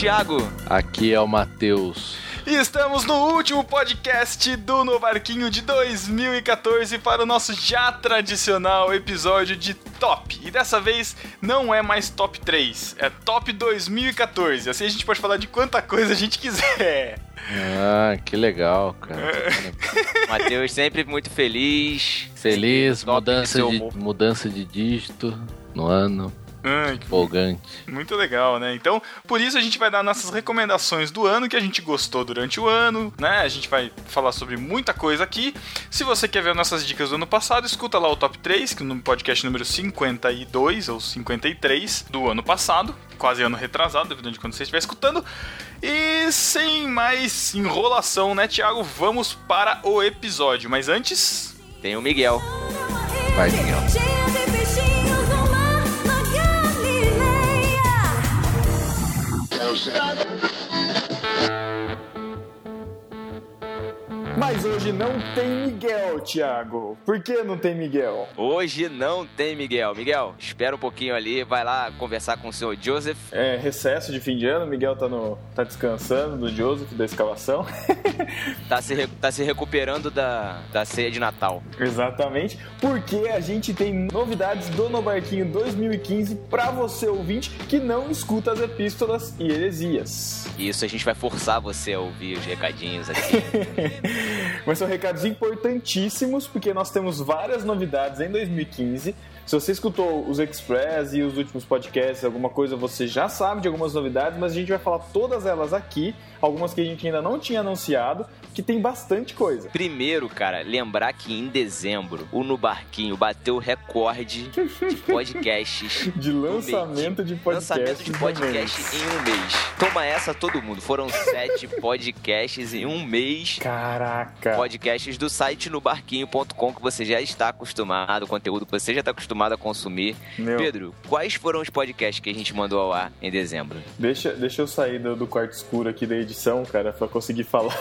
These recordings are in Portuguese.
Aqui é o Thiago. Aqui é o Matheus. E estamos no último podcast do No Barquinho de 2014 para o nosso já tradicional episódio de Top. E dessa vez não é mais Top 3, é Top 2014. Assim a gente pode falar de quanta coisa a gente quiser. Ah, que legal, cara. Matheus sempre muito feliz. Feliz, mudança de, mudança de dígito no ano. Ai, que Empolgante. Muito legal, né? Então, por isso a gente vai dar nossas recomendações do ano que a gente gostou durante o ano, né? A gente vai falar sobre muita coisa aqui. Se você quer ver nossas dicas do ano passado, escuta lá o top 3, que no podcast número 52 ou 53 do ano passado, quase ano retrasado, dependendo de quando você estiver escutando. E sem mais enrolação, né, Thiago? Vamos para o episódio. Mas antes, Tem o Miguel. Vai, Miguel. no. Mas hoje não tem Miguel, Thiago. Por que não tem Miguel? Hoje não tem Miguel. Miguel, espera um pouquinho ali, vai lá conversar com o senhor Joseph. É, recesso de fim de ano, Miguel tá, no, tá descansando do Joseph da escalação. Tá se, tá se recuperando da, da ceia de Natal. Exatamente, porque a gente tem novidades do No Barquinho 2015 pra você ouvinte que não escuta as epístolas e heresias. Isso a gente vai forçar você a ouvir os recadinhos aqui. Mas são recados importantíssimos, porque nós temos várias novidades em 2015. Se você escutou os Express e os últimos podcasts, alguma coisa, você já sabe de algumas novidades, mas a gente vai falar todas elas aqui, algumas que a gente ainda não tinha anunciado, que tem bastante coisa. Primeiro, cara, lembrar que em dezembro o No Barquinho bateu o recorde de podcasts. De lançamento de podcast. Lançamento de podcast em um mês. Toma essa todo mundo. Foram sete podcasts em um mês. Caraca! Podcasts do site nobarquinho.com que você já está acostumado, o conteúdo que você já está acostumado a consumir. Meu, Pedro, quais foram os podcasts que a gente mandou ao ar em dezembro? deixa, deixa eu sair do, do quarto escuro aqui da edição, cara, pra conseguir falar.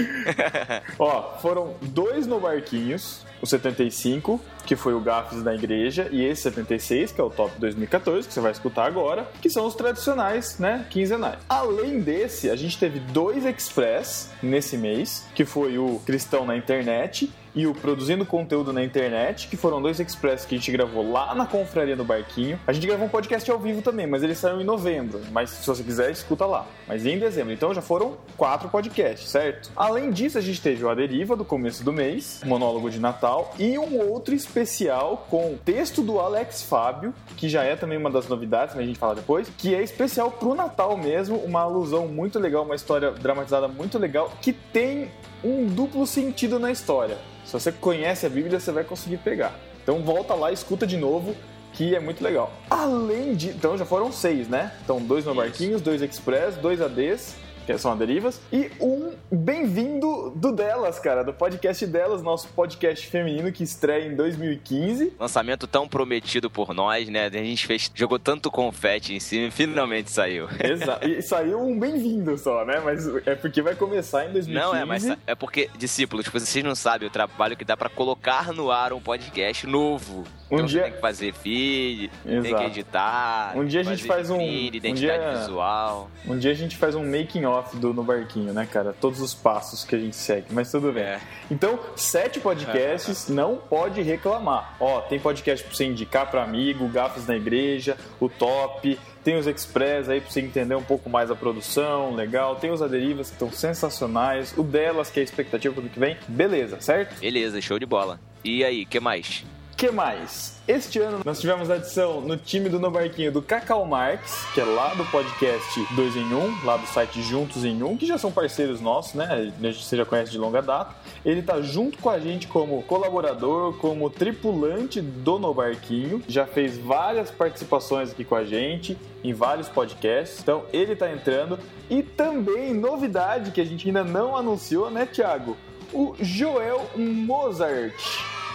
Ó, foram dois no Barquinhos, o 75, que foi o Gafes da Igreja, e esse 76, que é o Top 2014, que você vai escutar agora, que são os tradicionais, né, quinzenais. Além desse, a gente teve dois Express nesse mês, que foi o Cristão na Internet e o Produzindo Conteúdo na Internet, que foram dois Express que a gente gravou lá na Confraria do Barquinho. A gente gravou um podcast ao vivo também, mas ele saiu em novembro. Mas se você quiser, escuta lá. Mas em dezembro. Então já foram quatro podcasts, certo? Além disso, a gente teve o A Deriva do começo do mês, monólogo de Natal, e um outro especial com texto do Alex Fábio, que já é também uma das novidades, mas a gente fala depois, que é especial pro Natal mesmo, uma alusão muito legal, uma história dramatizada muito legal, que tem um duplo sentido na história. Se você conhece a Bíblia, você vai conseguir pegar. Então volta lá escuta de novo, que é muito legal. Além de. Então já foram seis, né? Então dois no. Barquinhos, dois Express, dois ADs, que são a derivas, e um bem-vindo do Delas, cara, do podcast Delas, nosso podcast feminino que estreia em 2015. Lançamento tão prometido por nós, né? A gente fez, jogou tanto confete em cima e finalmente saiu. Exato. E saiu um bem-vindo só, né? Mas é porque vai começar em 2015. Não, é, mas é porque, discípulos, tipo, vocês não sabem o trabalho que dá pra colocar no ar um podcast novo. Um então dia- tem que fazer feed, tem que Exato. editar. Um dia a gente faz um- feed, um identidade dia- visual. Um dia a gente faz um making off do No Barquinho, né, cara? Todos os passos que a gente segue, mas tudo bem. É. Então, sete podcasts, não pode reclamar. Ó, tem podcast pra você indicar pra amigo, Gafes na Igreja, o Top, tem os Express aí pra você entender um pouco mais a produção, legal. Tem os Aderivas que estão sensacionais, o delas, que é a expectativa pro ano que vem. Beleza, certo? Beleza, show de bola. E aí, que mais? Que mais? Este ano nós tivemos a adição no time do No Barquinho do Cacau Marques, que é lá do podcast 2 em 1, lá do site Juntos em 1, que já são parceiros nossos, né? Você já conhece de longa data. Ele tá junto com a gente como colaborador, como tripulante do No Barquinho, já fez várias participações aqui com a gente em vários podcasts. Então ele tá entrando e também novidade que a gente ainda não anunciou, né, Thiago? O Joel Mozart.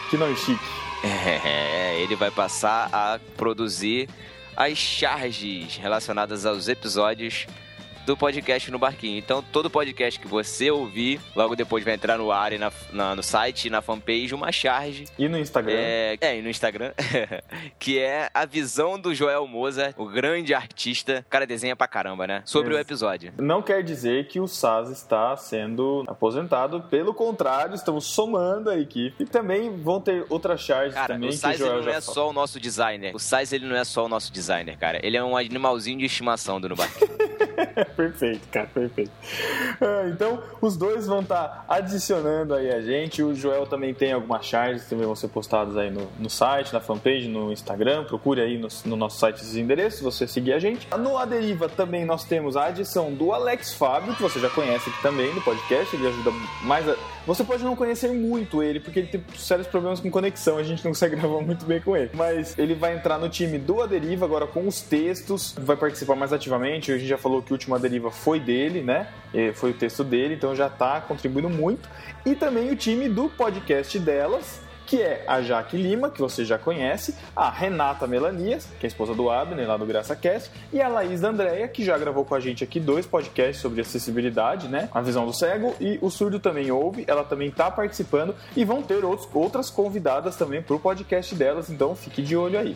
Que nome chique. É, ele vai passar a produzir as charges relacionadas aos episódios do podcast no Barquinho. Então, todo podcast que você ouvir, logo depois vai entrar no ar e na, na- no site e na fanpage uma charge. E no Instagram. É, é, e no Instagram, que é a visão do Joel Moza, o grande artista. O cara desenha pra caramba, né? Sobre o Ex- episódio. Não quer dizer que o SAS está sendo aposentado, pelo contrário, estamos somando a equipe. Também vão ter outras charges Cara, também o o Sais ele não é só o nosso designer. O Sais ele não é só o nosso designer, cara. Ele é um animalzinho de estimação do Nubarquinho. perfeito, cara, perfeito. Ah, Então, os dois vão estar adicionando aí a gente. O Joel também tem algumas charges que também vão ser postadas aí no, no site, na fanpage, no Instagram. Procure aí no, no nosso site esses endereços, você seguir a gente. No Aderiva também nós temos a adição do Alex Fábio, que você já conhece aqui também no podcast. Ele ajuda mais a... Você pode não conhecer muito ele, porque ele tem sérios problemas com conexão. A gente não consegue gravar muito bem com ele. Mas ele vai entrar no time do Aderiva agora com os textos, vai participar mais ativamente. A gente já falou que o último Aderiva foi dele, né? Foi o texto dele, então já tá contribuindo muito. E também o time do podcast delas, que é a Jaque Lima, que você já conhece, a Renata Melanias, que é esposa do Abner, lá do GraçaCast, e a Laís da Andréia, que já gravou com a gente aqui dois podcasts sobre acessibilidade, né? A visão do cego, e o surdo também ouve, ela também tá participando, e vão ter outros, outras convidadas também pro podcast delas, então fique de olho aí.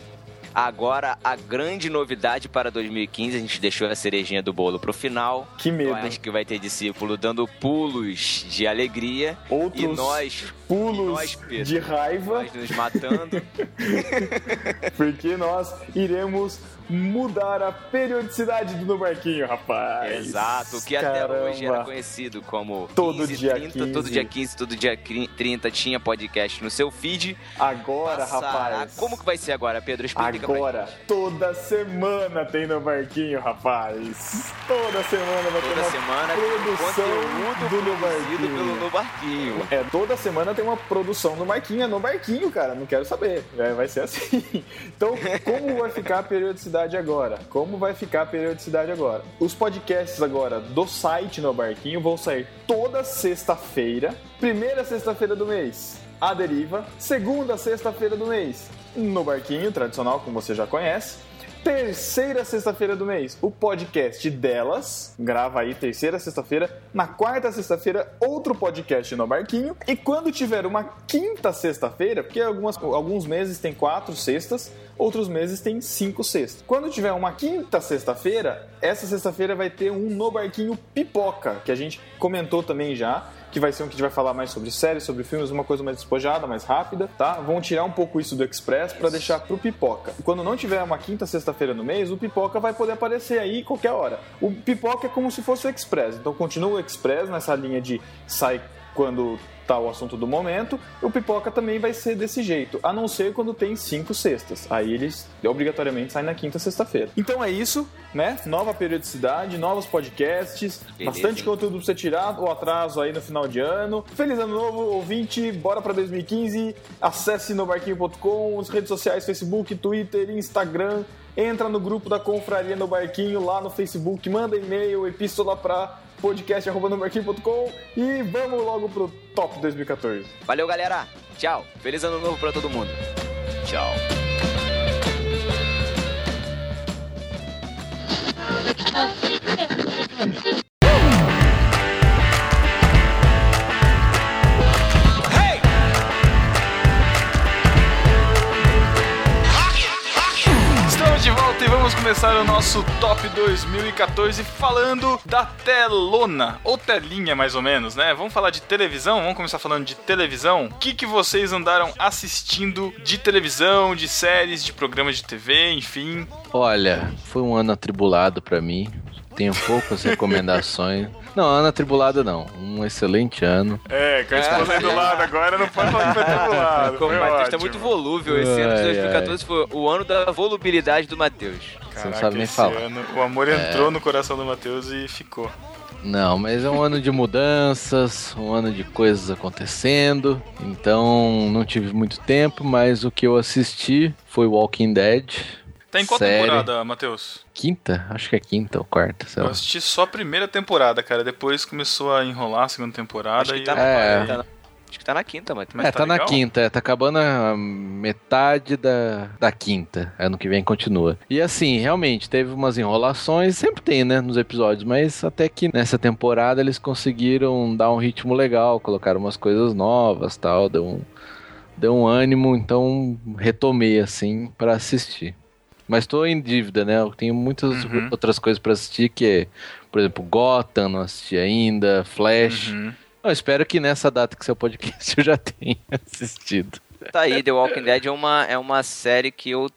Agora, a grande novidade para 2015, a gente deixou a cerejinha do bolo pro final. Que medo. Eu acho que vai ter discípulo dando pulos de alegria. Outros E nós, pulos e nós, Pedro, de raiva, nós nos matando. porque nós iremos mudar a periodicidade do No Barquinho, rapaz. Exato, que até Caramba. hoje era conhecido como Todo 15, dia 30, 15. todo dia 15, todo dia 30 tinha podcast no seu feed. Agora, Passará. rapaz. Como que vai ser agora, Pedro? Explica Agora, toda semana tem no barquinho, rapaz. Toda semana vai ter Toda uma semana tem produção conteúdo do No Barquinho. pelo No Barquinho. É, toda semana tem uma produção no barquinho, é no barquinho, cara. Não quero saber. Vai, vai ser assim. Então, como vai ficar a periodicidade agora? Como vai ficar a periodicidade agora? Os podcasts agora do site no barquinho vão sair toda sexta-feira. Primeira sexta-feira do mês, a deriva. Segunda sexta-feira do mês, no barquinho, tradicional, como você já conhece. Terceira sexta-feira do mês, o podcast delas. Grava aí, terceira sexta-feira. Na quarta sexta-feira, outro podcast no Barquinho. E quando tiver uma quinta sexta-feira, porque algumas, alguns meses tem quatro sextas, outros meses tem cinco sextas. Quando tiver uma quinta sexta-feira, essa sexta-feira vai ter um No Barquinho Pipoca, que a gente comentou também já que vai ser um que a gente vai falar mais sobre séries, sobre filmes, uma coisa mais despojada, mais rápida, tá? Vão tirar um pouco isso do Express pra deixar pro Pipoca. E quando não tiver uma quinta, sexta-feira no mês, o Pipoca vai poder aparecer aí qualquer hora. O Pipoca é como se fosse o Express, então continua o Express nessa linha de sai quando tá o assunto do momento, o Pipoca também vai ser desse jeito, a não ser quando tem cinco sextas. Aí eles obrigatoriamente saem na quinta sexta-feira. Então é isso, né? Nova periodicidade, novos podcasts, Beleza, bastante hein? conteúdo pra você tirar, o atraso aí no final de ano. Feliz ano novo, ouvinte, bora pra 2015. Acesse nobarquinho.com, as redes sociais, Facebook, Twitter, Instagram. Entra no grupo da Confraria no Barquinho lá no Facebook, manda e-mail, epístola pra podcast.nobarquinho.com e vamos logo pro Top 2014. Valeu, galera. Tchau. Feliz ano novo pra todo mundo. Tchau. começar o nosso Top 2014 falando da telona, ou telinha mais ou menos, né? Vamos falar de televisão, vamos começar falando de televisão. O que, que vocês andaram assistindo de televisão, de séries, de programas de TV, enfim? Olha, foi um ano atribulado pra mim. Tenho poucas recomendações. Não, ano atribulado não. Um excelente ano. É, com a do lado agora, não pode falar que foi do lado. Como o Matheus tá muito volúvel, esse ano de Ai, 2014 foi o ano da volubilidade do Matheus. Você não sabe nem falar. ano, o amor entrou no coração do Matheus e ficou. Não, mas é um ano de mudanças, um ano de coisas acontecendo. Então não tive muito tempo, mas o que eu assisti foi Walking Dead. Tá em qual Série. temporada, Matheus? Quinta? Acho que é quinta ou quarta, sei Eu lá. assisti só a primeira temporada, cara. Depois começou a enrolar a segunda temporada Acho que e tá eu na É. 40, né? Acho que tá na quinta, mas. Mas é, tá tá, na legal? quinta, é, tá acabando a metade da, da quinta. Ano que vem continua. E assim, realmente, teve umas enrolações, sempre tem, né, nos episódios, mas até que nessa temporada eles conseguiram dar um ritmo legal, colocaram umas coisas novas tal, deu um, deu um ânimo, então retomei assim pra assistir. Mas tô em dívida, né? Eu tenho muitas Uhum. outras coisas pra assistir, que é, por exemplo, Gotham, não assisti ainda, Flash. Uhum. Eu espero que nessa data que seu podcast eu já tenha assistido. Tá aí, The Walking Dead é uma, é uma série que eu.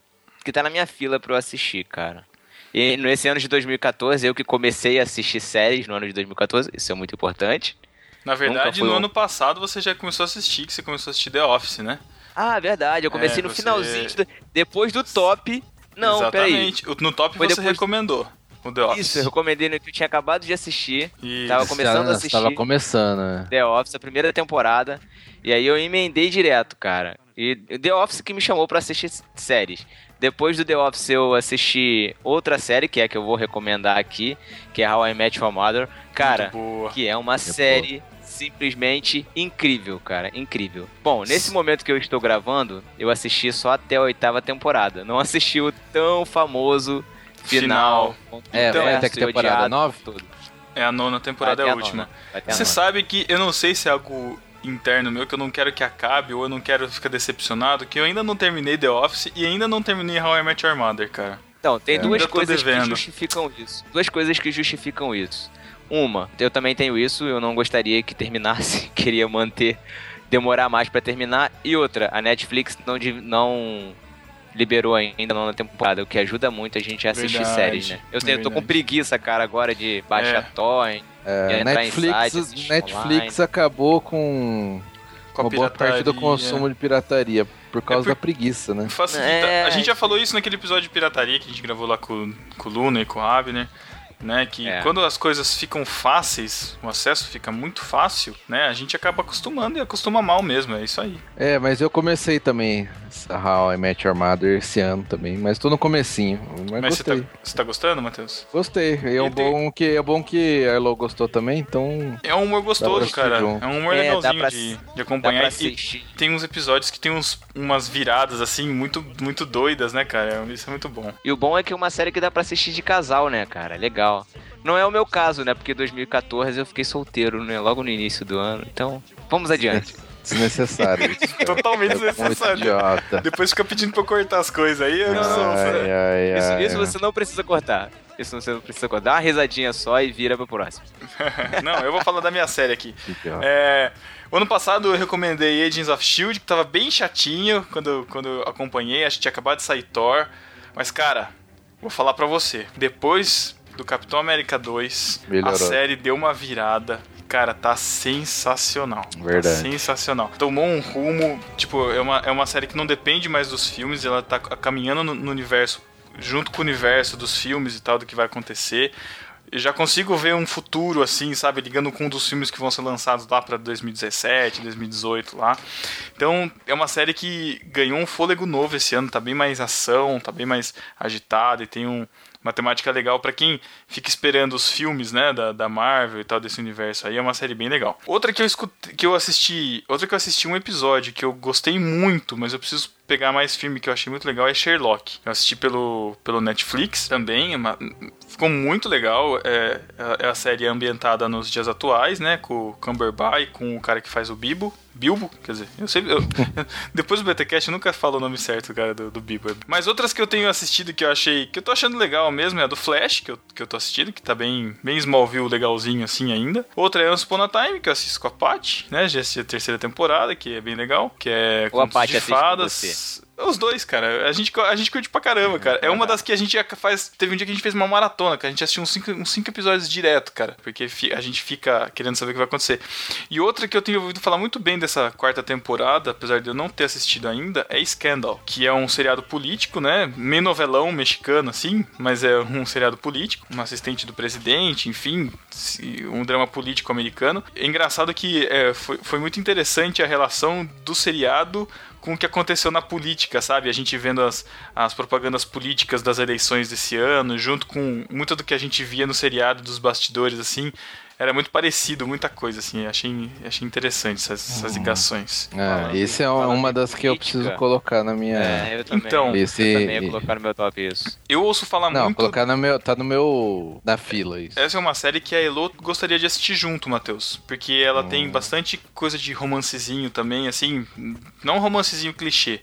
que tá na minha fila pra eu assistir, cara. E nesse ano de 2014, eu que comecei a assistir séries no ano de 2014, isso é muito importante. Na verdade, no um- ano passado você já começou a assistir, que você começou a assistir The Office, né? Ah, verdade, eu comecei É, no você- finalzinho, de- depois do top. Não, peraí. Exatamente. O- No top Foi você depois- recomendou o The Office. Isso, eu recomendei no que eu tinha acabado de assistir. Isso. Tava começando Já a assistir. Tava começando, né? The Office, a primeira temporada. E aí eu emendei direto, cara. E The Office que me chamou pra assistir séries. Depois do The Office eu assisti outra série, que é a que eu vou recomendar aqui, que é How I Met Your Mother. Cara, Muito boa. que é uma série simplesmente incrível, cara, incrível. Bom, nesse momento que eu estou gravando, eu assisti só até a oitava temporada. Não assisti o tão famoso final. É, Então, vai até que temporada? Nove? todos. É a nona temporada, é a até última. a Você sabe que eu não sei se é algo interno meu, que eu não quero que acabe, ou eu não quero ficar decepcionado, que eu ainda não terminei The Office e ainda não terminei How I Met Your Mother, cara. Então, tem É. duas coisas que justificam isso. Duas coisas que justificam isso. Uma, eu também tenho isso, eu não gostaria que terminasse, queria manter, demorar mais pra terminar. E outra, a Netflix não, não liberou ainda na temporada, o que ajuda muito a gente a assistir Verdade, séries, né? Eu, eu tô com preguiça, cara, agora de baixar É. torrent. É, Netflix, sites, Netflix acabou com Com a uma boa parte do consumo de pirataria por causa por- da preguiça, né? É. A gente já falou isso naquele episódio de pirataria que a gente gravou lá com, com o Luna e com o Abner. Né, que É. quando as coisas ficam fáceis, o acesso fica muito fácil, né? A gente acaba acostumando e acostuma mal mesmo, é isso aí. É, mas eu comecei também How I Met Your Mother esse ano também, mas tô no comecinho. Mas, Mas você gostei. tá, você tá gostando, Matheus? Gostei. E é, tem- bom que, é bom que a Elo gostou também, então. É um humor gostoso, cara. junto. É um humor É, legalzinho pra- de, de Dá acompanhar. pra E assistir. tem uns episódios que tem uns, umas viradas, assim, muito, muito doidas, né, cara? Isso é muito bom. E o bom é que é uma série que dá pra assistir de casal, né, cara? Legal. Não é o meu caso, né? Porque 2014 eu fiquei solteiro, né? Logo no início do ano. Então, vamos adiante. Desnecessário. isso. Totalmente É desnecessário. idiota. Depois fica pedindo pra eu cortar as coisas aí, eu Não, sou- não, Ai, ai, Isso, ai, isso ai. você não precisa cortar. Isso você não precisa cortar. Dá uma risadinha só e vira pro próximo. Não, eu vou falar da minha série aqui. É, o ano passado eu recomendei Agents of Shield, que tava bem chatinho quando, quando eu acompanhei, acho que tinha acabado de sair Thor. Mas, cara, vou falar pra você. Depois do Capitão América 2, Melhorou. a série deu uma virada. Cara, tá sensacional. Verdade. Tá sensacional. Tomou um rumo, tipo, é uma, é uma série que não depende mais dos filmes, ela tá caminhando no, no universo, junto com o universo dos filmes e tal, do que vai acontecer. Eu já consigo ver um futuro, assim, sabe, ligando com um dos filmes que vão ser lançados lá pra 2017, 2018 lá. Então, é uma série que ganhou um fôlego novo esse ano, tá bem mais ação, tá bem mais agitada e tem um, uma temática legal pra quem fica esperando os filmes, né, da, da Marvel e tal, desse universo aí, é uma série bem legal. Outra que eu escutei, que eu assisti, outra que eu assisti um episódio que eu gostei muito, mas eu preciso pegar mais filme que eu achei muito legal é Sherlock. Eu assisti pelo, pelo Netflix também, é uma- ficou muito legal. É, é a série ambientada nos dias atuais, né? Com o Cumberbatch, com o cara que faz o Bibo. Bilbo, quer dizer, eu sempre. eu- depois do BTCast eu nunca falo o nome certo, cara, do, do Bilbo. Mas outras que eu tenho assistido que eu achei. que eu tô achando legal mesmo é a do Flash, que eu, que eu tô assistindo, que tá bem, bem Smallville legalzinho assim ainda. Outra é Once Upon a Time, que eu assisto com a Paty, né? Já assisti a terceira temporada, que é bem legal. Que é Ou a Paty de assiste com fadas. você? Os dois, cara. A gente, a gente curte pra caramba, cara. É uma das que a gente já faz. Teve um dia que a gente fez uma maratona, que a gente assistiu uns cinco, uns cinco episódios direto, cara. Porque a gente fica querendo saber o que vai acontecer. E outra que eu tenho ouvido falar muito bem dessa quarta temporada, apesar de eu não ter assistido ainda, é Scandal. Que é um seriado político, né? Meio novelão mexicano, assim, mas é um seriado político. Um assistente do presidente, enfim, um drama político americano. É engraçado que é, foi, foi muito interessante a relação do seriado com o que aconteceu na política, sabe? A gente vendo as, as propagandas políticas das eleições desse ano, junto com muito do que a gente via no seriado dos bastidores, assim. Era muito parecido, muita coisa, assim. Achei, achei interessante essas, essas ligações. Ah, Falando- esse é uma das que eu preciso colocar na minha. É, eu também. Então, Esse- eu também ia colocar no meu top isso. Eu ouço falar Não, muito. colocar no meu, tá no meu na fila isso. Essa é uma série que a Elo gostaria de assistir junto, Matheus. Porque ela tem bastante coisa de romancezinho também, assim. Não um romancezinho clichê,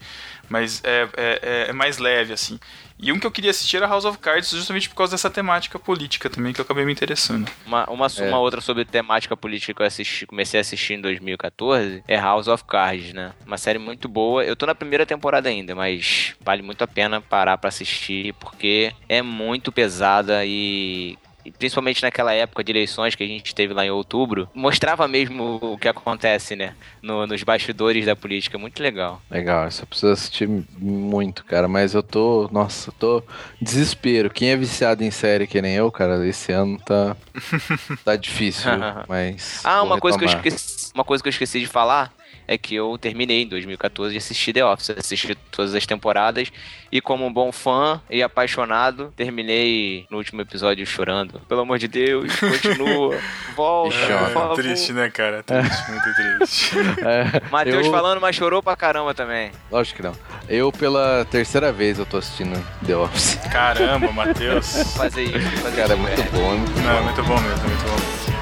mas é, é, é mais leve, assim. E um que eu queria assistir era House of Cards, justamente por causa dessa temática política também, que eu acabei me interessando. Uma, uma, É. uma outra sobre temática política que eu assisti, comecei a assistir em 2014 é House of Cards, né? Uma série muito boa. Eu tô na primeira temporada ainda, mas vale muito a pena parar pra assistir porque é muito pesada e. Principalmente naquela época de eleições que a gente teve lá em outubro, mostrava mesmo o que acontece, né? No- nos bastidores da política. Muito legal. Legal, essa eu preciso assistir muito, cara. Mas eu tô. Nossa, eu tô. Desespero. Quem é viciado em série que nem eu, cara, esse ano tá. tá difícil. mas. Ah, uma coisa, que eu esqueci, uma coisa que eu esqueci de falar é que eu terminei em 2014 de assistir The Office, assisti todas as temporadas e como um bom fã e apaixonado, terminei no último episódio chorando. Pelo amor de Deus, continua, volta, chora. favor. triste, né, cara? Triste, muito triste. É, Matheus eu- falando, mas chorou pra caramba também. Lógico que não. Eu, pela terceira vez, eu tô assistindo The Office. Caramba, Matheus. Fazer isso, fazer Cara, é isso, muito velho. bom, é muito Não, é bom. muito bom mesmo, é muito bom mesmo.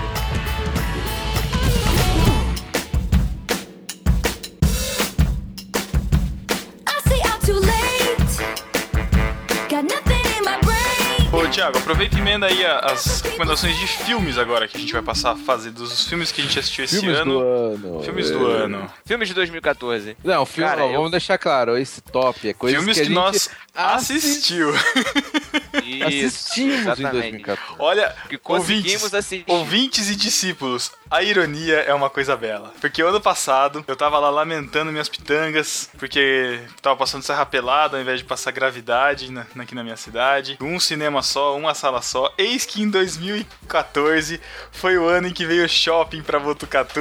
Thiago, aproveita e emenda aí as recomendações de filmes agora que a gente vai passar a fazer, dos filmes que a gente assistiu esse Filmes ano. do ano. Filmes é. do ano. Filmes de 2014. Não, filme, Cara, ó, eu- vamos deixar claro, esse top é coisa filmes que, que, a gente nós assistiu. Isso, assistimos em exatamente. 2014. Olha, Que conseguimos ouvintes, assistir. ouvintes e discípulos, a ironia é uma coisa bela. Porque ano passado eu tava lá lamentando minhas pitangas, porque tava passando Serra Pelada ao invés de passar gravidade na- aqui na minha cidade. Um cinema só, uma sala só. Eis que em 2014 foi o ano em que veio shopping pra Botucatu,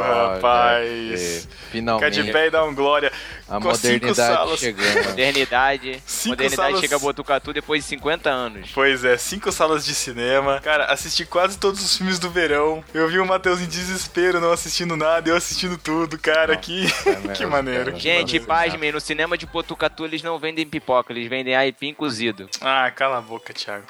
Olha, rapaz. é, Finalmente. Fica de pé e dá um glória. A com cinco modernidade salas. chegando. Modernidade. Cinco modernidade salas- chega a Botucatu depois de 50 anos. Pois é, cinco salas de cinema. Cara, assisti quase todos os filmes do verão. Eu vi o Matheus em desespero, não assistindo nada, eu assistindo tudo. Cara, que, é que mesmo, maneiro. cara. que Gente, maneiro. pasmem, no cinema de Botucatu eles não vendem pipoca, eles vendem aipim cozido. Ah, cala a boca, Thiago.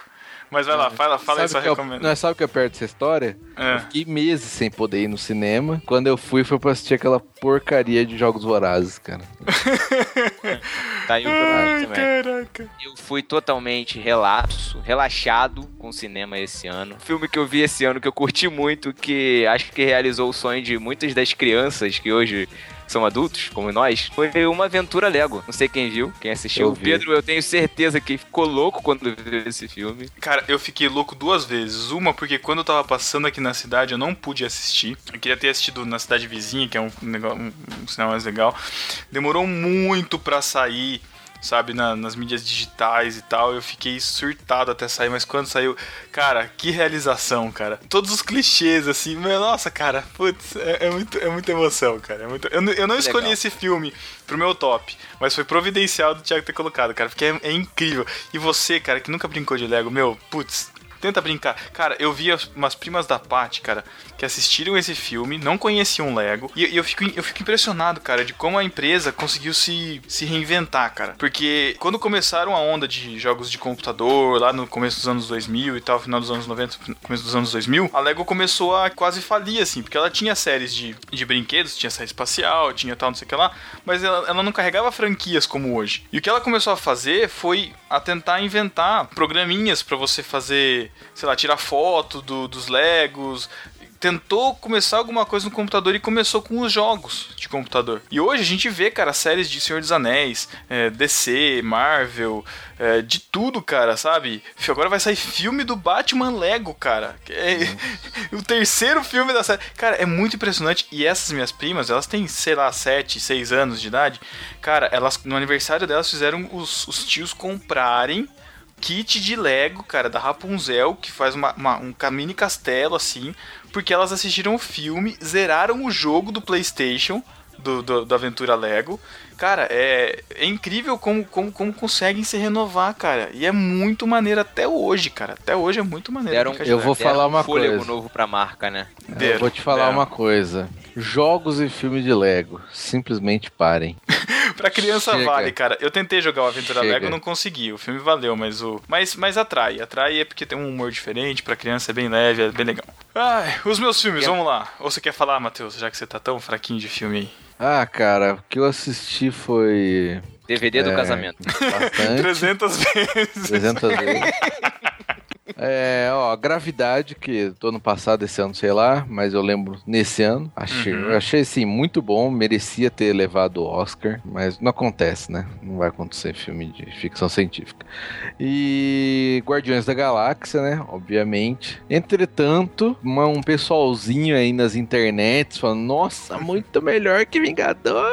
Mas vai lá, fala, fala aí Sabe sua é recomendação. Não, sabe o que é perto dessa história? É. Eu fiquei meses sem poder ir no cinema. Quando eu fui, foi pra assistir aquela porcaria de Jogos Vorazes, cara. Tá aí o Ai, também. caraca. Eu fui totalmente relapso, relaxado com o cinema esse ano. Filme que eu vi esse ano que eu curti muito, que acho que realizou o sonho de muitas das crianças que hoje são adultos, como nós, foi uma aventura Lego. Não sei quem viu, quem assistiu. Eu o. Pedro, eu tenho certeza que ficou louco quando viu esse filme. Cara, eu fiquei louco duas vezes. Uma, porque quando eu tava passando aqui na cidade, eu não pude assistir. Eu queria ter assistido na cidade vizinha, que é um, negócio, um, um sinal mais legal. Demorou muito pra sair, sabe, na- nas mídias digitais e tal. Eu fiquei surtado até sair, mas quando saiu, cara, que realização, cara. Todos os clichês, assim, meu, nossa, cara, putz, é, é muito, é muita emoção, cara. É muito, eu, não- eu não escolhi Legal. esse filme pro meu top, mas foi providencial do Thiago ter colocado, cara, porque é, é incrível. E você, cara, que nunca brincou de Lego, meu, putz, tenta brincar. Cara, eu vi as- umas primas da Paty, cara, que assistiram esse filme, não conheciam Lego, e, eu, fico, eu fico impressionado, cara, de como a empresa conseguiu se, se reinventar, cara. Porque quando começaram a onda de jogos de computador, lá no começo dos anos 2000 e tal, final dos anos 90, começo dos anos 2000, a Lego começou a quase falir, assim, porque ela tinha séries de, de brinquedos, tinha série espacial, tinha tal, não sei o que lá, mas ela, ela não carregava franquias como hoje. E o que ela começou a fazer foi a tentar inventar programinhas pra você fazer, sei lá, tirar foto do- dos Legos, tentou começar alguma coisa no computador e começou com os jogos de computador. E hoje a gente vê, cara, séries de Senhor dos Anéis, é, DC, Marvel, é, de tudo, cara, sabe? Agora vai sair filme do Batman Lego, cara. É o terceiro filme da série. Cara, é muito impressionante. E essas minhas primas, elas têm, sei lá, 7, 6 anos de idade. Cara, elas no aniversário delas fizeram os, os tios comprarem kit de Lego, cara, da Rapunzel, que faz uma, uma- um mini castelo assim, porque elas assistiram o filme, zeraram o jogo do PlayStation do, do, do Aventura Lego. Cara, é, é incrível como, como, como conseguem se renovar, cara. E é muito maneiro até hoje, cara. Até hoje é muito maneiro. Deram, eu vou deram falar uma um fôlego coisa. novo pra marca, né? Eu Deram, vou te falar deram. uma coisa. Jogos e filme de Lego. Simplesmente parem. Pra criança Chega. vale, cara. Eu tentei jogar o Aventura Chega. Lego não consegui. O filme valeu, mas o. Mas, mas atrai. Atrai é porque tem um humor diferente, pra criança é bem leve, é bem legal. Ai, os meus filmes, vamos lá. Ou você quer falar, Matheus, já que você tá tão fraquinho de filme aí? Ah, cara, o que eu assisti foi. DVD do É. casamento. Bastante. 300 vezes. 300 vezes. É, ó, Gravidade, que do ano passado, esse ano, sei lá, mas eu lembro nesse ano. Achei, Uhum. achei assim, muito bom, merecia ter levado o Oscar, mas não acontece, né? Não vai acontecer filme de ficção científica. E Guardiões da Galáxia, né? Obviamente. Entretanto, uma- um pessoalzinho aí nas internets falando, nossa, muito melhor que Vingadores.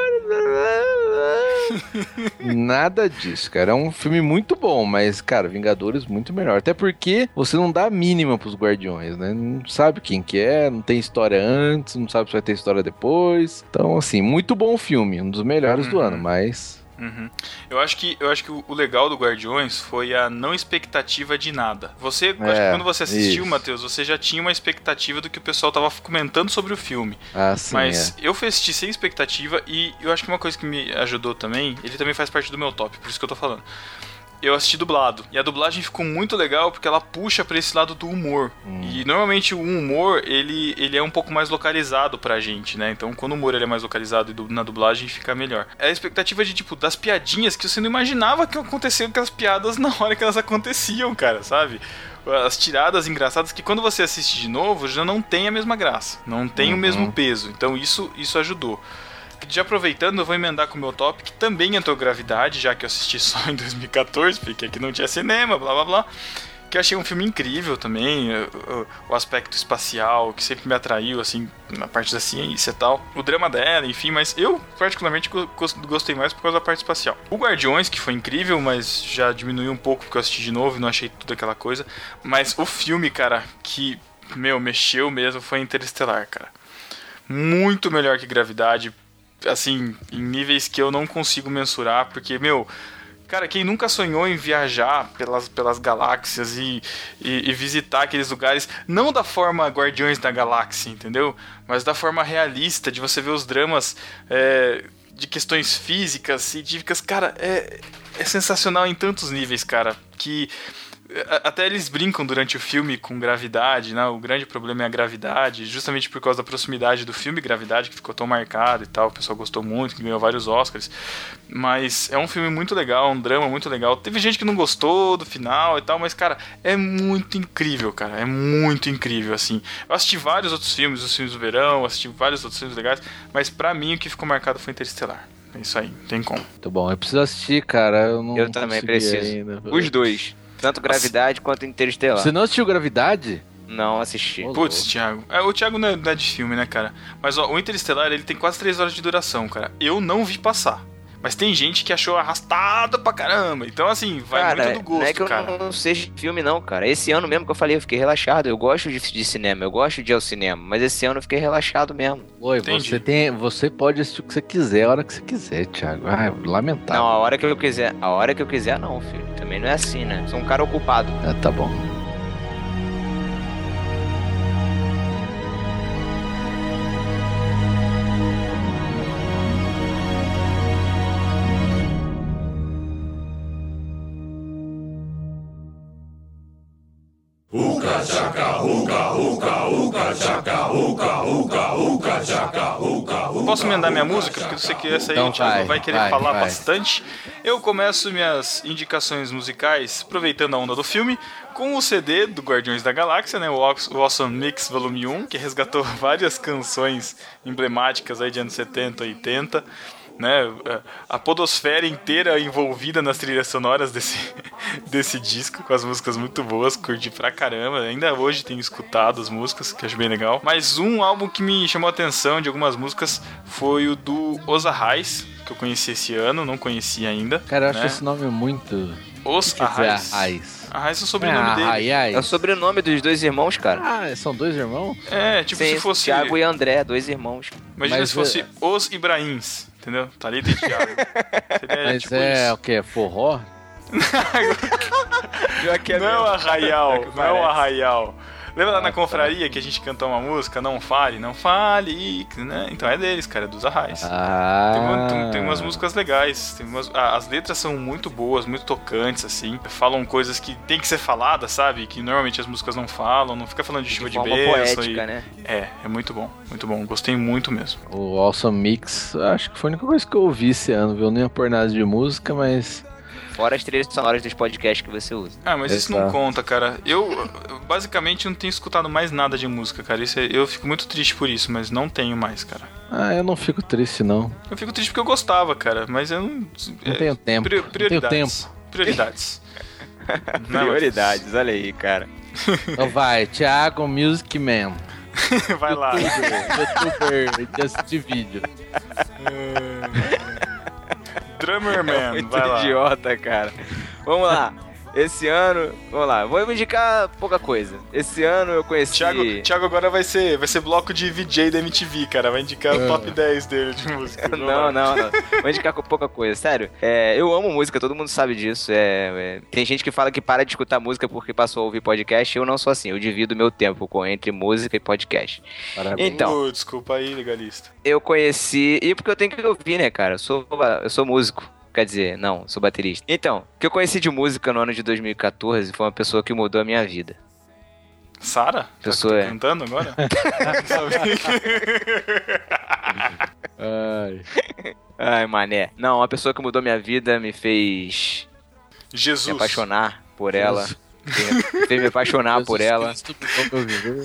Nada disso, cara. É um filme muito bom, mas, cara, Vingadores muito melhor. Até porque você não dá a mínima pros Guardiões, né? Não sabe quem que é, não tem história antes, não sabe se vai ter história depois. Então, assim, muito bom filme, um dos melhores do Uhum. ano, mas Uhum. Eu acho que, eu acho que o legal do Guardiões foi a não expectativa de nada. Você, eu acho que É, quando você assistiu, isso. Matheus, você já tinha uma expectativa do que o pessoal tava comentando sobre o filme. assim, Mas é. eu fui assistir sem expectativa e eu acho que uma coisa que me ajudou também, ele também faz parte do meu top, por isso que eu tô falando. Eu assisti dublado. E a dublagem ficou muito legal porque ela puxa pra esse lado do humor. Hum. E normalmente o humor, ele, ele é um pouco mais localizado pra gente, né? Então quando o humor ele é mais localizado na dublagem fica melhor. É a expectativa de, tipo, das piadinhas que você não imaginava que aconteciam aquelas piadas na hora que elas aconteciam, cara, sabe? As tiradas engraçadas que quando você assiste de novo já não tem a mesma graça. Não tem o Uhum. mesmo peso. Então isso, isso ajudou. Já aproveitando, eu vou emendar com o meu top, que também entrou Gravidade, já que eu assisti só em 2014, porque aqui não tinha cinema, blá blá blá. Que eu achei um filme incrível também, o, aspecto espacial, que sempre me atraiu, assim, na parte da ciência e tal. O drama dela, enfim, mas eu particularmente go- gos- gostei mais por causa da parte espacial. O Guardiões, que foi incrível, mas já diminuiu um pouco porque eu assisti de novo e não achei tudo aquela coisa. Mas o filme, cara, que, meu, mexeu mesmo foi Interestelar, cara muito melhor que gravidade, assim, em níveis que eu não consigo mensurar, porque, meu, cara, quem nunca sonhou em viajar pelas, pelas galáxias e, e, e visitar aqueles lugares, não da forma Guardiões da Galáxia, entendeu? Mas da forma realista, de você ver os dramas é, de questões físicas, científicas, cara, é, é sensacional em tantos níveis, cara, que Até eles brincam durante o filme com gravidade, né? O grande problema é a gravidade, justamente por causa da proximidade do filme Gravidade, que ficou tão marcado e tal. O pessoal gostou muito, que ganhou vários Oscars. Mas é um filme muito legal, um drama muito legal. Teve gente que não gostou do final e tal, mas, cara, é muito incrível, cara. É muito incrível, assim. Eu assisti vários outros filmes, os filmes do verão, assisti vários outros filmes legais, mas pra mim o que ficou marcado foi Interestelar. É isso aí, não tem como. Muito bom. Eu preciso assistir, cara. Eu não Eu também preciso. ainda. Os dois. Tanto Gravidade quanto Interestelar. Você não assistiu Gravidade? Não assisti. Putz. Thiago. É, o Thiago não é, não é de filme, né, cara? Mas ó, o Interestelar, ele tem quase 3 horas de duração, cara. Eu não vi passar. Mas tem gente que achou arrastado pra caramba. Então, assim, vai cara, muito do gosto, não é que eu cara. não, seja filme, não, cara. Esse ano mesmo que eu falei, eu fiquei relaxado. Eu gosto de, de cinema, eu gosto de ir ao cinema. Mas esse ano eu fiquei relaxado mesmo. Oi, Entendi. você tem, você pode assistir o que você quiser, a hora que você quiser, Thiago. Ah, lamentável. Não, a hora que eu quiser. A hora que eu quiser, não, filho. Também não é assim, né? Sou um cara ocupado. Ah, tá bom. Posso emendar minha música? Porque você que essa aí Então o Thiago vai, vai querer vai, falar vai. bastante. Eu começo minhas indicações musicais, aproveitando a onda do filme, com o CD do Guardiões da Galáxia, né? O Awesome Mix Volume 1, que resgatou várias canções emblemáticas aí de anos 70, 80. Né, a podosfera inteira envolvida nas trilhas sonoras desse, desse disco, com as músicas muito boas, curti pra caramba. Ainda hoje tenho escutado as músicas, que acho bem legal. Mas um álbum que me chamou a atenção de algumas músicas foi o do Oza Reis, que eu conheci esse ano, não conhecia ainda. Cara, eu acho né? esse nome muito. Os Arrais. Arrais é o sobrenome Ah, dele. Arraiais. É o sobrenome dos dois irmãos, cara. Ah, são dois irmãos? É, tipo Sim, se fosse. Thiago e André, dois irmãos. Imagina Mas se fosse é- os Ibrahims, entendeu? Thalita e Thiago. Seria Mas tipo é isso. o que? Forró? Não é o arraial, É não é o arraial. Lembra lá na tá. confraria que a gente cantou uma música, Não Fale, Não Fale, né? Então é deles, cara, é dos arrais. Ah. Tem, uma- tem- tem umas músicas legais, tem umas- as letras são muito boas, muito tocantes, assim. Falam coisas que tem que ser faladas, sabe? Que normalmente as músicas não falam, não fica falando de chuva de, forma bênção. poética, e- né? É, é muito bom, muito bom. Gostei muito mesmo. O Awesome Mix, acho que foi a única coisa que eu ouvi esse ano, viu? Nem ia por nada de música, mas. Fora as trilhas sonoras dos podcasts que você usa. Ah, mas isso não conta, cara. Eu, basicamente não tenho escutado mais nada de música, cara. Isso é- eu fico muito triste por isso, mas não tenho mais, cara. Ah, eu não fico triste, não. Eu fico triste porque eu gostava, cara, mas eu não. Não é, tenho tempo. pri- Não tenho prioridades. tempo. Prioridades. Prioridades, olha aí, cara. Então vai, Thiago Music Man. Vai lá. Youtuber, just vídeo. Drummer Man, Muito vai lá. idiota, cara. Vamos lá. Esse ano, vamos lá, vou indicar pouca coisa. Esse ano eu conheci. Thiago, Thiago agora vai ser, vai ser bloco de VJ da MTV, cara. Vai indicar o top 10 dele de música. Não, não, não. Vou indicar com pouca coisa. Sério, é, eu amo música, todo mundo sabe disso. É, é, tem gente que fala que para de escutar música porque passou a ouvir podcast. Eu não sou assim, eu divido meu tempo com, entre música e podcast. Parabéns. Então, Uh, desculpa aí, legalista. eu conheci. E porque eu tenho que ouvir, né, cara? Eu sou, eu sou músico. Quer dizer, não, sou baterista. Então, o que eu conheci de música no ano de 2014 foi uma pessoa que mudou a minha vida. Sara? Pessoa tá é. cantando agora? Ai. Ai, mané. Não, uma pessoa que mudou minha vida me fez me Jesus. apaixonar por ela. Me fez me apaixonar por Jesus ela. Cristo mudou meu viver.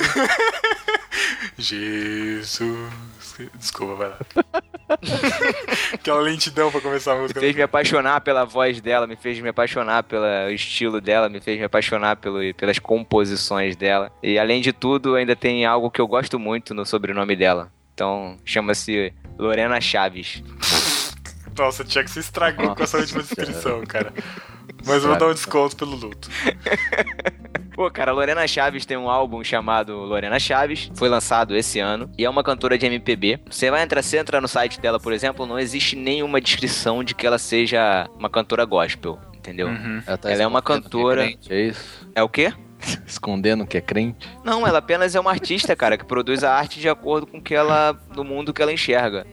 Jesus. Desculpa, vai lá. Aquela lentidão pra começar a Me música. fez me apaixonar pela voz dela, me fez me apaixonar pelo estilo dela, me fez me apaixonar pelo, pelas composições dela. E além de tudo, ainda tem algo que eu gosto muito no sobrenome dela. Então, chama-se Lorena Chaves. Nossa, tinha que se estragou com essa Nossa última descrição, cara. Mas eu vou dar um desconto pelo luto. Pô, cara, a Lorena Chaves tem um álbum chamado Lorena Chaves, foi lançado esse ano, e é uma cantora de MPB. Você vai entrar, você entra no site dela, por exemplo, não existe nenhuma descrição de que ela seja uma cantora gospel, entendeu? Uhum. Ela, tá Ela é uma que cantora- crente, é isso? É o quê? Escondendo que é crente? Não, ela apenas é uma artista, cara, que produz a arte de acordo com que ela, do mundo que ela enxerga.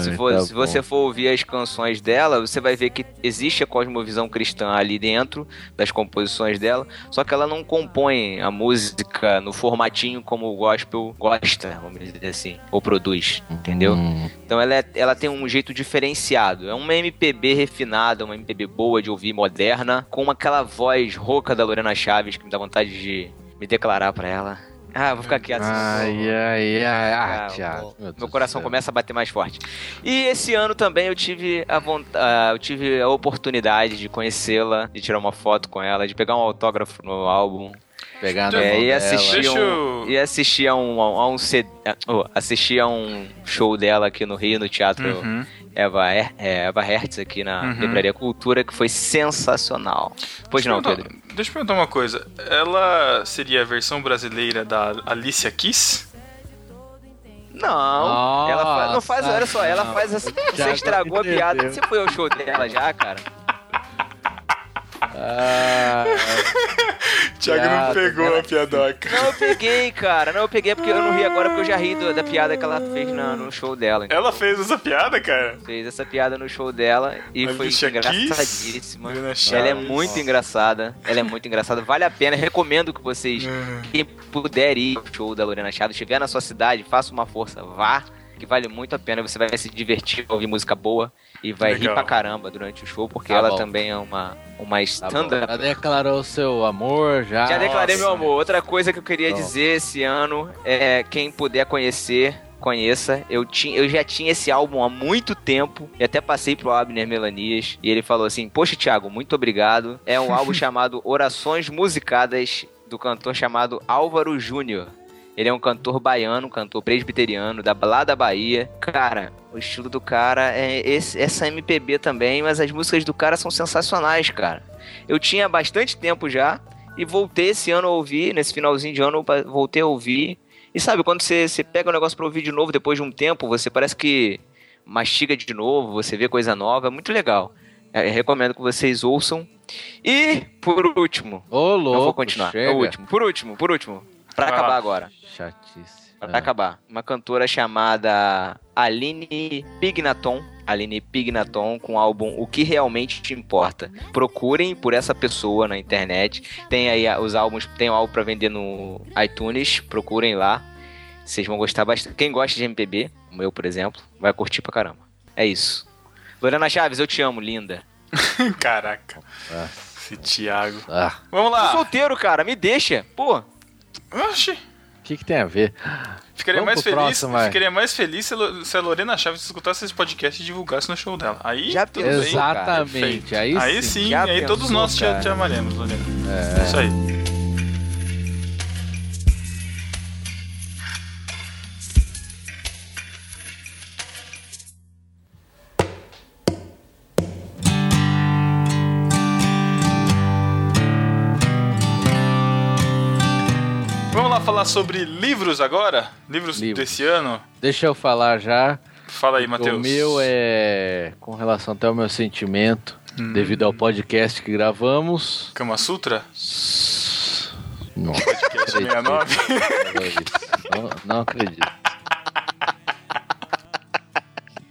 Se, Ai, for- tá se você for ouvir as canções dela, você vai ver que existe a cosmovisão cristã ali dentro das composições dela, só que ela não compõe a música no formatinho como o gospel gosta, vamos dizer assim, ou produz, entendeu? Hum, Então ela, é- ela tem um jeito diferenciado. É uma MPB refinada, uma MPB boa de ouvir, moderna, com aquela voz rouca da Lorena Chaves que me dá vontade de me declarar pra ela. Ah, vou ficar quieto. Ai, ai, ai. Ah, ah, Thiago. meu meu coração começa a bater mais forte. E esse ano também eu tive a vontade, eu tive a oportunidade de conhecê-la, de tirar uma foto com ela, de pegar um autógrafo no álbum, Pegar na é, e dela. assistir Deixa um, eu- e assistir a um, a um CD, oh, assistir a um show dela aqui no Rio, no Teatro Uhum. Eva, é, Eva Hertz aqui na Uhum. Livraria Cultura, que foi sensacional. Pois Deixa não, Pedro? Deixa eu perguntar uma coisa. Ela seria a versão brasileira da Alicia Keys? Não, ela fa- não faz, Nossa, olha só, ela faz essa. Você estragou a piada. Você foi ao show dela já, cara? Ah, Thiago não pegou ela- a piadoca. Não, eu peguei, cara. Não, eu peguei porque eu não ri agora porque eu já ri do- da piada que ela fez na- no show dela. Ela fez essa piada, cara? Fez essa piada no show dela e foi Alicia Keys? engraçadíssima. Lorena Ela é muito engraçada. Ela é muito engraçada. Vale a pena. Recomendo que vocês, quem puder ir ao show da Lorena Chaves, estiver na sua cidade, faça uma força. Vá, que vale muito a pena. Você vai se divertir, ouvir música boa e vai Legal. rir pra caramba durante o show, porque Tá ela bom. também é uma, uma tá stand-up. Já declarou seu amor, já. Já declarei Nossa. meu amor. Outra coisa que eu queria Bom. dizer esse ano é quem puder conhecer, conheça. Eu, tinha, eu já tinha esse álbum há muito tempo e até passei pro Abner Melanias e ele falou assim: Poxa, Thiago, muito obrigado. É um álbum chamado Orações Musicadas do cantor chamado Álvaro Júnior. Ele é um cantor baiano, cantor presbiteriano, da, lá da Bahia. Cara, o estilo do cara é esse, essa MPB também, mas as músicas do cara são sensacionais, cara. Eu tinha bastante tempo já e voltei esse ano a ouvir, nesse finalzinho de ano, eu voltei a ouvir. E sabe, quando você, você pega o negócio pra ouvir de novo depois de um tempo, você parece que mastiga de novo, você vê coisa nova, é muito legal. É, recomendo que vocês ouçam. E, por último, Ô, louco, não vou continuar, é chega. o último, por último, por último, pra acabar lá. agora. Chatice. Pra Ah. acabar. Uma cantora chamada Aline Pignaton. Aline Pignaton com o álbum O Que Realmente Te Importa. Procurem por essa pessoa na internet. Tem aí os álbuns, tem o álbum pra vender no iTunes. Procurem lá. Vocês vão gostar bastante. Quem gosta de MPB, como eu, por exemplo, vai curtir pra caramba. É isso. Lorena Chaves, eu te amo, linda. Caraca. Ah. Esse Thiago. Ah, Vamos lá. solteiro, cara, me deixa. Pô, Oxi. o que, que tem a ver? Ficaria Vamos mais feliz, próximo, ficaria mais feliz se a Lo- se a Lorena Chaves escutasse esse podcast e divulgasse no show dela. Aí Já tudo pensou, bem. Exatamente. Aí, Aí sim. aí pensou, todos nós te, te amaremos, Lorena. É. Isso aí. Falar sobre livros agora? Livros, Livros. desse ano? Deixa eu falar já. Fala aí, Matheus. O meu é com relação até ao meu sentimento, Hum. devido ao podcast que gravamos. Kama Sutra? Não, Podcast 69. não, não acredito.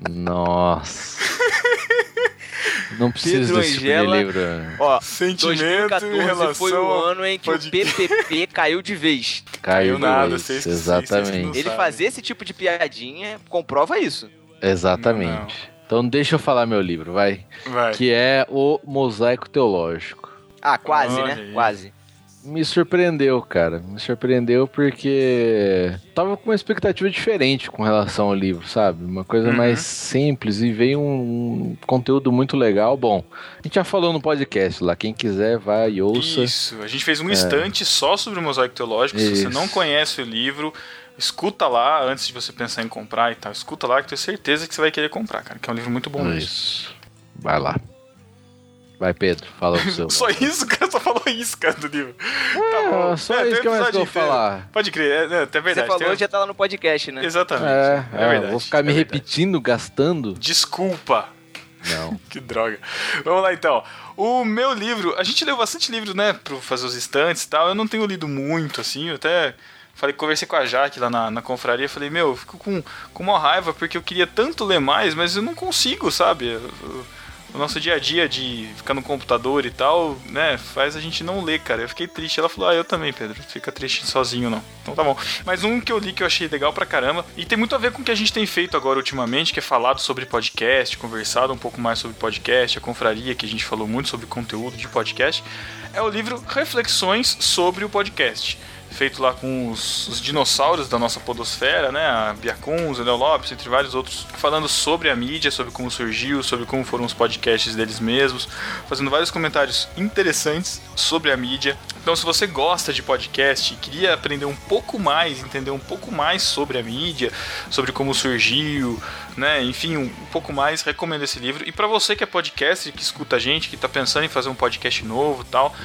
Nossa. Não preciso Pedro desse tipo de Angela. livro. ó, Sentimento 2014 em relação foi o ano em que pode- o PPP caiu de vez. Caiu Caiu nada, não Exatamente. Ele sabe. fazer esse tipo de piadinha comprova isso. Exatamente. Então deixa eu falar meu livro, vai. Vai. Que é o Mosaico Teológico. Ah, quase, Olha né? aí. Quase. Me surpreendeu, cara. Me surpreendeu porque tava com uma expectativa diferente com relação ao livro, sabe? Uma coisa Uhum. mais simples e veio um conteúdo muito legal. Bom, a gente já falou no podcast lá. Quem quiser, vai e ouça. Isso, a gente fez um instante só sobre o mosaico teológico. Se você Isso. não conhece o livro, escuta lá antes de você pensar em comprar e tal. Escuta lá que eu tenho certeza que você vai querer comprar, cara. Que é um livro muito bom mesmo. Isso. Vai lá. Vai, Pedro. Fala o seu. Só isso, o cara só falou isso, cara, do livro. Ah, só É, isso que eu mais vou falar. Pode crer, é, é, é verdade. Você falou, tem- já tá lá no podcast, né? Exatamente. É, É, é, verdade. vou ficar me é verdade. repetindo, gastando. Desculpa. Não. Que droga. Vamos lá então. O meu livro, a gente leu bastante livro, né, pra fazer os estantes e tal. Eu não tenho lido muito, assim, eu até falei, conversei com a Jaque lá na, na confraria, falei, meu, eu fico com, com uma raiva porque eu queria tanto ler mais, mas eu não consigo, sabe? Eu- eu- o nosso dia a dia de ficar no computador e tal, né, faz a gente não ler, cara. Eu fiquei triste. Ela falou, ah, eu também, Pedro. Fica triste sozinho, não. Então tá bom. Mas um que eu li que eu achei legal pra caramba, e tem muito a ver com o que a gente tem feito agora ultimamente, que é falado sobre podcast, conversado um pouco mais sobre podcast, a confraria, que a gente falou muito sobre conteúdo de podcast, é o livro Reflexões sobre o Podcast. Feito lá com os, os dinossauros da nossa podosfera, né? A Biacuns, o Léo Lopes, entre vários outros, falando sobre a mídia, sobre como surgiu, sobre como foram os podcasts deles mesmos, fazendo vários comentários interessantes sobre a mídia. Então, se você gosta de podcast e queria aprender um pouco mais, entender um pouco mais sobre a mídia, sobre como surgiu, né? Enfim, um pouco mais, recomendo esse livro. E para você que é podcaster, que escuta a gente, que tá pensando em fazer um podcast novo tal,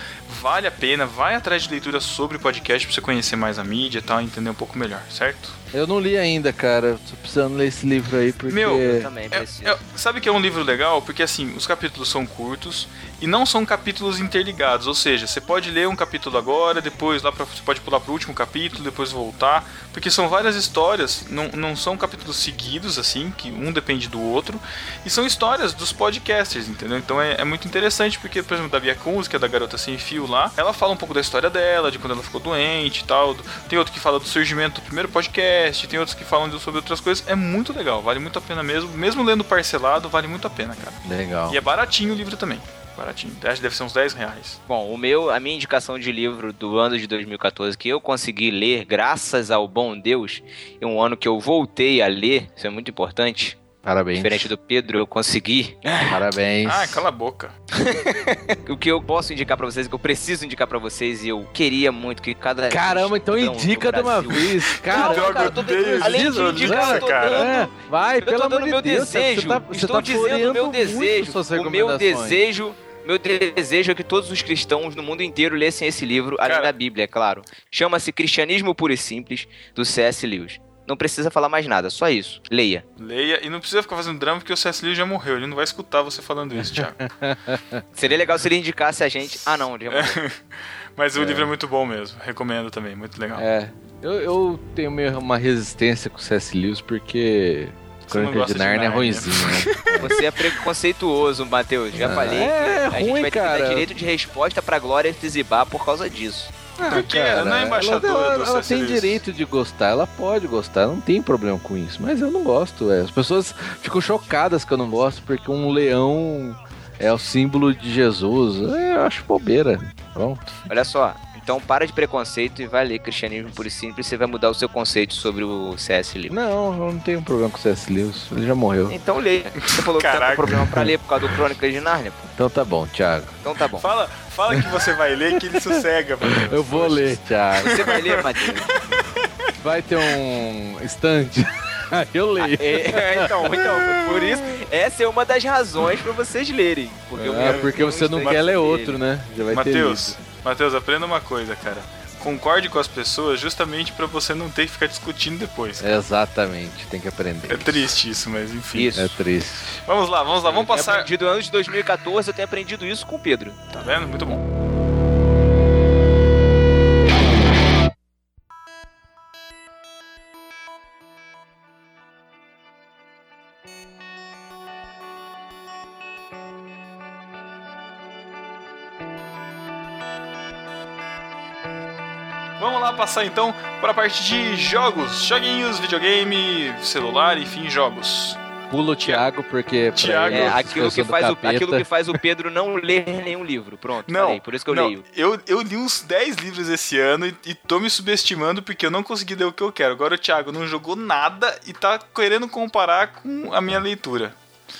vale a pena, vai atrás de leitura sobre podcast pra você conhecer mais a mídia e tal, entender um pouco melhor, certo? Eu não li ainda, cara. Tô precisando ler esse livro aí porque. Meu, Eu também É- preciso. é- sabe que é um livro legal? Porque assim, os capítulos são curtos e não são capítulos interligados. Ou seja, você pode ler um capítulo agora, depois lá pra, você pode pular pro último capítulo, depois voltar. Porque são várias histórias, não, não são capítulos seguidos, assim, que um depende do outro. E são histórias dos podcasters, entendeu? Então é, é muito interessante, porque, por exemplo, da Bia Kunz, que é da Garota Sem Fio lá, ela fala um pouco da história dela, de quando ela ficou doente e tal. Tem outro que fala do surgimento do primeiro podcast, tem outros que falam sobre outras coisas. É muito legal, vale muito a pena mesmo. Mesmo lendo parcelado, vale muito a pena, cara. Legal. E é baratinho o livro também. Baratinho. Acho que deve ser uns 10 reais. Bom, o meu, a minha indicação de livro do ano de 2014 que eu consegui ler, graças ao bom Deus, e um ano que eu voltei a ler, isso é muito importante, Parabéns. Diferente do Pedro, eu consegui. Parabéns. Ah, cala a boca. O que eu posso indicar pra vocês, o que eu preciso indicar pra vocês, e eu queria muito que cada. Caramba, então indica do de uma vez. Caramba, Droga, cara, eu tô dando- Além de indicar, eu tô cara. dando. É, vai, Eu pelo tô amor dando de meu Deus. desejo. Você tá, você Estou tá dizendo o meu desejo. O meu desejo. Meu desejo é que todos os cristãos no mundo inteiro lessem esse livro, além Cara. da Bíblia, é claro. Chama-se Cristianismo Puro e Simples, do C.S. Lewis. Não precisa falar mais nada, só isso. Leia. Leia. E não precisa ficar fazendo drama porque o C.S. Lewis já morreu. Ele não vai escutar você falando isso, Thiago. Seria legal se ele indicasse a gente. Ah, não, ele já morreu. Mas o livro é muito bom mesmo. Recomendo também. Muito legal. É, eu, eu tenho meio uma resistência com o C.S. Lewis porque Crônica de Narnia é ruimzinho, né? Você é preconceituoso, Matheus. Já Ah, falei. é que a gente ruim, vai ter que cara. dar direito de resposta pra Glória Fizibar por causa disso. Porque ela não é embaixadora ela, ela, ela tem direito de gostar, ela pode gostar, não tem problema com isso. Mas eu não gosto, é. As pessoas ficam chocadas que eu não gosto porque um leão é o símbolo de Jesus. É, Eu acho bobeira. Pronto. Olha só. Então para de preconceito e vai ler Cristianismo Puro e Simples. Você vai mudar o seu conceito sobre o C.S. Lewis. Não, eu não tenho problema com o C.S. Lewis. Ele já morreu. Então lê. Você falou que tá Caraca. com problema pra ler por causa do Crônicas de Nárnia. pô. Então tá bom, Thiago. Então tá bom. Fala, fala que você vai ler que ele sossega. Matheus. Eu vou Poxa. ler, Thiago. Você vai ler, Matheus? Vai ter um. Aí eu leio. É, então, então, por isso, essa é uma das razões pra vocês lerem. Porque, Ah, eu porque um você não quer ler dele. outro, né? Já vai ter Matheus, lido. Matheus, aprenda uma coisa, cara. Concorde com as pessoas justamente pra você não ter que ficar discutindo depois. Exatamente, tem que aprender. É triste isso, mas enfim. Isso. É triste. Vamos lá, vamos lá, vamos Eu tenho passar. aprendido ano de 2014, eu tenho aprendido isso com o Pedro. Tá vendo? Muito bom. Passar então para a parte de jogos, joguinhos, videogame, celular, enfim, jogos. Pula o Thiago, porque. Thiago- ele, É, aquilo que, faz o, aquilo que faz o Pedro não ler nenhum livro. Pronto, Não, falei, por isso que eu não, leio. Eu, eu li uns 10 livros esse ano e, e tô me subestimando porque eu não consegui ler o que eu quero. Agora o Thiago não jogou nada e tá querendo comparar com a minha leitura.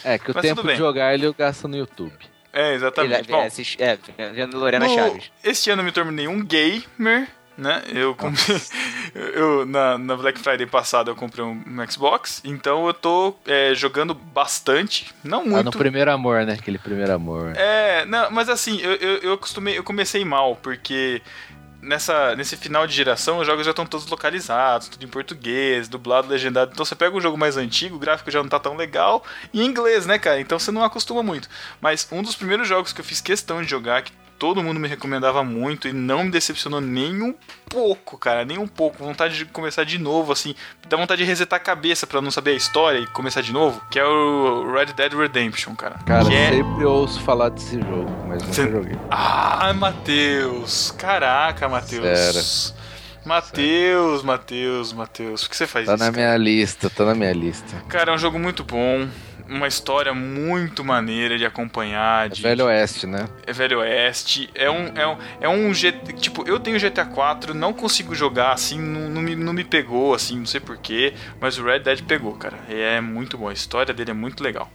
É, que o Mas tempo de jogar ele eu gasto no YouTube. É, Ele, exatamente. é, Bom, assiste- é, vendo Lorena no- Chaves. este ano eu me tornei um gamer, né? Eu comprei. eu, na, na Black Friday passada eu comprei um, um Xbox, então eu tô é, jogando bastante. Não Ah, no muito. primeiro amor, né? Aquele primeiro amor. É, não, mas assim, eu, eu, eu acostumei, eu comecei mal, porque nessa, nesse final de geração os jogos já estão todos localizados, tudo em português, dublado, legendado. Então você pega um jogo mais antigo, o gráfico já não tá tão legal, e em inglês, né, cara? Então você não acostuma muito. Mas um dos primeiros jogos que eu fiz questão de jogar, que todo mundo me recomendava muito e não me decepcionou nem um pouco, cara, nem um pouco. Vontade de começar de novo, assim, dá vontade de resetar a cabeça pra não saber a história e começar de novo, que é o Red Dead Redemption, cara. Cara, que é... sempre ouço falar desse jogo, mas nunca Cê- joguei. Ah, Matheus! Caraca, Matheus! Matheus, Matheus, Matheus, por que você faz Tá isso? na cara? minha lista, tá na minha lista. Cara, é um jogo muito bom, uma história muito maneira de acompanhar. É De, Velho Oeste, né? é Velho Oeste. É um, é um, é um GT, tipo, eu tenho GTA 4, não consigo jogar assim, não, não, me, não me pegou assim, não sei porquê, mas o Red Dead pegou, cara. E é muito bom, a história dele é muito legal.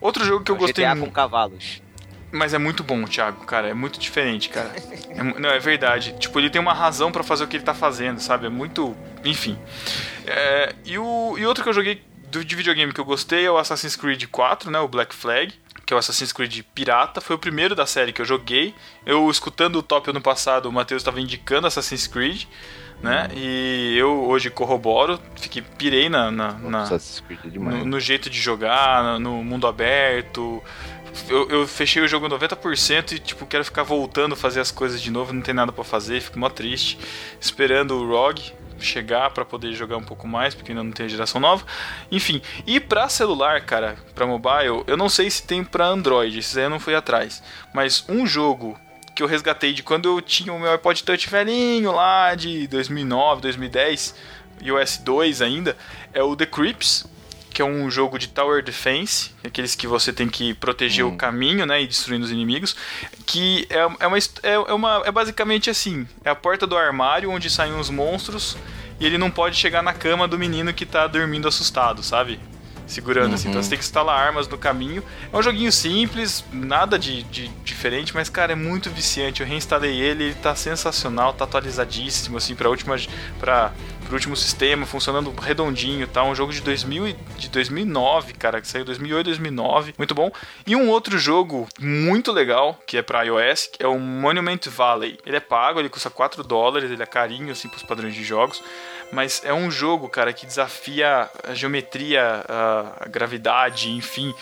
Outro jogo que eu É gostei GTA muito. com cavalos. Mas é muito bom, Thiago, cara. É muito diferente, cara. É não, é verdade. Tipo, ele tem uma razão pra fazer o que ele tá fazendo, sabe? É muito. Enfim. É, e, o, e outro que eu joguei do, de videogame que eu gostei é o Assassin's Creed 4, né? O Black Flag. Que é o Assassin's Creed Pirata. Foi o primeiro da série que eu joguei. Eu, escutando o top ano passado, o Matheus estava indicando Assassin's Creed. Né? E eu hoje corroboro, fiquei, pirei na, na, na- é no, no jeito de jogar, no, no mundo aberto. Eu, eu fechei o jogo 90% e, tipo, quero ficar voltando, fazer as coisas de novo, não tem nada pra fazer, fico mó triste. Esperando o ROG chegar pra poder jogar um pouco mais, porque ainda não tem a geração nova. Enfim, e pra celular, cara, pra mobile, eu não sei se tem pra Android, esses aí eu não fui atrás. Mas um jogo que eu resgatei de quando eu tinha o meu iPod Touch velhinho lá de 2009, 2010, iOS 2 ainda, é o The Crips, que é um jogo de Tower Defense, aqueles que você tem que proteger o caminho, né, e destruindo os inimigos, que é, é, uma, é, é uma é basicamente assim, é a porta do armário onde saem os monstros e ele não pode chegar na cama do menino que tá dormindo assustado, sabe? Segurando assim. Então você tem que instalar armas no caminho. É um joguinho simples, nada de, de diferente, mas cara, é muito viciante. Eu reinstalei ele, ele tá sensacional, tá atualizadíssimo assim para última para pro último sistema, funcionando redondinho, tá? Um jogo de 2000 e- de 2009, cara, que saiu 2008, 2009, muito bom. E um outro jogo muito legal, que é pra iOS, que é o Monument Valley. Ele é pago, ele custa 4 dólares, ele é carinho, assim, pros padrões de jogos. Mas é um jogo, cara, que desafia a geometria, a, gravidade, enfim.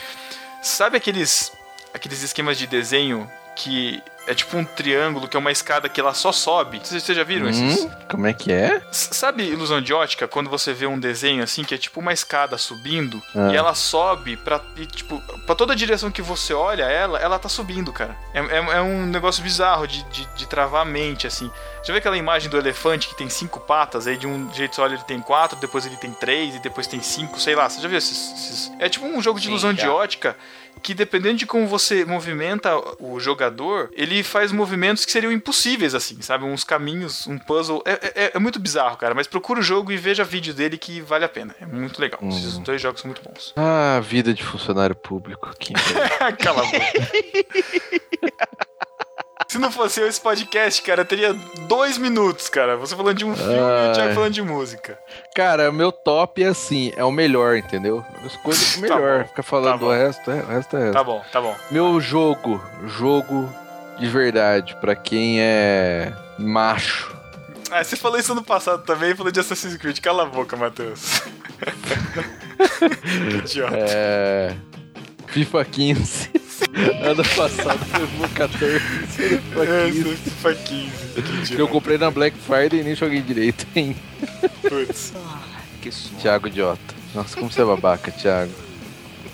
Sabe aqueles, aqueles esquemas de desenho que é tipo um triângulo, que é uma escada que ela só sobe? Vocês vocês já viram esses? Hum, como é que é? S- Sabe ilusão de ótica? Quando você vê um desenho assim, que é tipo uma escada subindo, Ah. e ela sobe pra, e, tipo, pra toda direção que você olha ela, ela tá subindo, cara. É, é- é um negócio bizarro de, de, de travar a mente, assim. Já viu aquela imagem do elefante que tem cinco patas, aí de um jeito você olha ele tem quatro, depois ele tem três, e depois tem cinco, sei lá. Você já viu esses... esses- É tipo um jogo de Sim, ilusão de já. ótica que dependendo de como você movimenta o jogador, ele faz movimentos que seriam impossíveis, assim, sabe? Uns caminhos, um puzzle. É, é- é muito bizarro, cara, mas procura o jogo e veja vídeo dele que vale a pena. É muito legal. Esses dois jogos são muito bons. Ah, vida de funcionário público. Que. Cala a boca. Se não fosse eu esse podcast, cara, teria dois minutos, cara. Você falando de um filme e o Thiago falando de música. Cara, meu top é assim, é o melhor, entendeu? O Tá melhor. bom, Fica falando tá bom. resto, é, o resto é resto. Tá bom, tá bom. Meu jogo, jogo de verdade, pra quem é macho. Ah, você falou isso ano passado também, falou de Assassin's Creed. Cala a boca, Matheus. Idiota. É. FIFA 15. ano passado foi FIFA 14. FIFA É, 15. FIFA 15. Que Que eu idiota. comprei na Black Friday e nem joguei direito, hein? Putz. Que som. Thiago Idiota. Nossa, como você é babaca, Thiago.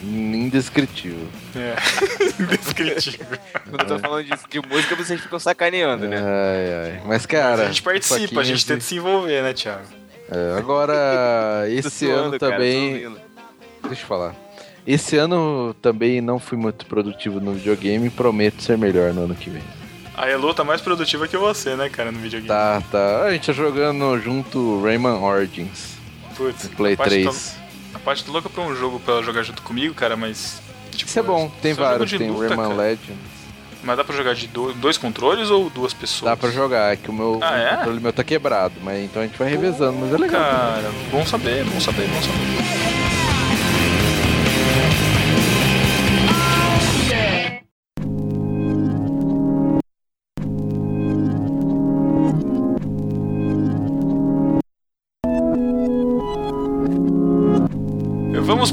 Indescritível. É. Indescritível. Quando eu tô falando de, de música, vocês ficam sacaneando, né? Ai, ai. Mas, cara. a gente participa, a gente 15, tenta se envolver, né, Thiago? é, agora, esse suando, ano cara, também. ouvindo. Deixa eu falar. Esse ano também não fui muito produtivo no videogame e prometo ser melhor no ano que vem. A Elo tá mais produtiva que você, né, cara, no videogame. Tá, tá. A gente tá jogando junto Rayman Origins. Putz, Play a parte 3. Tá, a parte tá louca pra um jogo pra ela jogar junto comigo, cara, mas. Tipo, Isso é bom, tem jogo vários. Tem o luta, Rayman cara. Legend. Mas dá pra jogar de do- dois controles ou duas pessoas? Dá pra jogar, é que o meu Ah, é? o controle meu tá quebrado, mas então a gente vai revezando, mas é legal. Cara, bom saber, bom saber, bom saber.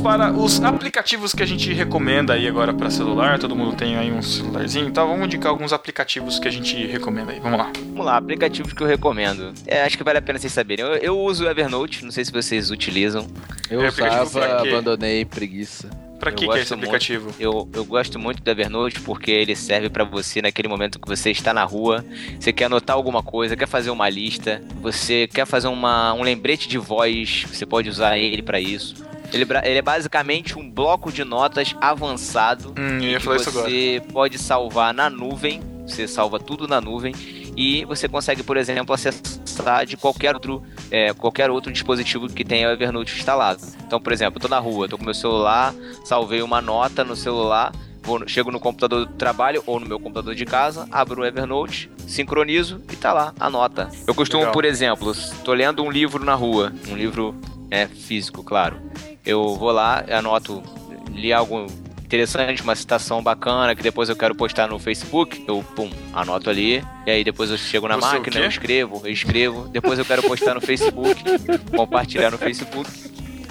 Para os aplicativos que a gente recomenda aí agora para celular. Todo mundo tem aí um celularzinho, então vamos indicar alguns aplicativos que a gente recomenda aí. Vamos lá. Vamos lá, aplicativos que eu recomendo. É, acho que vale a pena vocês saberem. Eu, eu uso o Evernote, não sei se vocês utilizam. Eu É aplicativo usava, abandonei, preguiça. Pra que, que é esse gosto muito. aplicativo? Eu, eu gosto muito do Evernote porque ele serve pra você naquele momento que você está na rua, você quer anotar alguma coisa, quer fazer uma lista, você quer fazer uma, um lembrete de voz, você pode usar ele pra isso. Ele, ele é basicamente um bloco de notas avançado Hum, que falar isso agora. você pode salvar na nuvem, você salva tudo na nuvem e você consegue, por exemplo, acessar de qualquer outro, é, qualquer outro dispositivo que tenha o Evernote instalado. Então, por exemplo, eu tô na rua, tô com meu celular, salvei uma nota no celular, vou chego no computador do trabalho ou no meu computador de casa, abro o Evernote, sincronizo e tá lá a nota. Eu costumo, Legal. por exemplo, tô lendo um livro na rua, um livro é, físico, claro. Eu vou lá, anoto, li algo interessante, uma citação bacana que depois eu quero postar no Facebook, eu pum, anoto ali, e aí depois eu chego na Você o máquina, eu escrevo, eu escrevo, depois eu quero postar no Facebook, compartilhar no Facebook,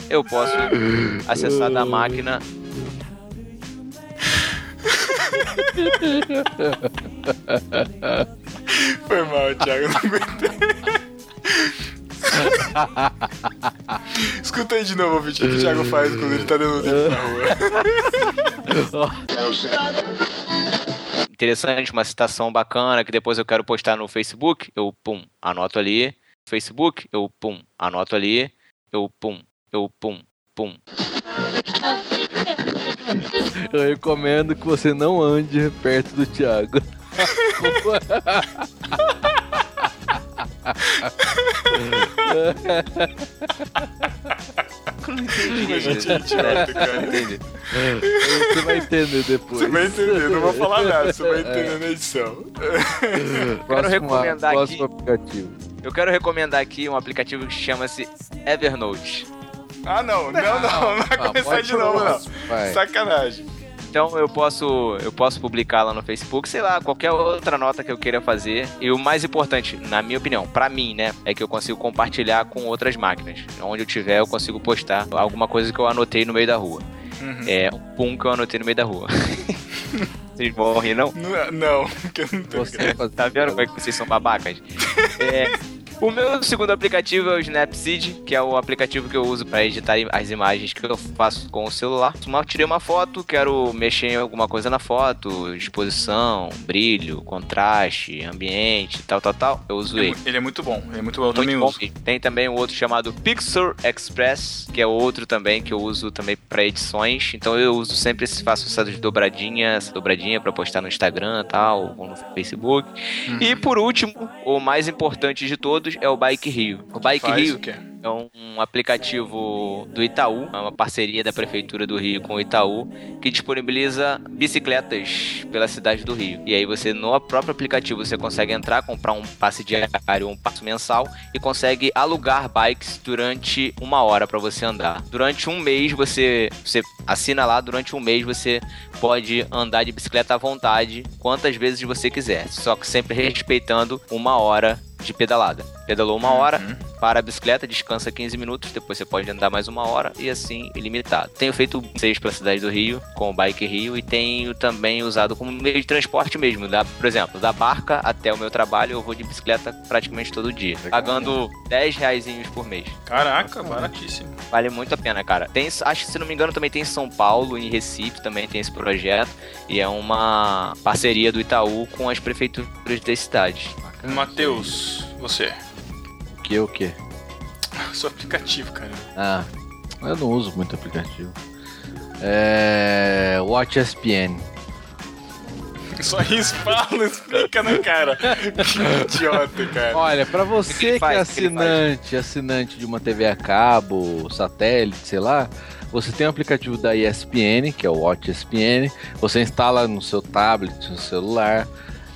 eu posso acessar da máquina. Foi mal, Thiago, não aguentei. Escuta aí de novo o vídeo que o Thiago faz quando ele tá dando livro na rua. Interessante, uma citação bacana que depois eu quero postar no Facebook, eu pum, anoto ali, Facebook, eu pum, anoto ali, eu pum, eu pum, pum. Eu recomendo que você não ande perto do Thiago. não entendi. A gente é idiota, cara. Não entendi. Você vai entender depois. Você vai entender, não vou falar nada, você vai entender na edição. Próximo, recomendar próximo aqui- aplicativo. Eu quero recomendar aqui um aplicativo que chama-se Evernote. Ah, não, não, não, não vai Ah, começar de novo, não. Vai. Sacanagem. Então eu posso, eu posso publicar lá no Facebook, sei lá, qualquer outra nota que eu queira fazer. E o mais importante, na minha opinião, pra mim, né, é que eu consigo compartilhar com outras máquinas. Onde eu tiver, eu consigo postar alguma coisa que eu anotei no meio da rua. Uhum. É um pum que eu anotei no meio da rua. Vocês vão rir, não? Não, não, porque eu não tô Você Tá vendo como é que vocês são babacas? É, o meu segundo aplicativo é o Snapseed, que é o aplicativo que eu uso para editar as imagens que eu faço com o celular. Uma, tirei uma foto, quero mexer em alguma coisa na foto, exposição, brilho, contraste, ambiente, tal, tal, tal. Eu uso Ele, ele. é ele é muito bom, ele é muito bom, eu também Muito bom uso. Tem também um outro chamado Pixel Express, que é outro também que eu uso também para edições. Então eu uso sempre esse faço essa dobradinha, essa dobradinha para postar no Instagram, tal, ou no Facebook. Uhum. E por último, o mais importante de todos é o Bike Rio. O Bike Faz Rio o quê? é um aplicativo do Itaú, é uma parceria da Prefeitura do Rio com o Itaú, que disponibiliza bicicletas pela cidade do Rio. E aí você, no próprio aplicativo, você consegue entrar, comprar um passe diário, um passe mensal e consegue alugar bikes durante uma hora para você andar. Durante um mês você, você assina lá, durante um mês você pode andar de bicicleta à vontade, quantas vezes você quiser, só que sempre respeitando uma hora de pedalada. Pedalou uma hora, Uhum. para a bicicleta, descansa 15 minutos, depois você pode andar mais uma hora e assim ilimitado. Tenho feito seis pela cidade do Rio com o Bike Rio e tenho também usado como meio de transporte mesmo. Da, por exemplo, da barca até o meu trabalho eu vou de bicicleta praticamente todo dia, pagando 10 reais por mês. Caraca, baratíssimo. Vale muito a pena, cara. Tem, acho que se não me engano também tem em São Paulo, em Recife também tem esse projeto e é uma parceria do Itaú com as prefeituras das cidades. Matheus, você. O que, o que? Seu aplicativo, cara. Ah, eu não uso muito aplicativo. É. Watch ESPN. Só isso, fala, explica, né, cara? Que idiota, cara. Olha, pra você que, faz? é O que assinante, assinante de uma TV a cabo, satélite, sei lá, você tem o aplicativo da ESPN, que é o Watch ESPN, você instala no seu tablet, no celular,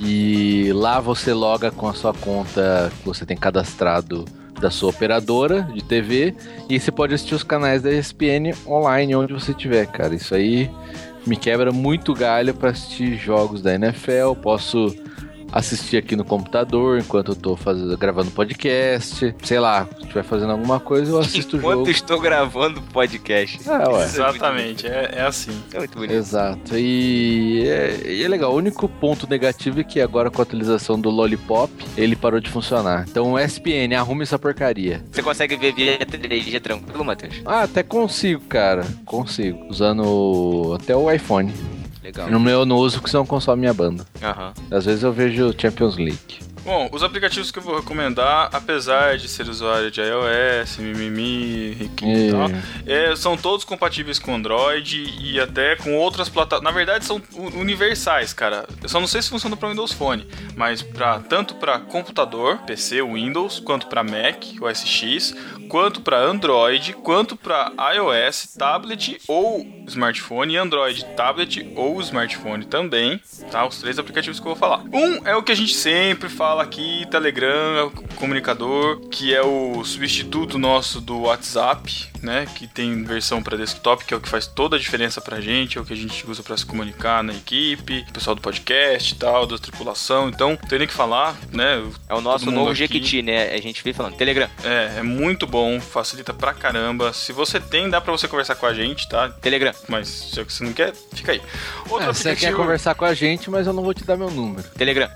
e lá você loga com a sua conta que você tem cadastrado da sua operadora de TV, e você pode assistir os canais da ESPN online onde você estiver, cara. Isso aí me quebra muito galho pra assistir jogos da NFL, posso assistir aqui no computador enquanto eu tô fazendo, gravando podcast. Sei lá, se estiver fazendo alguma coisa, eu assisto o Enquanto jogo. estou gravando podcast. Ah, ué. Exatamente, é, é assim. É muito bonito. Exato. E é, e é legal. O único ponto negativo é que agora com a atualização do Lollipop, ele parou de funcionar. Então, SPN, arrume essa porcaria. Você consegue ver via 3G tranquilo, Matheus? Ah, até consigo, cara. Consigo. Usando até o iPhone. Legal. No meu eu não uso porque senão consome minha banda. Aham. Às vezes eu vejo Champions League. Bom, os aplicativos que eu vou recomendar, apesar de ser usuário de iOS, Mimimi, Riquinho e tal, é, são todos compatíveis com Android e até com outras plataformas. Na verdade, são universais, cara. Eu só não sei se funciona para Windows Phone, mas pra, tanto para computador, PC, Windows, quanto para Mac, OS X, quanto para Android, quanto para iOS, tablet ou smartphone, e Android, tablet ou smartphone também, tá? Os três aplicativos que eu vou falar. Um é o que a gente sempre fala aqui, Telegram, é comunicador, que é o substituto nosso do WhatsApp, né? Que tem versão para desktop, que é o que faz toda a diferença pra gente, é o que a gente usa para se comunicar na equipe, o pessoal do podcast e tal, da tripulação. Então, tem nem que falar, né? É o nosso novo. Jequiti, né? A gente vive falando. Telegram, É, é muito bom, facilita pra caramba. Se você tem, dá pra você conversar com a gente, tá? Telegram, Mas se você não quer, fica aí. Outro É, você quer aplicativo- conversar com a gente, mas eu não vou te dar meu número. Telegram,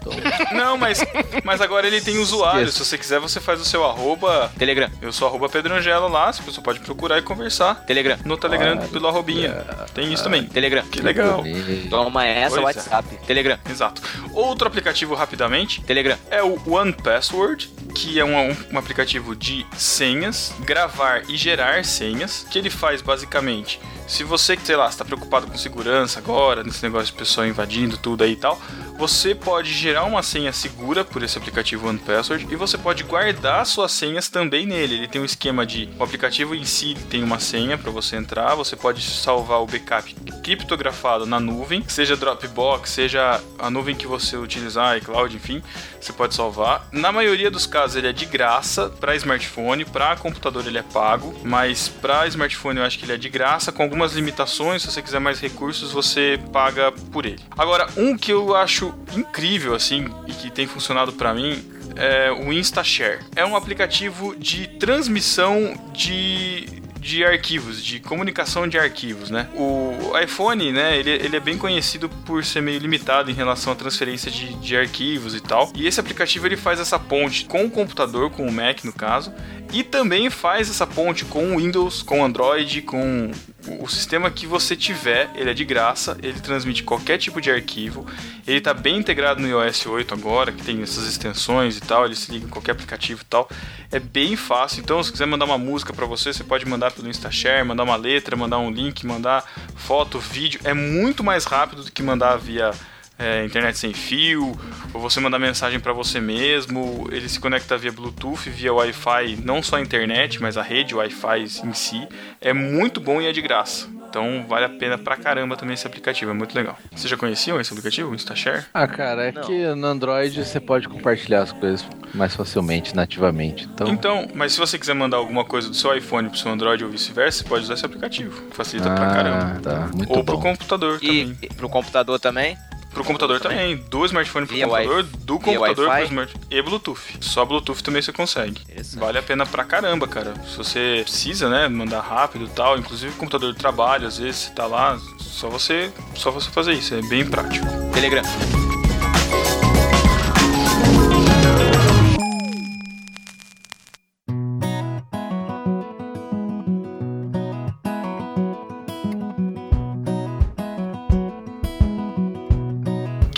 Não, mas, mas agora ele tem usuário. Se você quiser, você faz o seu arroba. Telegram, Eu sou arroba Pedro Angelo lá, a pessoa pode procurar e conversar Telegram, no Telegram Olha. pelo arrobinha. Tem isso também. Telegram. Que legal. Toma essa, Pois é. WhatsApp. Telegram, Exato. Outro aplicativo rapidamente Telegram, é o One Password, que é um, um aplicativo de senhas, gravar e gerar senhas, que ele faz basicamente Se você, sei lá, está preocupado com segurança agora, nesse negócio de pessoal invadindo tudo aí e tal, você pode gerar uma senha segura por esse aplicativo OnePassword e você pode guardar suas senhas também nele. Ele tem um esquema de o aplicativo em si tem uma senha para você entrar, você pode salvar o backup criptografado na nuvem, seja Dropbox, seja a nuvem que você utilizar, iCloud, enfim, você pode salvar. Na maioria dos casos ele é de graça para smartphone, para computador ele é pago, mas para smartphone eu acho que ele é de graça com algumas limitações, se você quiser mais recursos você paga por ele. Agora, um que eu acho incrível assim e que tem funcionado para mim é o InstaShare. É um aplicativo de transmissão de de arquivos, de comunicação de arquivos, né? O iPhone, né, ele, ele é bem conhecido por ser meio limitado em relação à transferência de, de arquivos e tal. E esse aplicativo ele faz essa ponte com o computador, com o Mac no caso, e também faz essa ponte com o Windows, com o Android, com o sistema que você tiver, ele é de graça, ele transmite qualquer tipo de arquivo, ele está bem integrado no iOS 8 agora, que tem essas extensões e tal, ele se liga em qualquer aplicativo e tal. É bem fácil, então se quiser mandar uma música para você, você pode mandar pelo InstaShare, mandar uma letra, mandar um link, mandar foto, vídeo, é muito mais rápido do que mandar via é, internet sem fio, ou você mandar mensagem para você mesmo. Ele se conecta via Bluetooth, via Wi-Fi, não só a internet, mas a rede Wi-Fi em si. É muito bom e é de graça. Então vale a pena pra caramba também esse aplicativo, é muito legal. Vocês já conheciam esse aplicativo, o InstaShare? Ah, cara, é Não. que no Android você pode compartilhar as coisas mais facilmente, nativamente. Então, Então, mas se você quiser mandar alguma coisa do seu iPhone pro seu Android ou vice-versa, você pode usar esse aplicativo. Facilita pra caramba. ah, tá, muito Ou pro bom. computador E, também. e pro computador também? Pro computador também. Do smartphone pro Via computador, do computador pro smartphone. E Bluetooth. Só Bluetooth também você consegue. Vale a pena pra caramba, cara. Se você precisa, né, mandar rápido e tal, inclusive o computador de trabalho, às vezes você tá lá, só você, só você fazer isso, é bem prático. Telegram.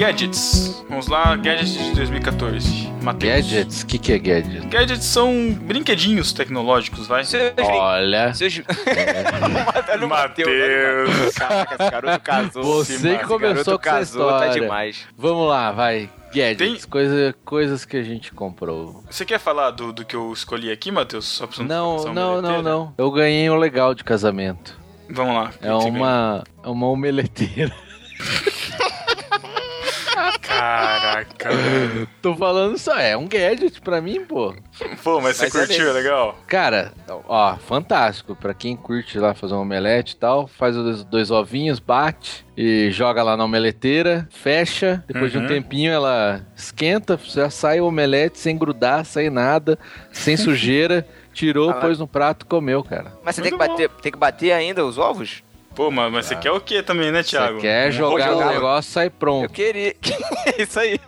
Gadgets. Vamos lá, gadgets de 2014. Matheus. Gadgets? O que, que é gadget? Gadgets são brinquedinhos tecnológicos, vai. Seus, Olha, seus... Não bateu, Matheus. Caraca, esse garoto casou. Você que começou garoto com essa casou, tá história. demais. vamos lá, vai. Gadgets, Tem- coisa, coisas que a gente comprou. Você quer falar do, do que eu escolhi aqui, Matheus? Não, não, não, não. Eu ganhei um legal de casamento. Vamos lá. É uma, é uma omeleteira. Caraca. Tô falando só, é um gadget pra mim, pô. Pô, mas você Mas é curtiu, é legal? Cara, ó, fantástico. Pra quem curte lá fazer um omelete e tal, faz os dois ovinhos, bate e joga lá na omeleteira, fecha. Depois de Uhum. um tempinho ela esquenta, já sai o omelete sem grudar, sem nada, sem sujeira. Tirou, Ah, pôs no prato, comeu, cara. Mas você tem que, bater, tem que bater ainda os ovos? Pô, mas, mas você quer o que também, né, Thiago? Você quer jogar jogar. o negócio, sai Eu pronto. queria. Isso aí.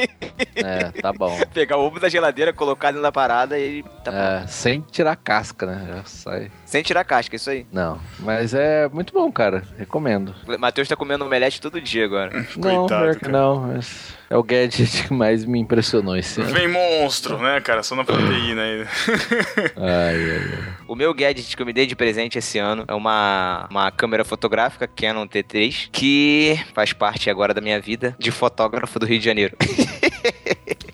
É, tá bom. Pegar o ovo da geladeira, colocar dentro da parada e tá pronto. É, sem tirar casca, né? Já sai. Sem tirar casca, isso aí. Não, mas é muito bom, cara. Recomendo. O Matheus tá comendo omelete todo dia agora. não, Coitado, que não, mas é o gadget que mais me impressionou esse ano. Vem monstro, né, cara? Só na proteína aí. Ai, ai, ai. O meu gadget que eu me dei de presente esse ano é uma, uma câmera fotográfica Canon T3, que faz parte agora da minha vida de fotógrafo do Rio de Janeiro.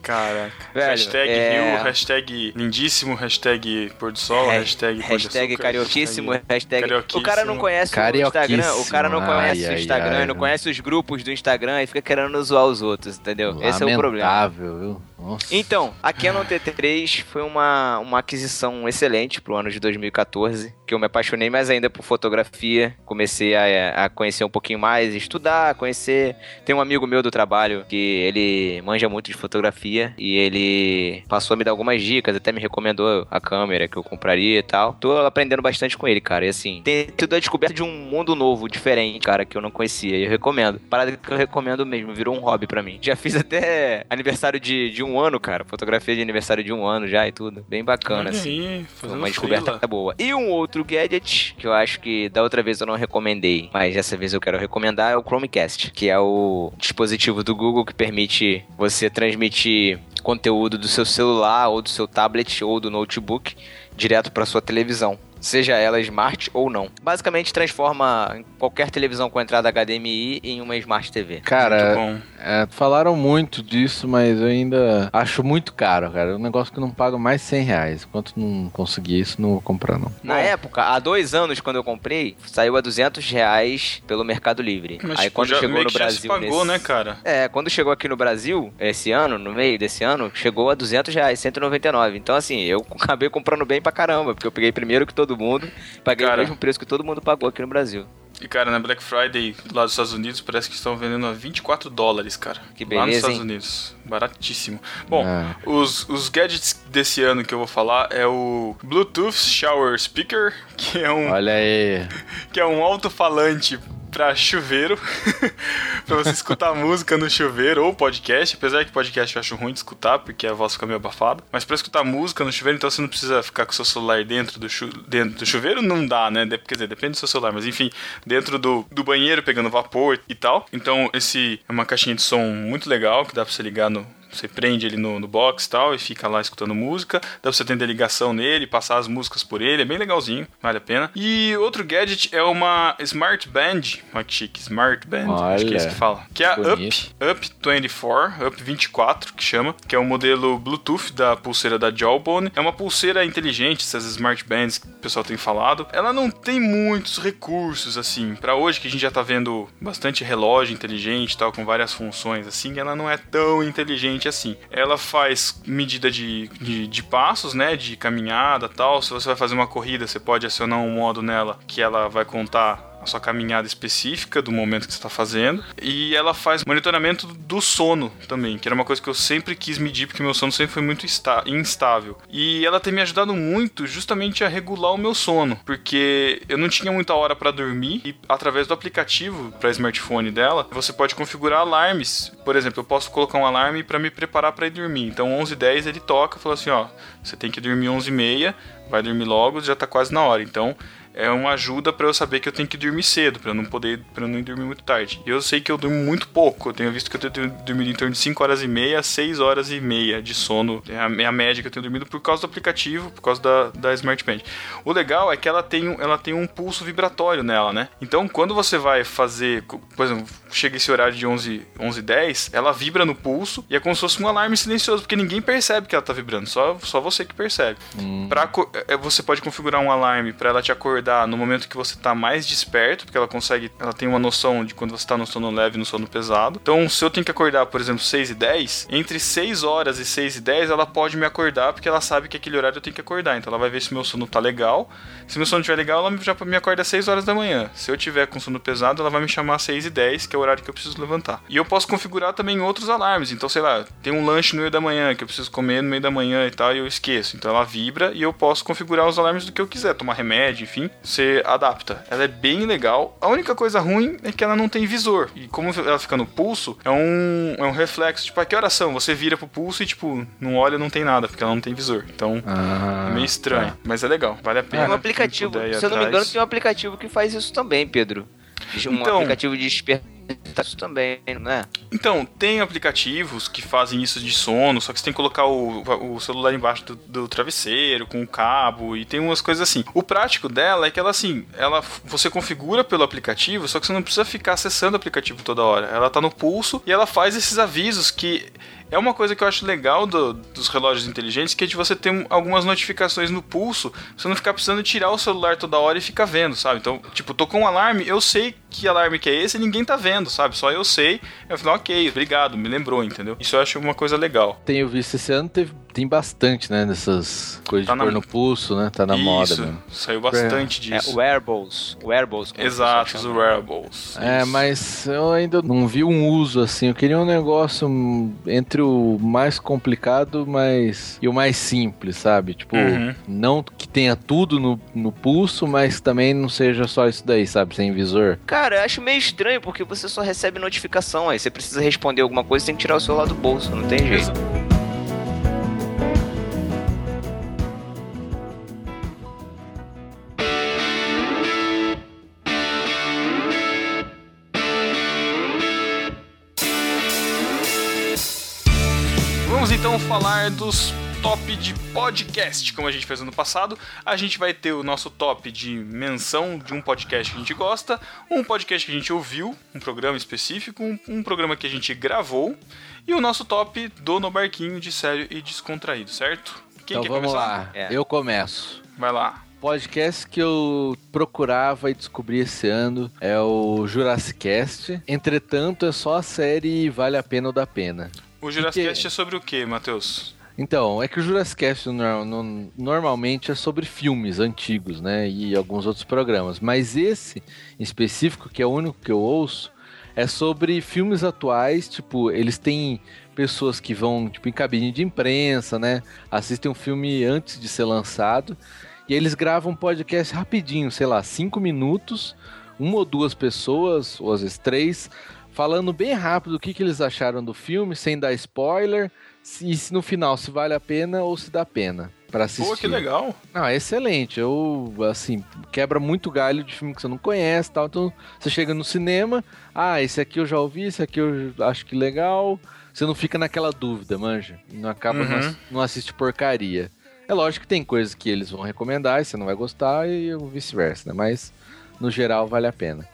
Caraca. Velho, hashtag é- Rio, hashtag lindíssimo, hashtag pôr do sol, É, hashtag Hashtag carioquíssimo, hashtag... O cara não conhece o Instagram, o cara não conhece Ai, o ai, Instagram, ai. não conhece os grupos do Instagram e fica querendo zoar os outros, entendeu? Esse é o problema. Lamentável, viu? Então, a Canon T3 foi uma, uma aquisição excelente pro ano de 2014, que eu me apaixonei mais ainda por fotografia, comecei a, a conhecer um pouquinho mais, estudar, conhecer. Tem um amigo meu do trabalho que ele manja muito de fotografia e ele passou a me dar algumas dicas, até me recomendou a câmera que eu compraria e tal. Tô aprendendo bastante com ele, cara, e assim, tem sido a descoberta de um mundo novo, diferente, cara, que eu não conhecia, e eu recomendo. Parada que eu recomendo mesmo, virou um hobby pra mim. Já fiz até aniversário de, de um ano, cara, fotografia de aniversário de um ano já e tudo. Bem bacana, Olha assim. aí, Foi uma descoberta frila. boa. E um outro gadget que eu acho que da outra vez eu não recomendei, mas dessa vez eu quero recomendar é o Chromecast, que é o dispositivo do Google que permite você transmitir conteúdo do seu celular ou do seu tablet ou do notebook direto para sua televisão. Seja ela smart ou não. Basicamente transforma qualquer televisão com entrada HDMI em uma Smart TV. Muito Cara, bom. é, falaram muito disso, mas eu ainda acho muito caro, cara. É um negócio que eu não pago mais 100 reais. Enquanto não conseguir isso, não vou comprar, não. Na Bom. época, há dois anos, quando eu comprei, saiu a 200 reais pelo Mercado Livre. Mas Aí tipo, quando já, chegou meio no que já se Brasil... pagou, nesse- né, cara? É, quando chegou aqui no Brasil, esse ano, no meio desse ano, chegou a 200 reais, 199. Então, assim, eu acabei comprando bem pra caramba, porque eu peguei primeiro que todo mundo, paguei Cara. o mesmo preço que todo mundo pagou aqui no Brasil. E, cara, na Black Friday lá dos Estados Unidos parece que estão vendendo a 24 dólares, cara. Que Lá nos beleza, Estados hein? Unidos. Baratíssimo. Bom, É. os, os gadgets desse ano que eu vou falar é o Bluetooth Shower Speaker, que é um, Olha aí. que é um alto-falante pra chuveiro, pra você escutar música no chuveiro ou podcast, apesar que podcast eu acho ruim de escutar, porque a voz fica meio abafada, mas pra escutar música no chuveiro, então você não precisa ficar com o seu celular dentro do, chu dentro do chuveiro, não dá, né? De- Quer dizer, depende do seu celular, mas enfim, dentro do, do banheiro pegando vapor e tal. Então, esse é uma caixinha de som muito legal, que dá pra você ligar no, você prende ele no, no box e tal e fica lá escutando música. Dá pra você atender ligação nele, passar as músicas por ele. É bem legalzinho, vale a pena. E outro gadget é uma Smart Band. Olha que chique, Smart Band. acho que é isso Olha, que fala. Que é a bonito. Up, Up 24, Up 24, que chama. Que é o modelo Bluetooth da pulseira da Jawbone. É uma pulseira inteligente, essas Smart Bands que o pessoal tem falado. Ela não tem muitos recursos, assim. Pra hoje, que a gente já tá vendo bastante relógio inteligente tal, com várias funções, assim, ela não é tão inteligente assim. Ela faz medida de, de, de passos, né? De caminhada tal. Se você vai fazer uma corrida, você pode acionar um modo nela que ela vai contar a sua caminhada específica do momento que você está fazendo. E ela faz monitoramento do sono também, que era uma coisa que eu sempre quis medir, porque meu sono sempre foi muito instável. E ela tem me ajudado muito justamente a regular o meu sono, porque eu não tinha muita hora para dormir e através do aplicativo para smartphone dela, você pode configurar alarmes. Por exemplo, eu posso colocar um alarme para me preparar para ir dormir. Então 11h10 ele toca fala assim, ó, você tem que dormir 11h30, vai dormir logo, já tá quase na hora. Então, é uma ajuda pra eu saber que eu tenho que dormir cedo, eu não poder, para não ir dormir muito tarde. E eu sei que eu durmo muito pouco. Eu tenho visto que eu tenho dormido em torno de 5 horas e meia a 6 horas e meia de sono. É a, é a média que eu tenho dormido por causa do aplicativo, por causa da, da Smart Band. O legal é que ela tem, um- ela tem um pulso vibratório nela, né? Então, quando você vai fazer, por exemplo, chega esse horário de 11, 11 10, ela vibra no pulso e é como se fosse um alarme silencioso, porque ninguém percebe que ela tá vibrando, só, só você que percebe. Pra, co- é, você pode configurar um alarme para ela te acordar no momento que você tá mais desperto, porque ela consegue, ela tem uma noção de quando você tá no sono leve e no sono pesado. Então, se eu tenho que acordar, por exemplo, 6 e 10, entre 6 horas e 6 e 10, ela pode me acordar, porque ela sabe que aquele horário eu tenho que acordar. Então, ela vai ver se meu sono tá legal. Se meu sono estiver legal, ela já me acorda às 6 horas da manhã. Se eu tiver com sono pesado, ela vai me chamar às 6 e 10, que é o horário que eu preciso levantar. E eu posso configurar também outros alarmes. Então, sei lá, tem um lanche no meio da manhã que eu preciso comer no meio da manhã e tal, e eu esqueço. Então ela vibra e eu posso configurar os alarmes do que eu quiser, tomar remédio, enfim, você adapta. Ela é bem legal. A única coisa ruim é que ela não tem visor. E como ela fica no pulso, é um, é um reflexo. Tipo, a que horas são? Você vira pro pulso e, tipo, não olha, não tem nada, porque ela não tem visor. Então, Ah, é meio estranho. tá. Mas é legal, vale a pena. Tem um aplicativo, se eu não me engano, tem um aplicativo que faz isso também, Pedro. Um Então- aplicativo de despertar isso também, não é? Então, tem aplicativos que fazem isso de sono, só que você tem que colocar o, o celular embaixo do, do travesseiro, com o cabo, e tem umas coisas assim. O prático dela é que ela, assim, ela você configura pelo aplicativo, só que você não precisa ficar acessando o aplicativo toda hora. Ela tá no pulso e ela faz esses avisos que. É uma coisa que eu acho legal do- dos relógios inteligentes, que é de você ter um- algumas notificações no pulso, você não ficar precisando tirar o celular toda hora e ficar vendo, sabe? Então, tipo, tocou um alarme, eu sei que alarme que é esse e ninguém tá vendo, sabe? Só eu sei. Eu falo, ok, obrigado, me lembrou, entendeu? Isso eu acho uma coisa legal. Tenho visto esse ano, teve, tem bastante, né? Dessas coisas Tá de na- pôr no pulso, né? Tá na moda Isso, mesmo. saiu bastante É, disso. wearables. Wearables. o Exato, os wearables. É, Isso. mas eu ainda não vi um uso assim. Eu queria um negócio entre o mais complicado mas e o mais simples, sabe? Tipo, Uhum. não que tenha tudo no, no pulso, mas também não seja só isso daí, sabe? Sem visor. Cara, eu acho meio estranho porque você só recebe notificação. Aí você precisa responder alguma coisa, tem que tirar o celular do bolso, não tem jeito. Falar dos top de podcast, como a gente fez ano passado. A gente vai ter o nosso top de menção de um podcast que a gente gosta, um podcast que a gente ouviu, um programa específico, um, um programa que a gente gravou e o nosso top do No Barquinho de sério e descontraído, certo? Quem então quer vamos começar? lá, É. eu começo. Vai lá. Podcast que eu procurava e descobri esse ano é o Jurassic Cast. Entretanto, é só a série Vale a Pena ou Dá Pena. O Jurassic é sobre o que, Matheus? Então, é que o Jurassic Cast no- no- normalmente é sobre filmes antigos, né? E alguns outros programas. Mas esse, em específico, que é o único que eu ouço, é sobre filmes atuais. Tipo, eles têm pessoas que vão, tipo, em cabine de imprensa, né? Assistem um filme antes de ser lançado. E eles gravam um podcast rapidinho, sei lá, cinco minutos. Uma ou duas pessoas, ou às vezes três, falando bem rápido o que, que eles acharam do filme, sem dar spoiler se, e se no final se vale a pena ou se dá pena pra assistir. Pô, que legal. Não, é excelente. Eu, assim, quebra muito galho de filme que você não conhece tal. Então, você chega no cinema, ah, esse aqui eu já ouvi, esse aqui eu acho que legal. Você não fica naquela dúvida, manja. Não acaba, Uhum. não, ass- não assiste porcaria. É lógico que tem coisas que eles vão recomendar e você não vai gostar e vice-versa, né? Mas, no geral, vale a pena.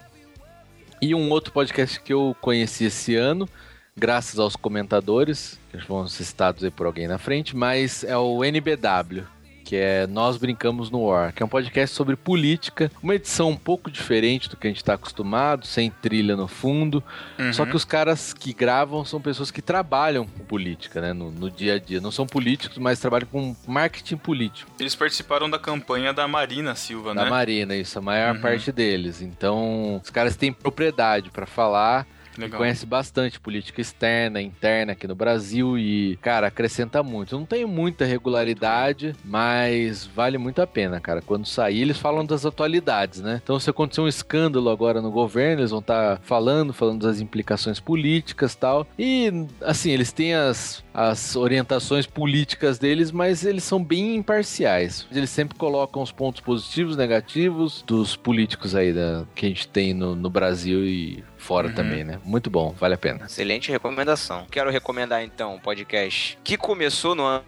E um outro podcast que eu conheci esse ano, graças aos comentadores, que vão ser citados aí por alguém na frente, mas é o NBW, que é Nós Brincamos no War, que é um podcast sobre política, uma edição um pouco diferente do que a gente está acostumado, sem trilha no fundo, Uhum. só que os caras que gravam são pessoas que trabalham com política, né, no, no dia a dia. Não são políticos, mas trabalham com marketing político. Eles participaram da campanha da Marina Silva, Da né? Marina, isso, a maior Uhum. parte deles. Então, os caras têm propriedade para falar Legal. conhece bastante política externa, interna aqui no Brasil e, cara, acrescenta muito. Não tem muita regularidade, mas vale muito a pena, cara. Quando sair, eles falam das atualidades, né? Então, se acontecer um escândalo agora no governo, eles vão estar falando, falando das implicações políticas tal. E, assim, eles têm as, as orientações políticas deles, mas eles são bem imparciais. Eles sempre colocam os pontos positivos, negativos dos políticos aí da, que a gente tem no, no Brasil e fora Uhum. também, né? Muito bom, vale a pena. Excelente recomendação. Quero recomendar então um podcast que começou no ano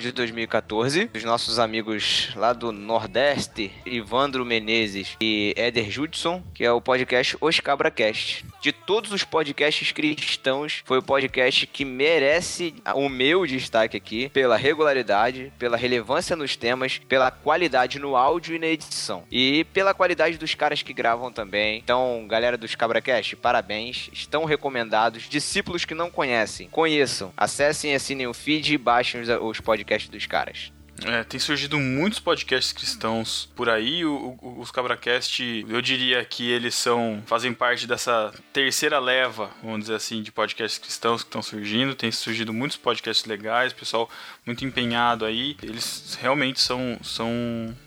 de 2014, dos nossos amigos lá do Nordeste, Ivandro Menezes e Éder Judson, que é o podcast Os Cabracast. De todos os podcasts cristãos, foi o podcast que merece o meu destaque aqui pela regularidade, pela relevância nos temas, pela qualidade no áudio e na edição e pela qualidade dos caras que gravam também. Então, galera dos Cabracast, parabéns, estão recomendados. Discípulos que não conhecem, conheçam, acessem, assinem o feed e baixem os, os podcasts dos caras. É, tem surgido muitos podcasts cristãos por aí. O- o- os Cabracast, eu diria que eles são fazem parte dessa terceira leva, vamos dizer assim, de podcasts cristãos que estão surgindo. Tem surgido muitos podcasts legais, pessoal muito empenhado aí. Eles realmente são, são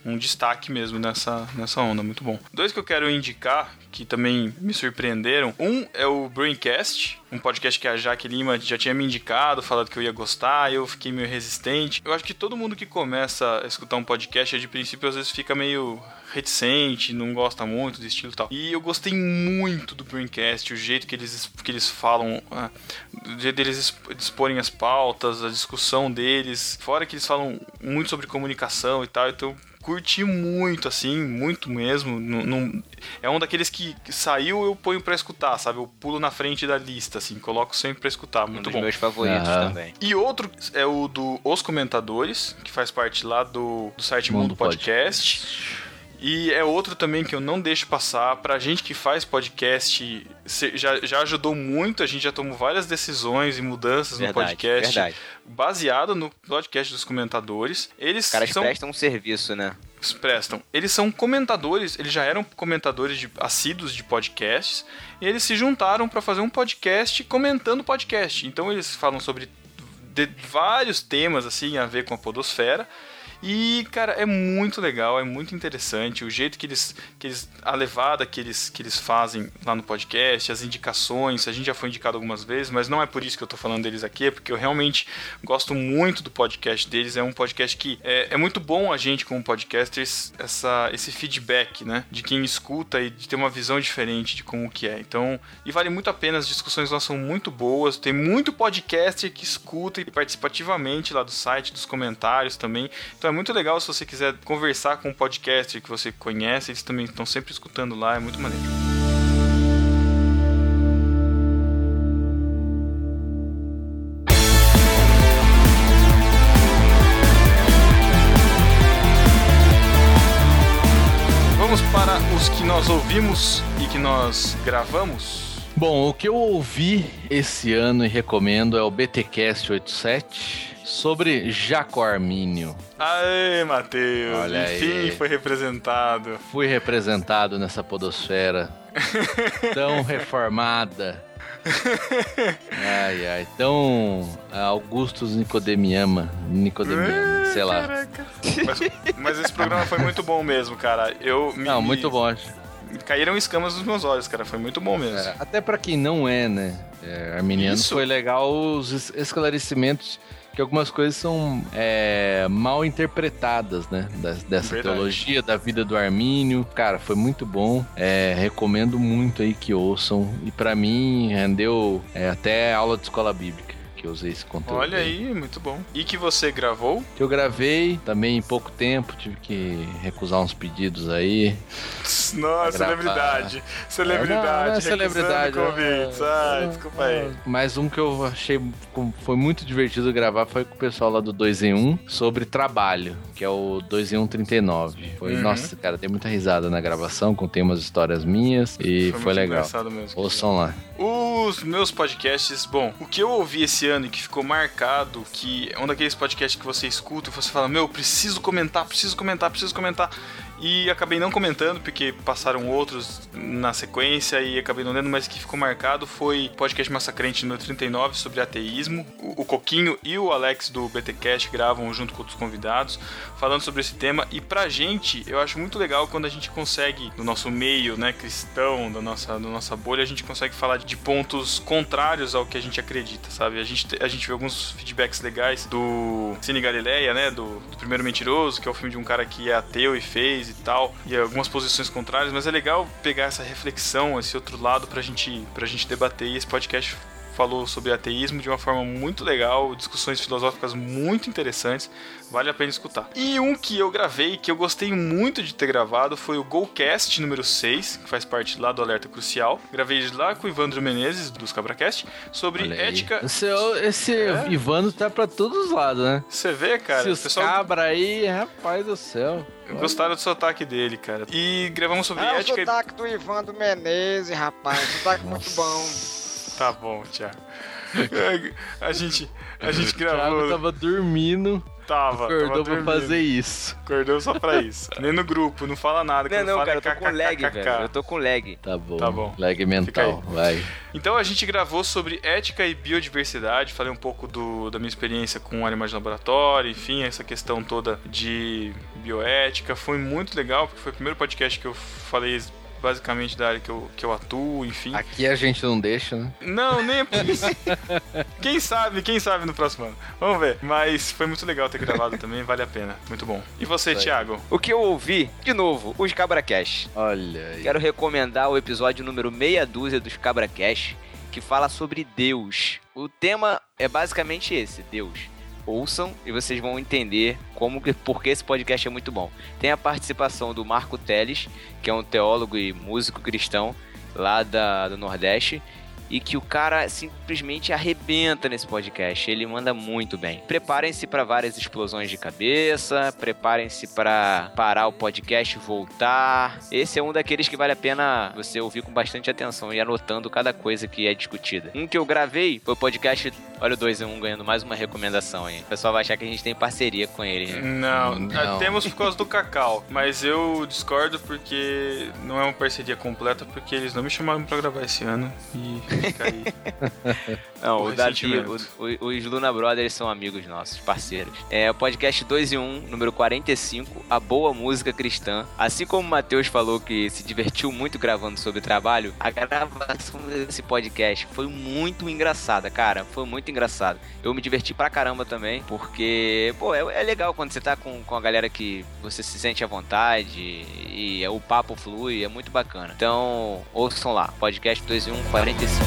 um destaque mesmo nessa, nessa onda, muito bom. Dois que eu quero indicar, que também me surpreenderam. Um é o Braincast, um podcast que a Jaque Lima já tinha me indicado, falado que eu ia gostar, eu fiquei meio resistente. Eu acho que todo mundo que começa a escutar um podcast, de princípio, às vezes fica meio reticente, não gosta muito do estilo e tal. E eu gostei muito do Braincast, o jeito que eles, que eles falam, ah, o jeito deles exp- exporem as pautas, a discussão deles. Fora que eles falam muito sobre comunicação e tal, então curti muito, assim, muito mesmo. Não, não- é um daqueles que saiu, eu ponho pra escutar, sabe? Eu pulo na frente da lista, assim, coloco sempre pra escutar. Um Muito dos bom. meus favoritos Aham. também. E outro é o do Os Comentadores, que faz parte lá do, do site Mundo, Mundo Podcast. E é outro também que eu não deixo passar. Pra gente que faz podcast, já, já ajudou muito. A gente já tomou várias decisões e mudanças Verdade, no podcast. verdade. Baseado no podcast dos comentadores. Eles Os caras são prestam um serviço, né? eles prestam. Eles são comentadores, eles já eram comentadores de, assíduos de podcasts, e eles se juntaram para fazer um podcast comentando podcast. Então eles falam sobre de- vários temas assim a ver com a podosfera. E, cara, é muito legal, é muito interessante o jeito que eles, que eles a levada que eles, que eles fazem lá no podcast, as indicações, a gente já foi indicado algumas vezes, mas não é por isso que eu tô falando deles aqui, é porque eu realmente gosto muito do podcast deles, é um podcast que é, é muito bom a gente como podcasters essa esse feedback, né, de quem escuta e de ter uma visão diferente de como que é. Então, e vale muito a pena, as discussões lá são muito boas, tem muito podcaster que escuta e participa ativamente lá do site, dos comentários também. Então é muito legal se você quiser conversar com um podcaster que você conhece, eles também estão sempre escutando lá, é muito maneiro. Os que nós ouvimos e que nós gravamos. Bom, o que eu ouvi esse ano e recomendo é o BTcast 87 sobre Jaco Armínio. Aê, Matheus! Olha Enfim, aí. foi representado. Fui representado nessa podosfera tão reformada. Ai, ai, tão Augustus Nicodemiama, Nicodemiama, sei lá. Caraca. Mas, mas esse programa foi muito bom mesmo, cara. Eu me- Não, muito bom, acho. Caíram escamas nos meus olhos, cara. Foi muito bom mesmo. É, até pra quem não é, né, é, arminiano, Isso. foi legal os es- esclarecimentos que algumas coisas são é, mal interpretadas, né, dessa Verdade. teologia da vida do Armínio. Cara, foi muito bom. É, recomendo muito aí que ouçam. E pra mim rendeu é, até aula de escola bíblica eu usei esse conteúdo. Olha aí, muito bom. E que você gravou? Que eu gravei também em pouco tempo, tive que recusar uns pedidos aí. Nossa, celebridade. É, Celebridade. não, não é celebridade. convites. é- Ai, é- desculpa aí. é. Mais um que eu achei foi muito divertido gravar foi com o pessoal lá do 2 em 1 sobre trabalho, que é o 2 em 1 39. Foi, Uhum. nossa, cara, dei muita risada na gravação, contei umas histórias minhas e foi, muito legal. engraçado mesmo. Ouçam lá. Os meus podcasts, bom, o que eu ouvi esse ano e que ficou marcado, que é um daqueles podcasts que você escuta e você fala, meu, preciso comentar, preciso comentar, preciso comentar. E acabei não comentando, porque passaram outros na sequência e acabei não lendo, mas que ficou marcado foi podcast Massacrente número 39 sobre ateísmo. O, o Coquinho e o Alex do BTcast gravam junto com outros convidados, falando sobre esse tema. E pra gente, eu acho muito legal quando a gente consegue, no nosso meio, né, cristão, da nossa, da nossa bolha, a gente consegue falar de pontos contrários ao que a gente acredita, sabe? A gente, te- a gente vê alguns feedbacks legais do Cine Galileia, né, do, do Primeiro Mentiroso, que é o filme de um cara que é ateu e fez e tal, e algumas posições contrárias, mas é legal pegar essa reflexão, esse outro lado pra gente, pra gente debater, e esse podcast falou sobre ateísmo de uma forma muito legal, discussões filosóficas muito interessantes, vale a pena escutar. E um que eu gravei, que eu gostei muito de ter gravado, foi o GoCast número 6, que faz parte lá do Alerta Crucial. Gravei lá com o Ivandro Menezes, dos CabraCast, sobre ética. Esse, esse É? Ivano tá pra todos os lados, né? Você vê, cara, Se o os pessoal cabra aí, rapaz do céu. gostaram do sotaque dele, cara. E gravamos sobre É o ética e... sotaque do Ivandro Menezes, rapaz. Sotaque muito bom. Tá bom, Thiago. A gente, a gente O Thiago gravou. tava dormindo, Tava, acordou tava pra dormindo. fazer isso. Acordou só pra isso. Nem no grupo, não fala nada. Não, não, fala cara, é eu tô com lag, velho. Eu tô com lag. Tá bom. Tá bom. Lag mental, vai. Então a gente gravou sobre ética e biodiversidade, falei um pouco do, da minha experiência com animais de laboratório, enfim, essa questão toda de bioética. Foi muito legal, porque foi o primeiro podcast que eu falei basicamente da área que eu, que eu atuo, enfim. Aqui a gente não deixa, né? Não, nem é por isso. Quem sabe, quem sabe no próximo ano. Vamos ver. Mas foi muito legal ter gravado também, vale a pena. Muito bom. E você. Thiago? O que eu ouvi, de novo, os CabraCast. Olha aí. Quero recomendar o episódio número meia dúzia dos CabraCast, que fala sobre Deus. O tema é basicamente esse, Deus. Ouçam e vocês vão entender como que, por que esse podcast é muito bom. Tem a participação do Marco Teles, que é um teólogo e músico cristão lá da, do Nordeste, e que o cara simplesmente arrebenta nesse podcast. Ele manda muito bem. Preparem-se para várias explosões de cabeça, preparem-se para parar o podcast e voltar. Esse é um daqueles que vale a pena você ouvir com bastante atenção e anotando cada coisa que é discutida. Um que eu gravei foi o podcast Olha o 2 em 1 ganhando mais uma recomendação aí. O pessoal vai achar que a gente tem parceria com ele. né? Não, Não. ah, temos por causa do Cacau, mas eu discordo porque não é uma parceria completa, porque eles não me chamaram pra gravar esse ano e Fica aí. Não, O o Davi, o- o- os Luna Brothers são amigos nossos, parceiros. É o podcast 2 e 1, número 45, A Boa Música Cristã. Assim como o Matheus falou que se divertiu muito gravando sobre trabalho, a gravação desse podcast foi muito engraçada, cara. Foi muito engraçado. Eu me diverti pra caramba também, porque, pô, é, é legal quando você tá com, com a galera que você se sente à vontade e o papo flui, é muito bacana. Então, ouçam lá, podcast 2 e 1, 45.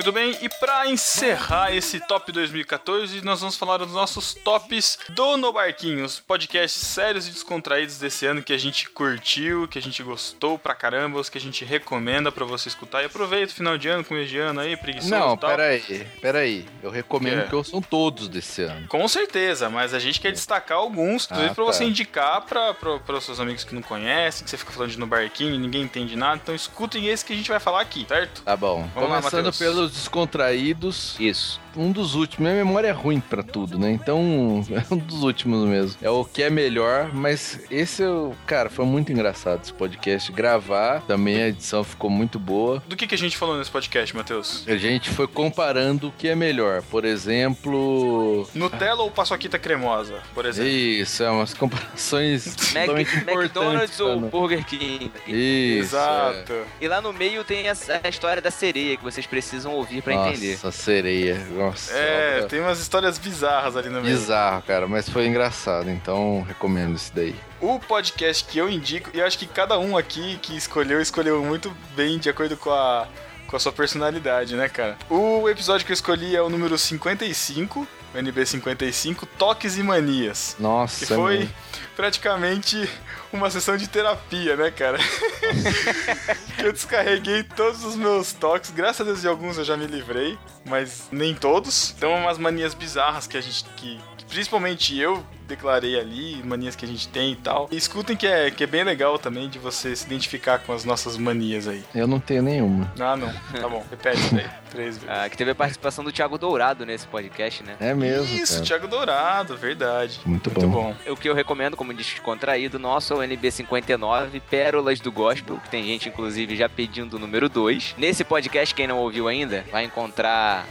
Muito bem, e pra encerrar esse top 2014, nós vamos falar dos nossos tops do No Barquinhos, podcasts sérios e descontraídos desse ano que a gente curtiu, que a gente gostou pra caramba, os que a gente recomenda pra você escutar. E aproveita o final de ano, começo de ano aí, preguiçoso Não, e tal. peraí, peraí. Eu recomendo Que é? que ouçam todos desse ano. Com certeza, mas a gente quer destacar alguns, inclusive Ah, pra você tá. indicar pra, pra, para os seus amigos que não conhecem, que você fica falando de no barquinho e ninguém entende nada. Então escutem esse que a gente vai falar aqui, certo? Tá bom. Vamos lá, Começando Matheus. pelos descontraídos. Isso. Um dos últimos. Minha memória é ruim pra tudo, né? Então, é um dos últimos mesmo. É o que é melhor, mas esse, eu, cara, foi muito engraçado esse podcast. Gravar, também a edição ficou muito boa. Do que, que a gente falou nesse podcast, Matheus? A gente foi comparando o que é melhor. Por exemplo. Nutella ou paçoquita cremosa, por exemplo? Isso, é umas comparações Mac, totalmente importantes. McDonald's ou Burger King. Isso. é. Exato. E lá no meio tem essa- a história da sereia que vocês precisam ouvir pra Nossa, entender. sereia. Nossa. É, obra- tem umas histórias bizarras ali no meio. Bizarro, cara, mas foi engraçado, então recomendo esse daí. O podcast que eu indico, e eu acho que cada um aqui que escolheu, escolheu muito bem de acordo com a, com a sua personalidade, né, cara? O episódio que eu escolhi é o número 55, o NB 55, Toques e Manias. Nossa, Que foi mano. Praticamente uma sessão de terapia, né, cara? eu descarreguei todos os meus toques. Graças a Deus de alguns eu já me livrei, mas nem todos. Então, umas manias bizarras que a gente. que principalmente eu declarei ali, manias que a gente tem e tal. E escutem que é, que é bem legal também de você se identificar com as nossas manias aí. Eu não tenho nenhuma. Ah, não. Tá bom. Repete isso daí. Três vezes. Ah, que teve a participação do Thiago Dourado nesse podcast, né? É mesmo. Isso, cara. Thiago Dourado, verdade. Muito Muito bom. bom. O que eu recomendo como descontraído nosso é o NB59, Pérolas do Gospel, que tem gente, inclusive, já pedindo o número 2. Nesse podcast, quem não ouviu ainda, vai encontrar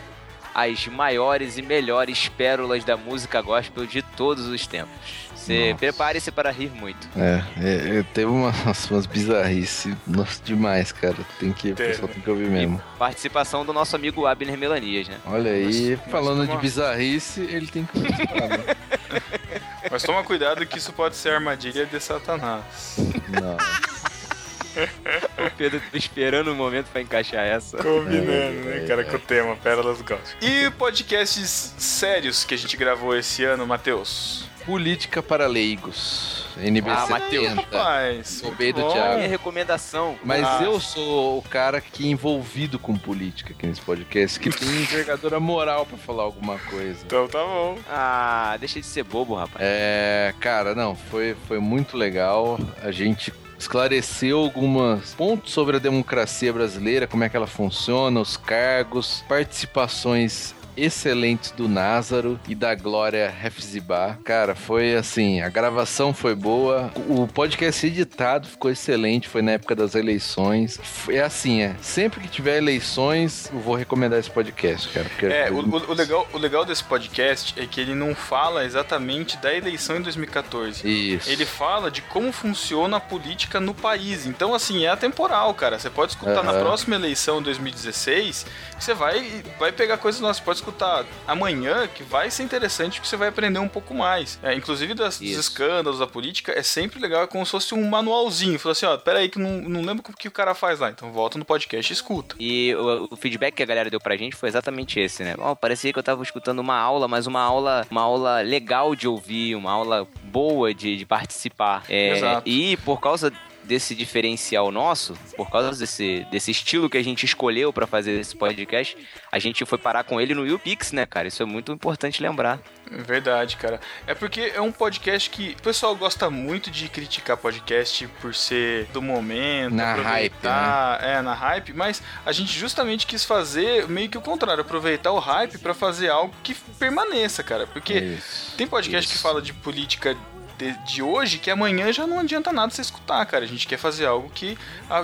as maiores e melhores pérolas da música gospel de todos os tempos. Você prepare-se para rir muito. É, é, é, teve umas, umas bizarrices. Nossa, demais, cara. Tem que, o pessoal tem que ouvir mesmo. Participação do nosso amigo Abner Melanias, né? Olha aí, Mas- mas falando de bizarrice, ele tem que participar, né? Mas toma cuidado que isso pode ser armadilha de Satanás. Não. O Pedro esperando o momento para encaixar essa. Combinando, É, né, é, cara, é. com o tema Pérolas do Gospel. E podcasts sérios que a gente gravou esse ano, Matheus? Política para leigos. NB Ah, Matheus, 70. Rapaz, Roubei do. Thiago. Minha recomendação. Mas Ah. eu sou o cara que é envolvido com política aqui nesse podcast, que tem envergadura moral pra falar alguma coisa. Então tá bom. Ah, deixa de ser bobo, rapaz. É, cara, não, foi, foi muito legal. A gente esclareceu alguns pontos sobre a democracia brasileira, como é que ela funciona, os cargos, participações excelentes do Názaro e da Glória Hefzibah. Cara, foi assim, a gravação foi boa, o podcast editado ficou excelente, foi na época das eleições. É assim, é, sempre que tiver eleições, eu vou recomendar esse podcast, cara. Porque É, o, o- o legal, o legal desse podcast é que ele não fala exatamente da eleição em 2014. Isso. Ele fala de como funciona a política no país. Então, assim, é atemporal, cara. Você pode escutar na Aham. próxima eleição, 2016, que você vai, vai pegar coisas novas. Você pode escutar amanhã, que vai ser interessante, que você vai aprender um pouco mais. É, inclusive das, dos escândalos da política, é sempre legal, é como se fosse um manualzinho. Fala assim, ó, peraí que não, não lembro o que o cara faz lá. Então volta no podcast e escuta. E o, o feedback que a galera deu pra gente foi exatamente esse, né? Ó, parecia que eu tava escutando uma aula, mas uma aula, uma aula legal de ouvir, uma aula boa de, de participar. É, Exato. E por causa desse diferencial nosso, por causa desse, desse estilo que a gente escolheu pra fazer esse podcast, a gente foi parar com ele no YouPix, né, cara? Isso é muito importante lembrar. É Verdade, cara. É porque é um podcast que o pessoal gosta muito de criticar podcast por ser do momento, Na aproveitar, é, na hype, mas a gente justamente quis fazer meio que o contrário, aproveitar o hype pra fazer algo que permaneça, cara. Porque Isso. tem podcast que Isso. fala de política de, de hoje que amanhã já não adianta nada você escutar, cara. A gente quer fazer algo que,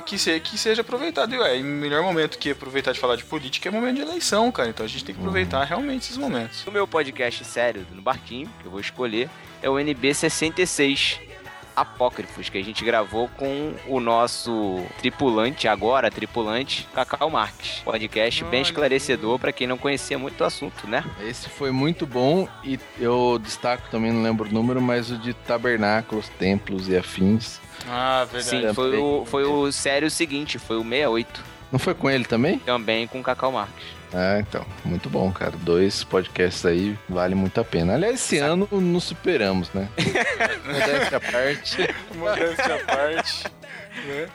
que, se, que seja aproveitado. E ué, o melhor momento que aproveitar de falar de política é o momento de eleição, cara. Então a gente tem que aproveitar realmente esses momentos. O meu podcast sério no Barquinho, que eu vou escolher, é o NB66 Apócrifos, que a gente gravou com o nosso tripulante, agora tripulante, Cacau Marques. Podcast bem esclarecedor para quem não conhecia muito do assunto, né? Esse foi muito bom e eu destaco também, não lembro o número, mas o de tabernáculos, templos e afins. Ah, verdade. Sim, foi o, foi o sério seguinte, foi o 68, Não foi com ele também? também com Cacau Marques. Ah, então. Muito bom, cara. Dois podcasts aí vale muito a pena. Aliás, esse ano nos superamos, né? Modéstia à parte. Modéstia à parte. Né?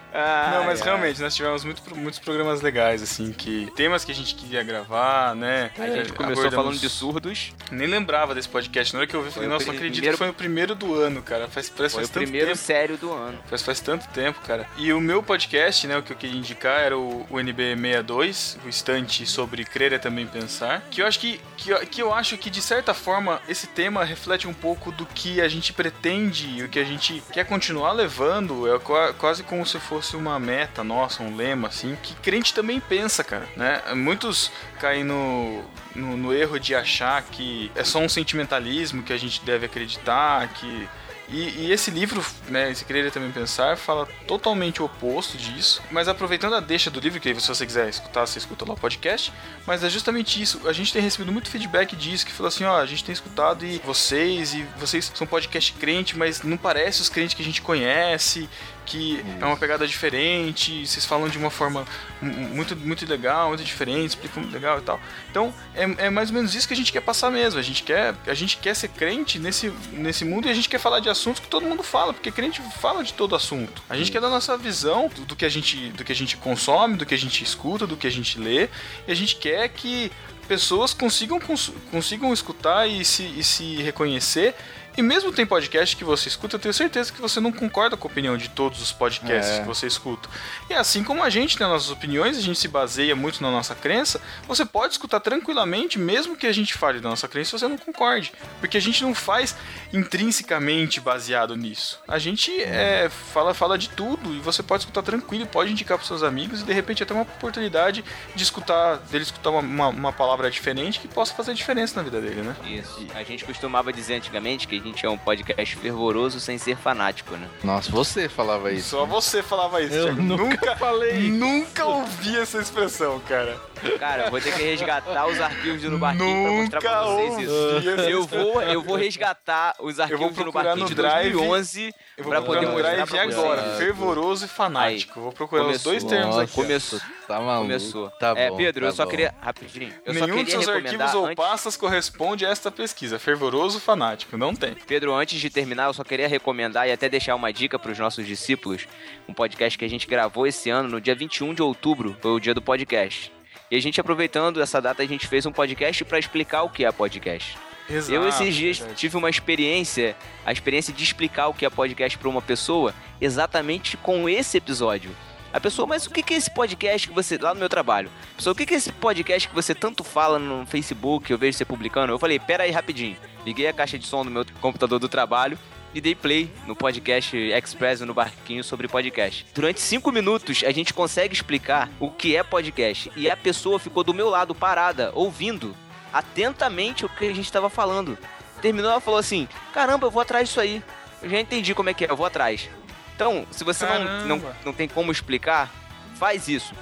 Não, mas realmente, nós tivemos muito, muitos programas legais, assim, que temas que a gente queria gravar, né? A gente começou Abordamos- falando de surdos, Nem lembrava desse podcast. Na hora que eu vi, falei, nossa, não acredito primeiro- que foi o primeiro do ano, cara. Faz, parece foi faz o primeiro tempo. sério do ano. Faz, faz tanto tempo, cara. E o meu podcast, né, o que eu queria indicar era o, o NB62, o estante sobre crer é também pensar. Que eu acho que, que, eu- que eu acho que, de certa forma, esse tema reflete um pouco do que a gente pretende e o que a gente quer continuar levando. É qua- quase como se fosse uma meta nossa, um lema, assim, que crente também pensa, cara, né? Muitos caem no, no, no erro de achar que é só um sentimentalismo que a gente deve acreditar, que e, e esse livro, né, esse Querer Também Pensar, fala totalmente o oposto disso. Mas aproveitando a deixa do livro, que se você quiser escutar, você escuta lá o podcast. Mas é justamente isso. A gente tem recebido muito feedback disso, que fala assim, ó, a gente tem escutado e vocês, e vocês são podcast crente, mas não parece os crentes que a gente conhece, que é uma pegada diferente, vocês falam de uma forma mu- muito, muito legal, muito diferente, explicam muito legal e tal. Então, é, é mais ou menos isso que a gente quer passar mesmo. A gente quer, a gente quer ser crente nesse, nesse mundo e a gente quer falar de assuntos que todo mundo fala, porque crente fala de todo assunto. A gente quer dar nossa visão do, do que a gente, do que a gente consome, do que a gente escuta, do que a gente lê, e a gente quer que pessoas consigam, cons- consigam escutar e se, e se reconhecer. E mesmo tem podcast que você escuta, eu tenho certeza que você não concorda com a opinião de todos os podcasts É. que você escuta. E assim como a gente tem as nossas opiniões, a gente se baseia muito na nossa crença, você pode escutar tranquilamente, mesmo que a gente fale da nossa crença, você não concorde. Porque a gente não faz intrinsecamente baseado nisso. A gente é, fala, fala de tudo e você pode escutar tranquilo, pode indicar para seus amigos e de repente até uma oportunidade de escutar, dele escutar uma, uma, uma palavra diferente que possa fazer diferença na vida dele, né? Isso. A gente costumava dizer antigamente que a gente é um podcast fervoroso sem ser fanático, né? Nossa, você falava isso. Só você falava isso, Eu Thiago. nunca falei. Nunca ouvi essa expressão, cara. Cara, eu vou ter que resgatar os arquivos do Barquinho pra mostrar pra vocês isso. Eu vou, eu vou resgatar os arquivos do procurar Barquinho no de Drive. 2011 Eu vou pra procurar poder no mostrar Drive pra vocês. agora. Fervoroso e fanático. Vou procurar os dois termos aqui. Começou. Tá maluco. Começou. Tá é, bom, Pedro, tá eu só bom. queria. Rapidinho. Eu só Nenhum queria seus recomendar. arquivos ou antes- pastas corresponde a esta pesquisa. Fervoroso fanático. Não tem. Pedro, antes de terminar, eu só queria recomendar e até deixar uma dica para os nossos discípulos. Um podcast que a gente gravou esse ano, no dia 21 de outubro, foi o dia do podcast. E a gente, aproveitando essa data, a gente fez um podcast para explicar o que é podcast. Exato, eu, esses dias, tive uma experiência, a experiência de explicar o que é podcast para uma pessoa, exatamente com esse episódio. A pessoa, mas o que é esse podcast que você. Lá no meu trabalho. Pessoa, o que que é esse podcast que você tanto fala no Facebook, eu vejo você publicando? Eu falei, pera aí rapidinho. Liguei a caixa de som do meu computador do trabalho e dei play no podcast Express no Barquinho sobre podcast. Durante cinco minutos a gente consegue explicar o que é podcast. E a pessoa ficou do meu lado, parada, ouvindo atentamente o que a gente estava falando. Terminou, ela falou assim: Caramba, eu vou atrás disso aí. Eu já entendi como é que é, eu vou atrás. Então, se você não, não, não tem como explicar, faz isso.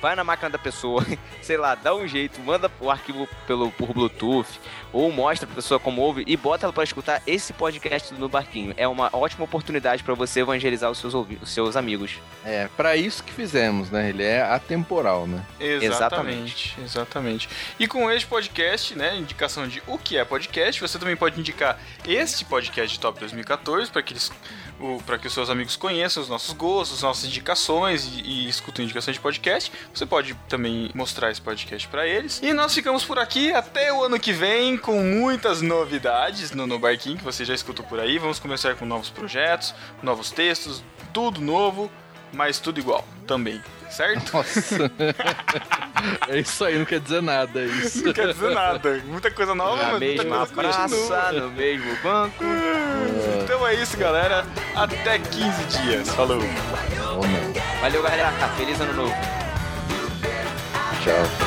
Vai na máquina da pessoa, sei lá, dá um jeito, manda o arquivo pelo, por Bluetooth, ou mostra pra pessoa como ouve e bota ela pra escutar esse podcast no barquinho. É uma ótima oportunidade pra você evangelizar os seus, os seus amigos. É, pra isso que fizemos, né? Ele é atemporal, né? Exatamente, exatamente. E com este podcast, né, indicação de o que é podcast, você também pode indicar este podcast de Top 2014 para que eles para que os seus amigos conheçam os nossos gostos, nossas indicações e, e escutem indicações de podcast. Você pode também mostrar esse podcast para eles. E nós ficamos por aqui até o ano que vem com muitas novidades no, no Barquinho que você já escutou por aí. Vamos começar com novos projetos, novos textos, tudo novo mas tudo igual também, certo? Nossa. é isso aí, não quer dizer nada, é isso. Não quer dizer nada. Muita coisa nova, Na mas muita mesma praça, no mesmo banco. Então é isso, galera. Até 15 dias. Falou. Valeu, galera. Feliz ano novo. Tchau.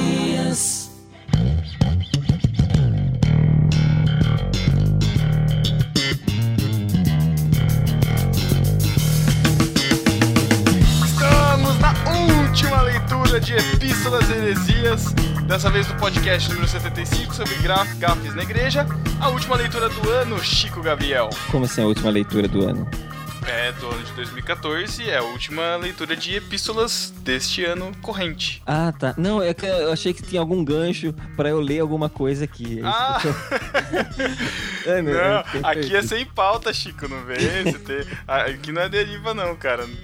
Última leitura de Epístolas e Heresias. Dessa vez do podcast número 75 sobre gafes na igreja. A última leitura do ano, Chico Gabriel. Como assim a última leitura do ano? É do ano de 2014 é a última leitura de epístolas deste ano corrente. Ah, tá. Não, é que eu achei que tinha algum gancho pra eu ler alguma coisa aqui. É Ah! eu É, Não, eu aqui fiquei é sem pauta, Chico, não vem? Você tem- ah, Aqui não é deriva, não, cara. Não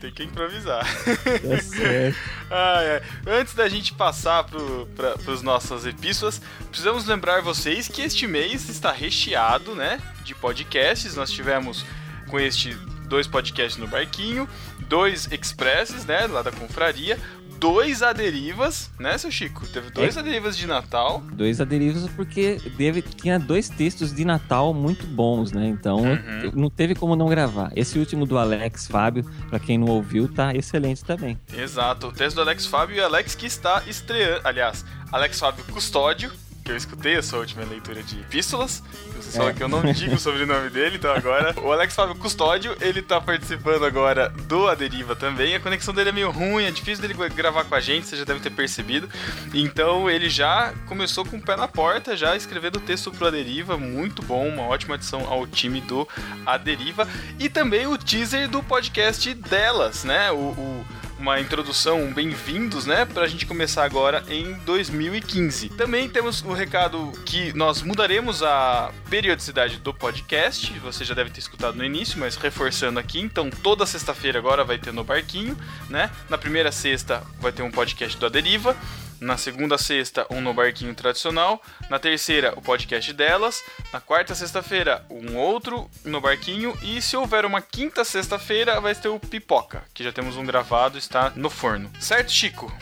tem, que improvisar. Tá certo. Ai, ai. Antes da gente passar pro, pra, pros nossas epístolas, precisamos lembrar vocês que este mês está recheado, né, de podcasts. Nós tivemos com este dois podcasts no barquinho, dois expresses, né, lá da confraria, dois aderivas, né, seu Chico? Teve dois É. aderivas de Natal. Dois aderivos porque deve, tinha dois textos de Natal muito bons, né? Então Uhum. não teve como não gravar. Esse último do Alex Fábio, pra quem não ouviu, tá excelente também. Exato, o texto do Alex Fábio e Alex que está estreando. Aliás, Alex Fábio Custódio, que eu escutei a sua última leitura de epístolas. Vocês É. falam que eu não digo o sobrenome dele, então agora. O Alex Fábio Custódio, ele tá participando agora do A Deriva também. A conexão dele é meio ruim, é difícil dele gravar com a gente, você já deve ter percebido. Então ele já começou com o pé na porta, já escrevendo o texto pro A Deriva. Muito bom, uma ótima adição ao time do A Deriva. E também o teaser do podcast delas, né? O- o uma introdução, um bem-vindos, né? Pra gente começar agora em 2015. Também temos o recado que nós mudaremos a periodicidade do podcast. Você já deve ter escutado no início, mas reforçando aqui. Então, toda sexta-feira agora vai ter no Barquinho, né? Na primeira sexta vai ter um podcast do A Deriva. Na segunda sexta, um no barquinho tradicional. Na terceira, o podcast delas. Na quarta sexta-feira, um outro no barquinho. E se houver uma quinta sexta-feira, vai ter o pipoca, que já temos um gravado, está no forno. Certo, Chico?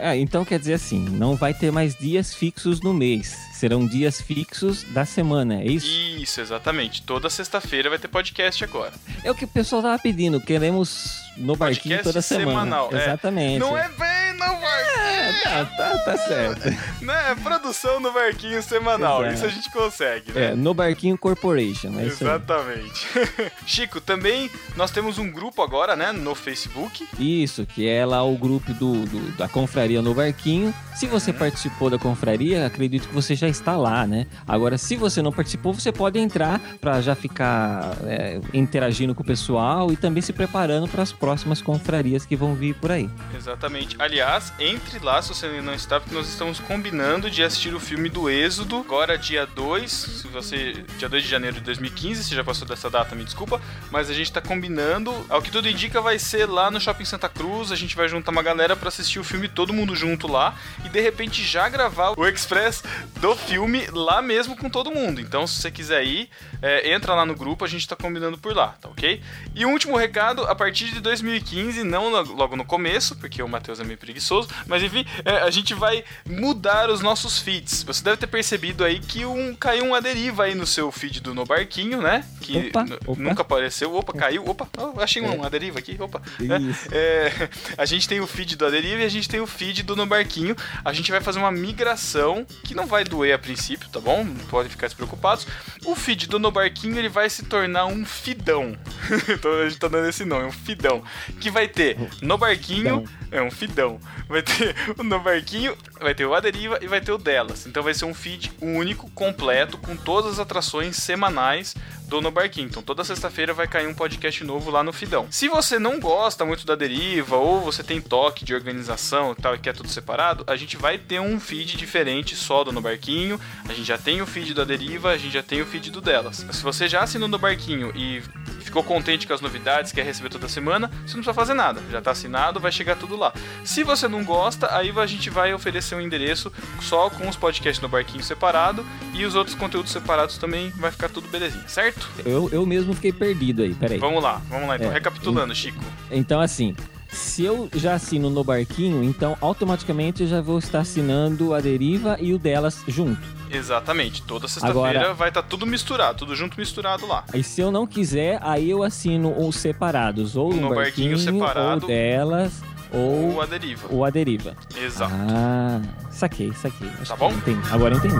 Ah, então quer dizer assim, não vai ter mais dias fixos no mês. Serão dias fixos da semana, é isso? Isso, exatamente. Toda sexta-feira vai ter podcast agora. É o que o pessoal tava pedindo. Queremos no barquinho toda semana. semanal, é. Exatamente. Não é bem no barquinho, É, tá, tá, tá certo. né? É produção no barquinho semanal. Exato. Isso a gente consegue, né? É, no barquinho Corporation, é. Exatamente. Chico, também nós temos um grupo agora, né, no Facebook. Isso, que é lá o grupo do, do- da confraria no barquinho. Se você Uhum. participou da confraria, acredito que você já está lá, né? Agora, se você não participou, você pode entrar para já ficar é, interagindo com o pessoal e também se preparando para as próximas confrarias que vão vir por aí. Exatamente. Aliás, entre lá, se você não está, porque nós estamos combinando de assistir o filme do Êxodo, agora dia 2, se você. Dia 2 de janeiro de 2015, se já passou dessa data, me desculpa, mas a gente tá combinando. Ao que tudo indica, vai ser lá no Shopping Santa Cruz. A gente vai juntar uma galera para assistir o filme, todo mundo junto lá, e de repente já gravar o Express do filme lá mesmo com todo mundo. Então, se você quiser ir, é, entra lá no grupo, a gente tá combinando por lá, tá ok? E um último recado, a partir de 2015, não lo- logo no começo, porque o Matheus é meio preguiçoso, mas enfim, é, a gente vai mudar os nossos feeds. Você deve ter percebido aí que um, caiu uma deriva aí no seu feed do No Barquinho, né? Que Opa, opa. nunca apareceu. Opa, caiu. Opa, oh, achei uma, uma deriva aqui. Opa. Isso. É, a gente tem o feed do Aderiva e a gente tem o feed do No Barquinho. A gente vai fazer uma migração que não vai doer a princípio, tá bom? Não podem ficar despreocupados. O feed do No Barquinho ele vai se tornar um fidão. então a gente tá dando esse nome, um fidão. Que vai ter No Barquinho. É um fidão. Vai ter o No Barquinho vai ter o A Deriva e vai ter o delas. Então vai ser um feed único, completo, com todas as atrações semanais do No Barquinho. Então toda sexta-feira vai cair um podcast novo lá no Fidão. Se você não gosta muito da deriva ou você tem toque de organização e tal e quer tudo separado, a gente vai ter um feed diferente só do No Barquinho. A gente já tem o feed da deriva, a gente já tem o feed do delas. Se você já assinou no Barquinho e ficou contente com as novidades, quer receber toda semana, você não precisa fazer nada. Já tá assinado, vai chegar tudo lá. Se você não gosta, aí a gente vai oferecer um endereço só com os podcasts no Barquinho separado e os outros conteúdos separados também vai ficar tudo belezinha, certo? Eu, eu mesmo fiquei perdido aí, peraí. Vamos lá, vamos lá então. É. Recapitulando, Chico. Então, assim, se eu já assino no barquinho, então automaticamente eu já vou estar assinando a deriva e o delas junto. Exatamente. Toda sexta-feira vai estar tudo misturado, tudo junto misturado lá. Aí se eu não quiser, aí eu assino os separados, ou no, No barquinho separado, ou delas, ou, Ou a deriva. ou a deriva. Exato. Ah, saquei, saquei. Acho Tá bom? entendi. Agora entendi.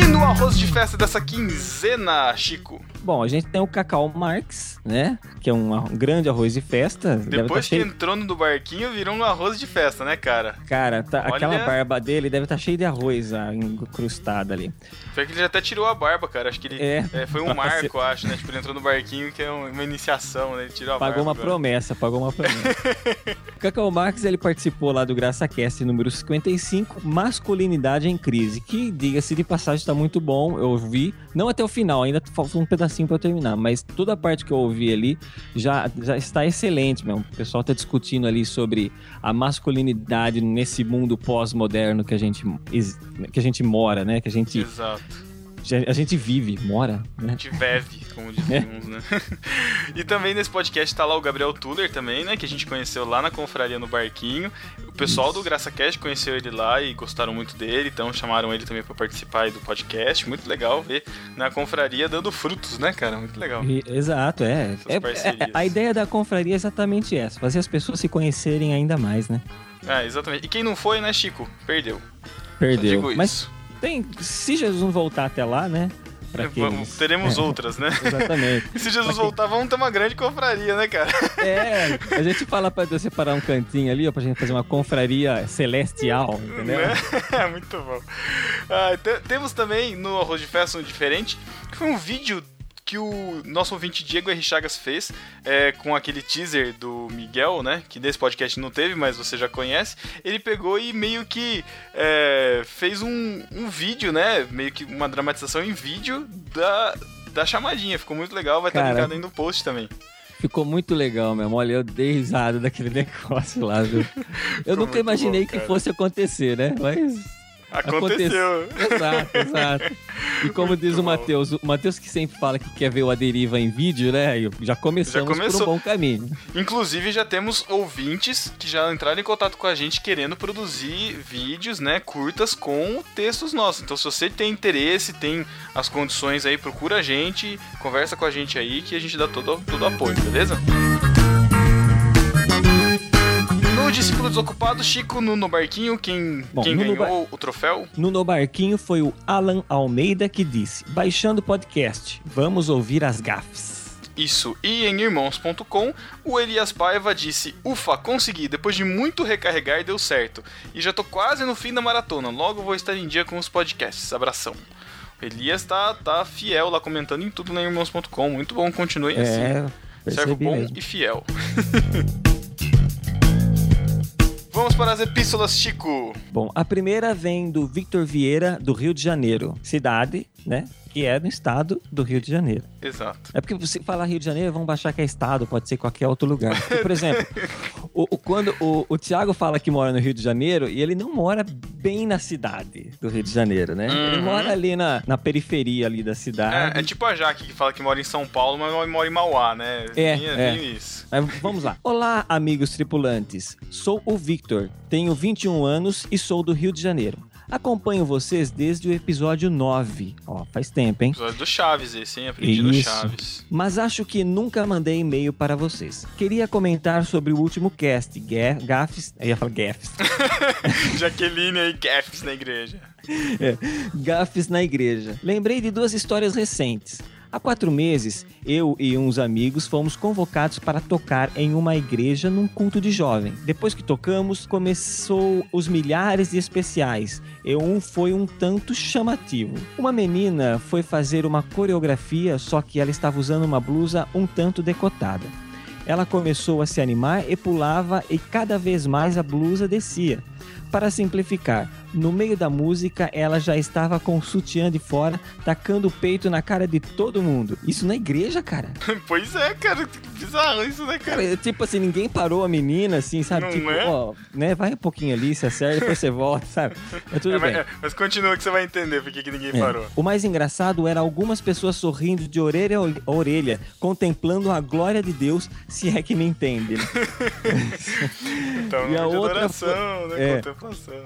E no arroz de festa dessa quinzena, Chico? Bom, a gente tem o Cacau Marx, né? Que é um, um grande arroz de festa. Tá Depois que cheio... entrou no barquinho, virou um arroz de festa, né, cara? Cara, tá- Olha- aquela barba dele deve estar cheia de arroz ah, incrustada ali. Foi que ele já até tirou a barba, cara. Acho que ele. É. é, foi um marco, acho, né? Tipo, ele entrou no barquinho, que é um- uma iniciação, né? Ele tirou a Pagou uma barba. agora. promessa, pagou uma promessa. o Cacau Marx, ele participou lá do GraçaCast número 55, Masculinidade em Crise, que, diga-se de passagem, está muito bom, eu ouvi, não até o final, ainda falta um pedacinho para terminar, mas toda a parte que eu ouvi ali já, já está excelente, meu. O pessoal está discutindo ali sobre a masculinidade nesse mundo pós-moderno que a gente que a gente mora, né? Que a gente Exato. A gente vive, mora, A né? gente bebe, como dizem É. uns, né? e também nesse podcast tá lá o Gabriel Tuller também, né? Que a gente conheceu lá na confraria no Barquinho. O pessoal do Graça Cast conheceu ele lá e gostaram muito dele, então chamaram ele também pra participar do podcast. Muito legal ver na confraria dando frutos, né, cara? Muito legal. E- Exato, é. É- é-. A ideia da confraria é exatamente essa, fazer as pessoas se conhecerem ainda mais, né? Ah, exatamente. E quem não foi, né, Chico? Perdeu. Perdeu. Mas se Jesus não voltar até lá, né? Pra Vamos- aqueles... teremos é, outras, né? Exatamente. E se Jesus voltar, vamos ter uma grande confraria, né, cara? É, a gente fala pra Deus separar um cantinho ali, ó, pra gente fazer uma confraria celestial, entendeu? Né? Muito bom. Ah, te- temos também no Arroz de Festa um diferente, que foi um vídeo que o nosso ouvinte Diego R. Chagas fez é, com aquele teaser do Miguel, né? Que nesse podcast não teve, mas você já conhece. Ele pegou e meio que é, fez um, um vídeo, né? Meio que uma dramatização em vídeo da, da chamadinha. Ficou muito legal, vai estar Cara. linkado aí no post também. Ficou muito legal mesmo. Olha, eu dei risada daquele negócio lá, viu? Eu nunca imaginei bom, que fosse acontecer, né? Mas Aconteceu. Exato, exato. E como diz o. Matheus, o Matheus que sempre fala que quer ver o A Deriva em vídeo, né? Já começamos Já começou. por um bom caminho. Inclusive, já temos ouvintes que já entraram em contato com a gente querendo produzir vídeos, né, curtas com textos nossos. Então, se você tem interesse, tem as condições aí, procura a gente, conversa com a gente aí que a gente dá todo, todo apoio, beleza? No discípulo desocupado, Chico no, no barquinho, quem, Bom, quem no ganhou o troféu? No No Barquinho foi o Alan Almeida que disse: Baixando o podcast, vamos ouvir as gafes. Isso. E em irmãos.com, o Elias Paiva disse: Ufa, consegui. Depois de muito recarregar, deu certo. E já tô quase no fim da maratona. Logo vou estar em dia com os podcasts. Abração. O Elias tá, tá fiel lá comentando em tudo na irmãos.com. Muito bom, continue assim. É, Servo percebi bom mesmo. e fiel. Vamos para as epístolas, Chico. Bom, a primeira vem do Victor Vieira, do Rio de Janeiro. Cidade, né? Que é no estado do Rio de Janeiro. Exato. É porque você falar Rio de Janeiro, vão achar que é estado, pode ser qualquer outro lugar. Porque, por exemplo, o, o- quando o, o Thiago fala que mora no Rio de Janeiro, e ele não mora bem na cidade do Rio de Janeiro, né? Ele Uhum. mora ali na, na periferia ali da cidade. É, é tipo a Jaque que fala que mora em São Paulo, mas mora em Mauá, né? É, é. isso. Mas vamos lá. Olá, amigos tripulantes. Sou o Victor, tenho 21 anos e sou do Rio de Janeiro. Acompanho vocês desde o episódio 9. Ó, faz tempo, hein? Episódio do Chaves esse, hein? Aprendi no Isso. Chaves. Mas acho que nunca mandei e-mail para vocês. Queria comentar sobre o último cast, Ga- Gafes. Eu ia falar Gafes. Jaqueline aí, gaffes na igreja. É, Gafes na igreja. Lembrei de duas histórias recentes. Há quatro meses, eu e uns amigos fomos convocados para tocar em uma igreja num culto de jovem. Depois que tocamos, começou os milhares de especiais e um foi um tanto chamativo. Uma menina foi fazer uma coreografia, só que ela estava usando uma blusa um tanto decotada. Ela começou a se animar e pulava e cada vez mais a blusa descia. Para simplificar, no meio da música ela já estava com o sutiã de fora, tacando o peito na cara de todo mundo. Isso na igreja, cara. pois é, cara. Que bizarro isso, né, cara? Cara, tipo assim, ninguém parou a menina, assim, sabe? Não tipo, é? ó, né? Vai um pouquinho ali, se acerta, depois você volta, sabe? Mas tudo É, mas, bem. é, mas continua que você vai entender por que ninguém É. parou. O mais engraçado era algumas pessoas sorrindo de orelha a orelha, contemplando a glória de Deus, se é que me entende. né? Então, E a outra adoração, foi- né?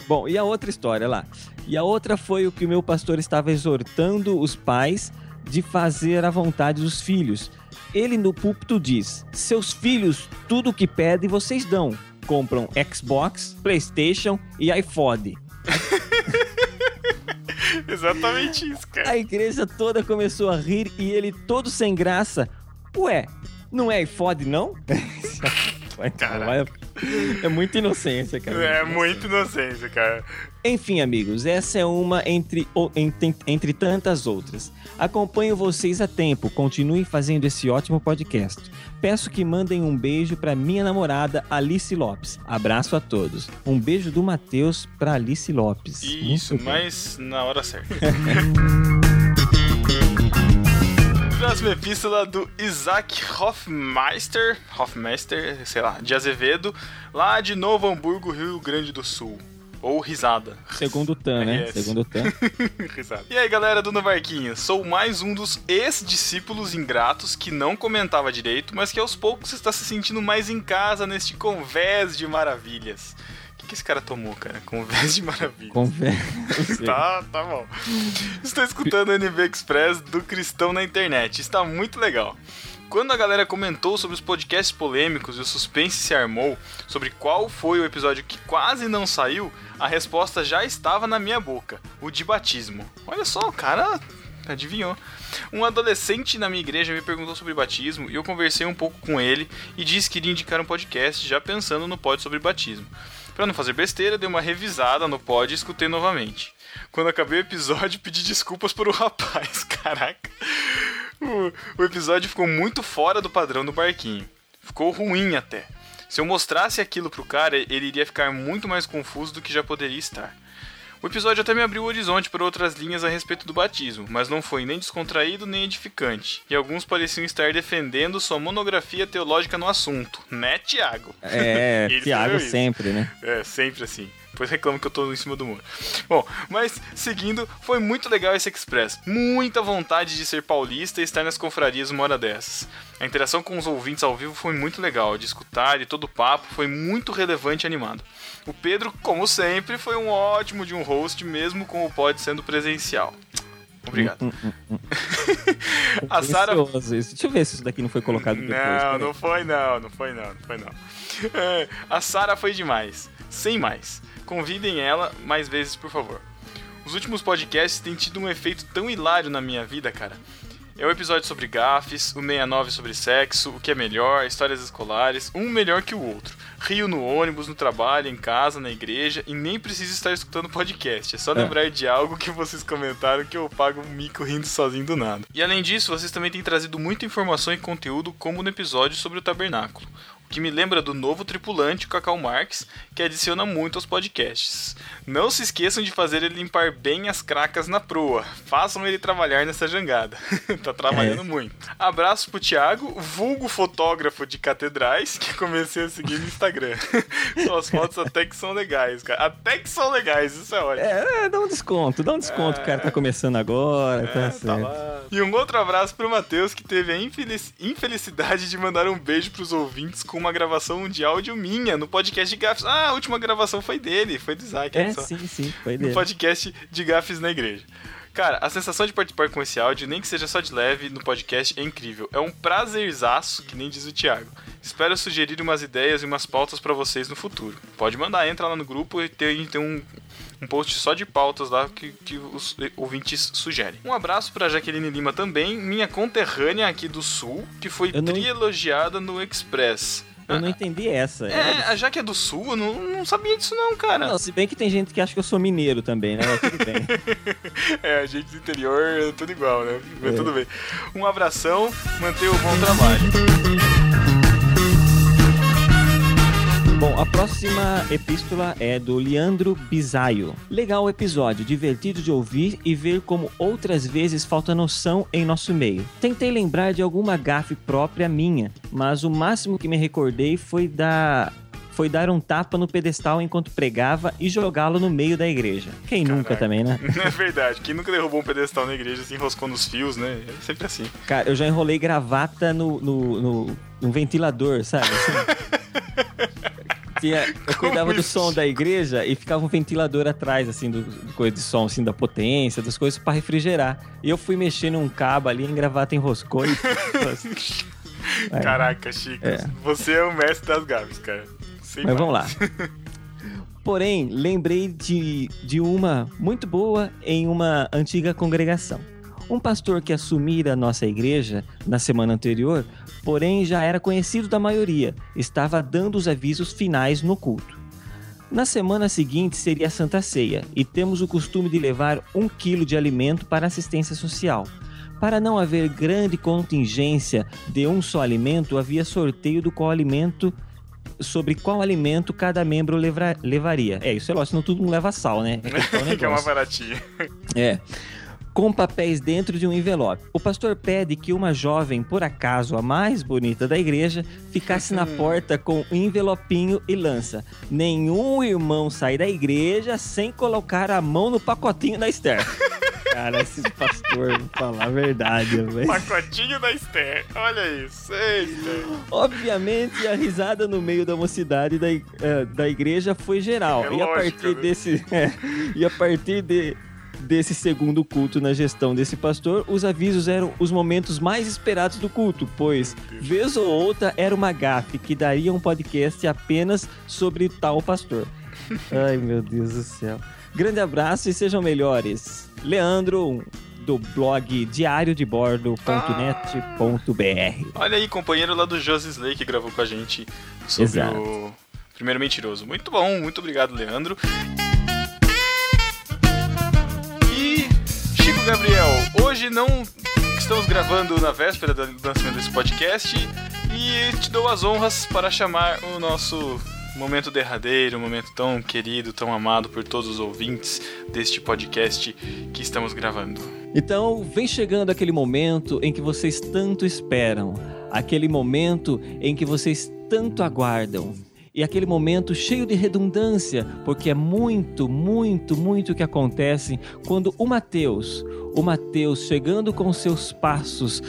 Bom, e a outra história lá? E a outra foi o que o meu pastor estava exortando os pais de fazer a vontade dos filhos. Ele no púlpito diz: Seus filhos, tudo o que pedem, vocês dão. Compram Xbox, PlayStation e iPod. Exatamente isso, cara. A igreja toda começou a rir e ele todo sem graça. Ué, não é iPod, não? Vai, é muita inocência, cara. É muito inocência, cara. Enfim, amigos, essa é uma entre, entre, entre tantas outras. Acompanho vocês a tempo, continuem fazendo esse ótimo podcast. Peço que mandem um beijo para minha namorada Alice Lopes. Abraço a todos. Um beijo do Matheus para Alice Lopes. Isso, mas na hora certa. Próxima epístola do Isaac Hofmeister, Hofmeister, sei lá, de Azevedo, lá de Novo Hamburgo, Rio Grande do Sul. Ou Risada. Segundo Tan, né? RS. Segundo Tan. Risada. E aí, galera do Novarquinha, sou mais um dos ex-discípulos ingratos que não comentava direito, mas que aos poucos está se sentindo mais em casa neste convés de maravilhas. O que, esse cara tomou, cara? Convés de maravilhas. Conversa. Tá, tá bom. Estou escutando o NB Express do Cristão na internet. Está muito legal. Quando a galera comentou sobre os podcasts polêmicos e o suspense se armou sobre qual foi o episódio que quase não saiu, a resposta já estava na minha boca: o de batismo. Olha só, o cara adivinhou. Um adolescente na minha igreja me perguntou sobre batismo e eu conversei um pouco com ele e disse que iria indicar um podcast já pensando no pod sobre batismo. Pra não fazer besteira, dei uma revisada no pod e escutei novamente. Quando acabei o episódio, pedi desculpas por o rapaz. Caraca. O, o episódio ficou muito fora do padrão do barquinho. Ficou ruim até. Se eu mostrasse aquilo pro cara, ele iria ficar muito mais confuso do que já poderia estar. O episódio até me abriu o horizonte para outras linhas a respeito do batismo, mas não foi nem descontraído nem edificante. E alguns pareciam estar defendendo sua monografia teológica no assunto, né, Tiago? É, isso. sempre, né? É, sempre assim. Depois reclamo que eu tô em cima do muro. Bom, mas seguindo, foi muito legal esse Express. Muita vontade de ser paulista e estar nas confrarias uma hora dessas. A interação com os ouvintes ao vivo foi muito legal, de escutar e todo o papo foi muito relevante e animado. O Pedro, como sempre, foi um ótimo de um host, mesmo com o pod sendo presencial. Obrigado. A Sara Precioso isso. Deixa eu ver se isso daqui não foi colocado depois. não, não foi não, não foi não, não foi não. É, a Sara foi demais. Sem mais. Convidem ela mais vezes, por favor. Os últimos podcasts têm tido um efeito tão hilário na minha vida, cara. É o episódio sobre gafes, o 69 sobre sexo, o que é melhor, histórias escolares, um melhor que o outro. Rio no ônibus, no trabalho, em casa, na igreja, e nem preciso estar escutando podcast. É só lembrar de algo que vocês comentaram que eu pago um mico rindo sozinho do nada. E além disso, vocês também têm trazido muita informação e conteúdo, como no episódio sobre o tabernáculo. Que me lembra do novo tripulante, o Cacau Marques, que adiciona muito aos podcasts. Não se esqueçam de fazer ele limpar bem as cracas na proa. Façam ele trabalhar nessa jangada. tá trabalhando É. muito. Abraço pro Thiago, vulgo fotógrafo de catedrais, que comecei a seguir no Instagram. Suas fotos até que são legais, cara. Até que são legais, isso é ótimo. É, dá um desconto, dá um desconto. O cara tá começando agora, tá certo. E um outro abraço pro Matheus, que teve a infelic- infelicidade de mandar um beijo pros ouvintes com uma gravação de áudio minha no podcast de Gafes. Ah, a última gravação foi dele, foi do Isaac. É, só. sim, sim, foi No dele. podcast de Gafes na igreja. Cara, a sensação de participar com esse áudio, nem que seja só de leve no podcast, é incrível. É um prazerzaço, que nem diz o Thiago. Espero sugerir umas ideias e umas pautas pra vocês no futuro. Pode mandar, entra lá no grupo e tem, tem um, um post só de pautas lá que, que os ouvintes sugerem. Um abraço pra Jaqueline Lima também, minha conterrânea aqui do Sul, que foi não- tri-elogiada no Express. Eu não entendi essa. É, a Jaque é do Sul, eu não, não sabia disso não, cara. Não, se bem que tem gente que acha que eu sou mineiro também, né? Mas tudo bem. É, a gente do interior é tudo igual, né? Mas É. tudo bem. Um abração, mantenha o bom trabalho. Bom, a próxima epístola é do Leandro Bisaio. Legal o episódio, divertido de ouvir e ver como outras vezes falta noção em nosso meio. Tentei lembrar de alguma gafe própria minha, mas o máximo que me recordei foi da foi dar um tapa no pedestal enquanto pregava e jogá-lo no meio da igreja. Quem nunca Caraca. também, né? É verdade, quem nunca derrubou um pedestal na igreja se enroscou nos fios, né? É sempre assim. Cara, eu já enrolei gravata no, no, no, no ventilador, sabe? Assim. Tinha- eu cuidava do som da igreja e ficava um ventilador atrás, assim, do, do coisa de som, assim, da potência, das coisas pra refrigerar. E eu fui mexer num cabo ali, em gravata enroscou e... É. Caraca, Chico, É. você é o mestre das gaves, cara. Sem Mas vamos lá. mais. Porém, lembrei de, de uma muito boa em uma antiga congregação. Um pastor que assumira a nossa igreja na semana anterior, porém já era conhecido da maioria, estava dando os avisos finais no culto. Na semana seguinte seria a Santa Ceia e temos o costume de levar um quilo de alimento para assistência social. Para não haver grande contingência de um só alimento, havia sorteio do qual alimento sobre qual alimento cada membro levaria. É, isso é lógico, senão todo mundo leva sal, né? É que é uma baratinha. É. Com papéis dentro de um envelope. O pastor pede que uma jovem, por acaso a mais bonita da igreja, ficasse na porta com um envelopinho e lança. Nenhum irmão sai da igreja sem colocar a mão no pacotinho da Esther. Cara, esse pastor, vou falar a verdade, velho. Pacotinho da Esther. Olha isso. Ei, Esther. Obviamente, a risada no meio da mocidade da, eh, da igreja foi geral. É e a lógico, partir né? desse. é, e a partir de, desse segundo culto na gestão desse pastor, os avisos eram os momentos mais esperados do culto, pois, vez ou outra, era uma gafe que daria um podcast apenas sobre tal pastor. Ai, meu Deus do céu. Grande abraço e sejam melhores. Leandro, do blog diariodebordo.net.br. Olha aí, companheiro lá do Josi Slay que gravou com a gente sobre Exato. o Primeiro Mentiroso. Muito bom, muito obrigado, Leandro. Gabriel, hoje não estamos gravando na véspera do lançamento desse podcast e te dou as honras para chamar o nosso momento derradeiro, um momento tão querido, tão amado por todos os ouvintes deste podcast que estamos gravando. Então, vem chegando aquele momento em que vocês tanto esperam, aquele momento em que vocês tanto aguardam. E aquele momento cheio de redundância, porque é muito, muito, muito que acontece quando o Mateus, o Mateus chegando com seus passos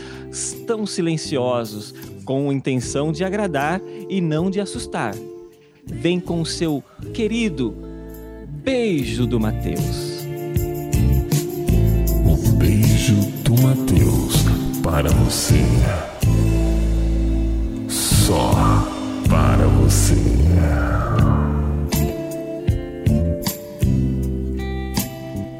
tão silenciosos, com intenção de agradar e não de assustar, vem com o seu querido beijo do Mateus. O beijo do Mateus para você. Só.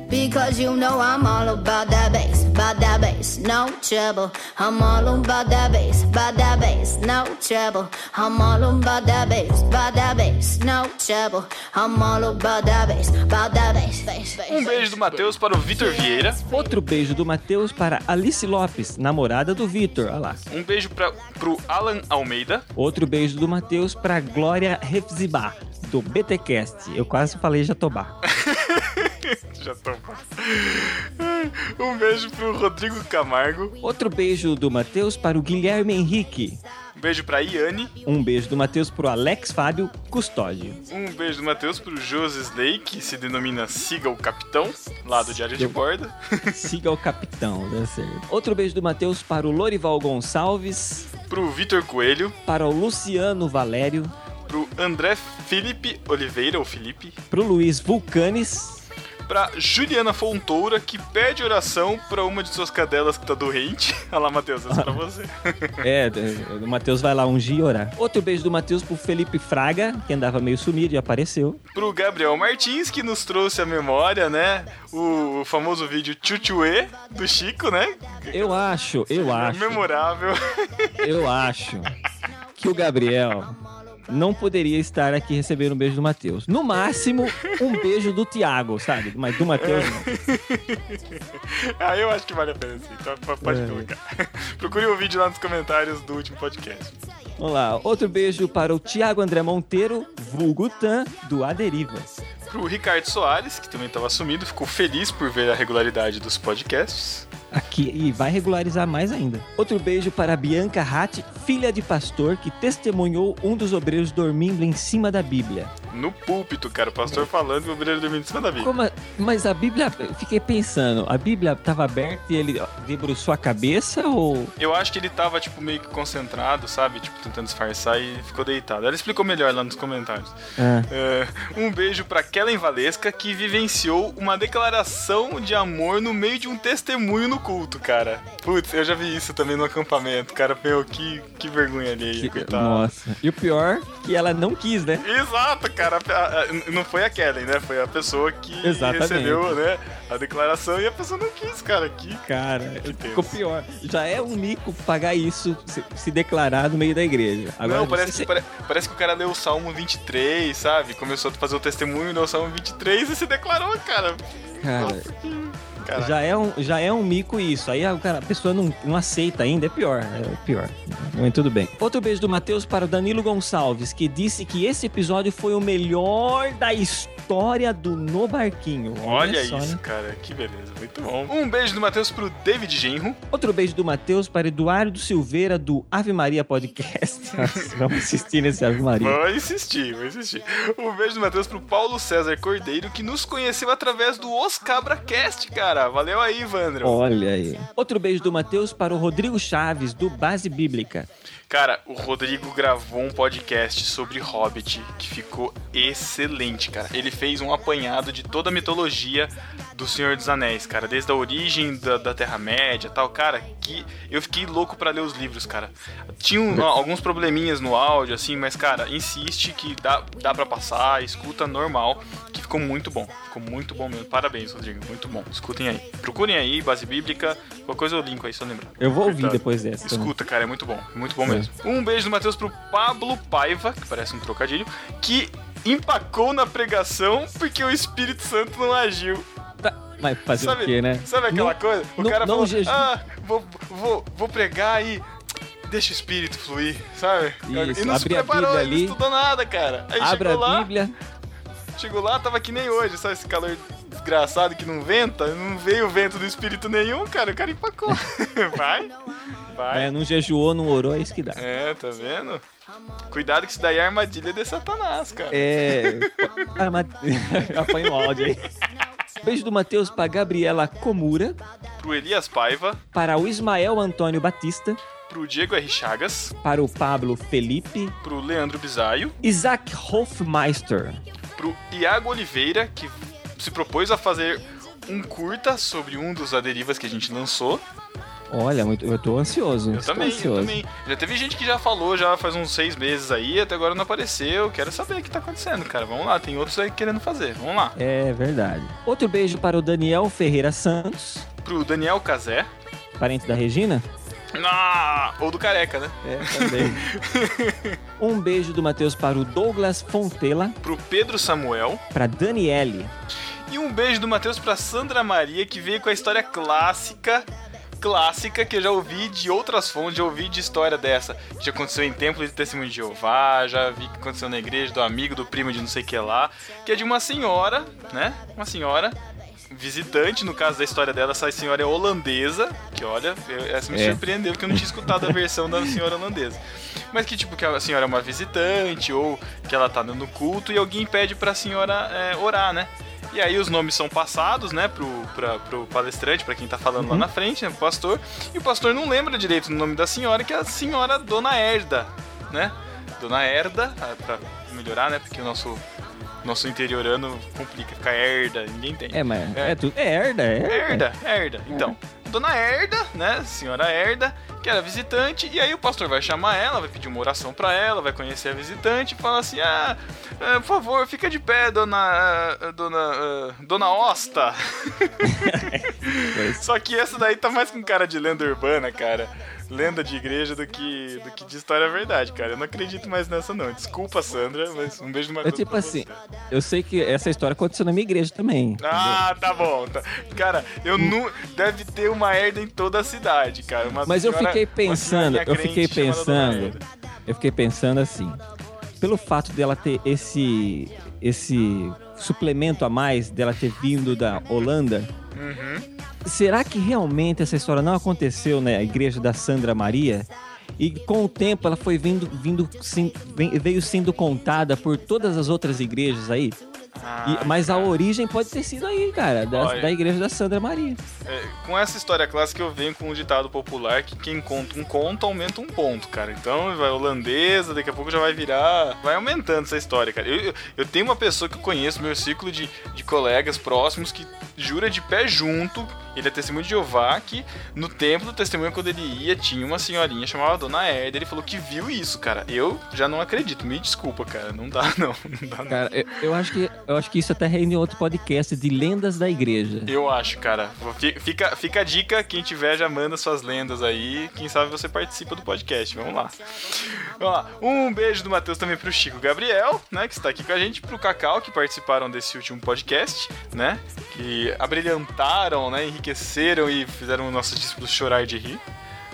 Because you know I'm all about that bass, about that bass, no trouble. I'm all about that bass, about that bass, no trouble. I'm all about that bass, about that bass, no trouble. I'm all about that bass, about that bass, bass, bass. Um beijo do Matheus para o Vitor Vieira. Outro beijo do Matheus para Alice Lopes, namorada do Vitor. Olha lá. Um beijo para pro Alan Almeida. Outro beijo do Matheus para Glória Refzibá, do BTcast. Eu quase falei Jatobá. Já tô. Um beijo pro Rodrigo Camargo. Outro beijo do Matheus para o Guilherme Henrique. Um beijo pra Iane. Um beijo do Matheus pro Alex Fábio Custódio. Um beijo do Matheus pro Josi Slay, que se denomina Siga o Capitão, lá do Diário de Bordo. Siga o capitão, dá certo. Outro beijo do Matheus para o Lorival Gonçalves. Pro Vitor Coelho. Para o Luciano Valério. Pro André Felipe Oliveira, ou Felipe. Pro Luiz Vulcanes. Pra Juliana Fontoura, que pede oração pra uma de suas cadelas que tá doente. Olha lá, Matheus, essa é pra você. É, o Matheus vai lá ungir e orar. Outro beijo do Matheus pro Felipe Fraga, que andava meio sumido e apareceu. Pro Gabriel Martins, que nos trouxe a memória, né? O famoso vídeo Chuchuê do Chico, né? Eu acho, eu acho, Memorável. eu acho que o Gabriel não poderia estar aqui recebendo um beijo do Matheus. No máximo, um beijo do Tiago, sabe? Mas do Matheus não. ah, eu acho que vale a pena sim. Então pode É. colocar. Procure o vídeo lá nos comentários do último podcast. Vamos lá, outro beijo para o Tiago André Monteiro, vulgo Tan, do Aderiva. Pro Ricardo Soares, que também estava sumido, ficou feliz por ver a regularidade dos podcasts. Aqui, e vai regularizar mais ainda. Outro beijo para a Bianca Ratti, filha de pastor, que testemunhou um dos obreiros dormindo em cima da Bíblia. No púlpito, cara, o pastor falando e o obreiro dormindo em cima da Bíblia. Como a- mas a Bíblia, eu fiquei pensando, a Bíblia estava aberta e ele debruçou a cabeça ou... Eu acho que ele tava, tipo, meio que concentrado, sabe? Tipo, tentando disfarçar e ficou deitado. Ela explicou melhor lá nos comentários. Ah. É, um beijo pra Kellen Valesca, que vivenciou uma declaração de amor no meio de um testemunho no culto, cara. Putz, eu já vi isso também no acampamento. Cara, meu, que, que vergonha Que- coitado. Nossa. E o pior, que ela não quis, né? Exato, cara. Não foi a Kellen, né? Foi a pessoa que Exatamente. recebeu, né? A declaração e a pessoa não quis, cara. Que Cara, Que ficou pior. Já é um mico pagar isso, se, declarar no meio da igreja. Agora, não, parece você- que, pare- parece que o cara leu o Salmo 23, sabe? Começou a fazer o testemunho, leu o Salmo 23 e se declarou, cara. Cara, Caraca. já é, um, já é um mico isso. Aí a, cara, a pessoa não, não aceita ainda, é pior. É pior. Mas tudo bem. Outro beijo do Matheus para o Danilo Gonçalves, que disse que esse episódio foi o melhor da história do No Barquinho. Olha só, isso, né? cara. Que beleza. Muito bom. Um beijo do Matheus pro David Genro. Outro beijo do Matheus para Eduardo Silveira, do Ave Maria Podcast. Vamos assistir nesse Ave Maria. Vou insistir, vou insistir. Um beijo do Matheus pro Paulo César Cordeiro, que nos conheceu através do Os Cabracast, cara. Valeu aí, Vandro. Olha aí. Outro beijo do Matheus para o Rodrigo Chaves, do Base Bíblica. Cara, o Rodrigo gravou um podcast sobre Hobbit que ficou excelente, cara. Ele fez um apanhado de toda a mitologia do Senhor dos Anéis, cara, desde a origem da, da Terra-média e tal, cara, que eu fiquei louco pra ler os livros, cara. Tinha um- ó, alguns probleminhas no áudio, assim, mas, cara, insiste que dá, dá pra passar, escuta normal, que ficou muito bom. Ficou muito bom mesmo. Parabéns, Rodrigo, muito bom. Escutem aí. Procurem aí, base bíblica, qualquer coisa eu linko aí, só lembrar. Eu vou ouvir depois dessa. Escuta, cara, é muito bom. Muito bom É. mesmo. Um beijo do Matheus pro Pablo Paiva, que parece um trocadilho, que empacou na pregação porque o Espírito Santo não agiu. Mas fazer Sabe, o quê, né? sabe aquela Não- coisa? O não- cara não falou, ah, vou, vou, vou pregar e deixa o Espírito fluir, sabe? Isso, e não se preparou, ele ali. não estudou nada, cara. Aí Abra chegou a lá, Bíblia. chegou lá, tava que nem hoje, sabe esse calor desgraçado que não venta? Não veio vento do Espírito nenhum, cara, o cara empacou. vai, vai. É, não jejuou, não orou, é isso que dá. É, tá vendo? Cuidado que isso daí é armadilha de Satanás, cara. É. Apanha o áudio aí. Beijo do Matheus para Gabriela Comura, Pro Elias Paiva, para o Ismael Antônio Batista, pro Diego R. Chagas, para o Pablo Felipe, pro Leandro Bisaio, Isaac Hofmeister, pro Iago Oliveira, que se propôs a fazer um curta sobre um dos aderivas que a gente lançou. Olha, muito, eu tô ansioso. Eu também, eu ansioso. também. Já teve gente que já falou, já faz uns seis meses aí, até agora não apareceu. Quero saber o que tá acontecendo, cara. Vamos lá, tem outros aí querendo fazer. Vamos lá. É verdade. Outro beijo para o Daniel Ferreira Santos, Pro Daniel Cazé. parente da Regina. Ah, ou do Careca, né? É, também. um beijo do Matheus para o Douglas Fontela, Pro Pedro Samuel. para Daniele. E um beijo do Matheus pra Sandra Maria, que veio com a história clássica, clássica, que eu já ouvi de outras fontes, já ouvi de história dessa. Que aconteceu em Templo de Testemunho de Jeová, já vi que aconteceu na igreja do amigo, do primo de não sei o que lá, que é de uma senhora, né? Uma senhora visitante, no caso da história dela, essa senhora é holandesa, que olha, essa me É. surpreendeu, porque eu não tinha escutado a versão da senhora holandesa. Mas que tipo, que a senhora é uma visitante, ou que ela tá no culto e alguém pede pra senhora é, orar, né? E aí os nomes são passados, né, pro, pra, pro palestrante, pra quem tá falando lá na frente, né, pro pastor, e o pastor não lembra direito o nome da senhora, que é a senhora Dona Herda, né? Dona Herda, ah, pra melhorar, né, porque o nosso nosso interiorano complica, fica herda, ninguém tem. É, mas é, tudo. É herda, é herda. Herda, herda. Então, Dona Herda, né, senhora Herda, que era visitante, e aí o pastor vai chamar ela, vai pedir uma oração pra ela, vai conhecer a visitante e fala assim: ah, eh, por favor, fica de pé, dona. eh, dona. eh, dona Osta. Só que essa daí tá mais com cara de lenda urbana, cara. Lenda de igreja do que, do que de história verdade, cara. Eu não acredito mais nessa, não. Desculpa, Sandra, mas um beijo no É Matheus. tipo pra assim, você. eu sei que essa história aconteceu na minha igreja também. Ah, tá bom. tá. Cara, eu não. Deve ter uma herda em toda a cidade, cara. Uma Mas eu senhora- fiquei uma pensando, eu fiquei pensando, eu fiquei pensando assim, pelo fato dela ter esse esse suplemento a mais dela ter vindo da Holanda, Uhum. será que realmente essa história não aconteceu na igreja da Sandra Maria? E com o tempo ela foi vindo, vindo sim- veio sendo contada por todas as outras igrejas aí? E- mas a origem pode ter sido aí, cara, da, Ah, Olha. da igreja da Sandra Maria. É, com essa história clássica eu venho com um ditado popular que quem conta um conto aumenta um ponto, cara. Então vai holandesa, daqui a pouco já vai virar. Vai aumentando essa história, cara. Eu, eu, eu tenho uma pessoa que eu conheço, meu círculo de, de colegas próximos, que jura de pé junto, ele é testemunho de Jeová, que no templo do testemunho, quando ele ia, tinha uma senhorinha chamada Dona Herda. Ele falou que viu isso, cara. Eu já não acredito. Me desculpa, cara. Não dá, não. Não dá, não. Cara, eu, eu acho que, eu acho que isso até rende em outro podcast de lendas da igreja. Eu acho, cara. Fi- Fica, fica a dica, quem tiver já manda suas lendas aí. Quem sabe você participa do podcast. Vamos lá. Vamos lá. Um beijo do Matheus também pro Chico Gabriel, né? Que está aqui com a gente, pro Cacau, que participaram desse último podcast, né? Que abrilhantaram, né? Enriqueceram e fizeram nossos discípulos chorar de rir.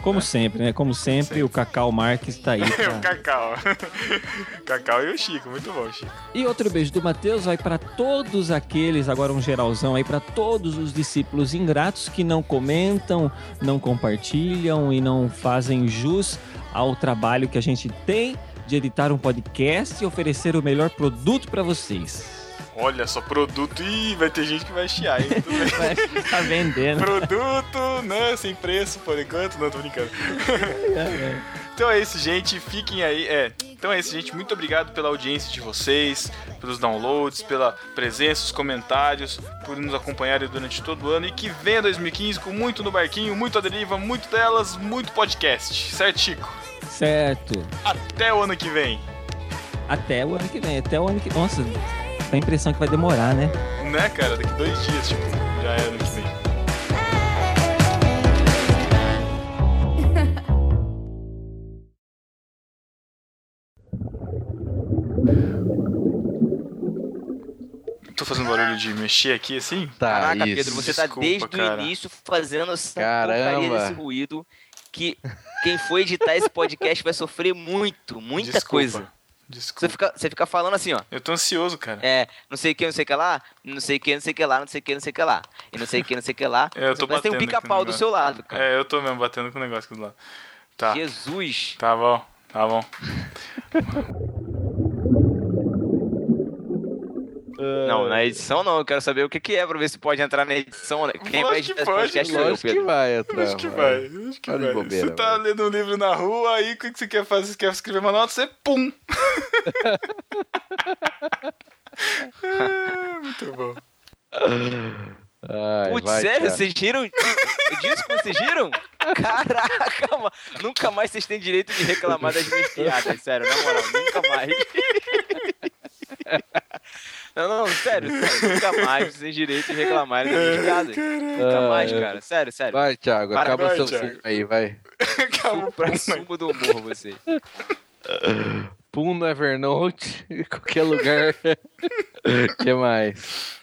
Como sempre, né? Como sempre, o Cacau Marques tá aí. o pra- Cacau. Cacau e o Chico. Muito bom, Chico. E outro beijo do Mateus vai para todos aqueles, agora um geralzão aí, para todos os discípulos ingratos que não comentam, não compartilham e não fazem jus ao trabalho que a gente tem de editar um podcast e oferecer o melhor produto para vocês. Olha só, produto. Ih, vai ter gente que vai chiar, hein? Tudo bem. Vai tá vendendo. Produto, né? Sem preço por enquanto, não tô brincando. Então é isso, gente. Fiquem aí. É. Então é isso, gente. Muito obrigado pela audiência de vocês, pelos downloads, pela presença, os comentários, por nos acompanharem durante todo o ano. E que venha 2015 com muito no barquinho, muito a deriva, muito delas, muito podcast. Certo, Chico? Certo. Até o ano que vem. Até o ano que vem. Até o ano que. Nossa, a impressão que vai demorar, né? Né, cara? Daqui dois dias, tipo, já é ano que vem. Tô fazendo barulho de mexer aqui assim? Tá, Caraca, isso. Pedro, você tá Desculpa, desde cara. o início fazendo essa Caramba. porcaria desse ruído que quem for editar esse podcast vai sofrer muito, muita Desculpa. coisa. Desculpa. Você fica, você fica falando assim, ó. Eu tô ansioso, cara. É, não sei o que, não sei o que lá, não sei o que, não sei o que lá, não sei o que, não sei o que lá. E não sei o que, não sei o que lá. É, eu tô Mas tem um batendo pica-pau do seu lado, cara. É, eu tô mesmo batendo com o negócio aqui do lado. Tá. Jesus. Tá bom, tá bom. Não, na edição não, eu quero saber o que, que é pra ver se pode entrar na edição. né? Quem vai editar pode, podcast Lógico que vai entrar. Acho que vai, acho que vai. bobeira, você tá mano. lendo um livro na rua, aí o que que você quer fazer? Você quer escrever uma nota, você pum! Ah, Muito bom. Ai, Putz, vai, sério? Thiago. Vocês giram? Disso que vocês giram? Caraca, mano. Nunca mais vocês têm direito de reclamar das minhas piadas, sério, na moral, nunca mais. Não, não, sério, sério, nunca mais vocês têm direito de reclamar das minhas piadas. Nunca Ah, mais, é. cara, sério, sério. Vai, Thiago, Para, acaba vai, seu Thiago. suco aí, vai. Acabou Pra sumo do humor, você. Pum no Evernote, em qualquer lugar. O que mais?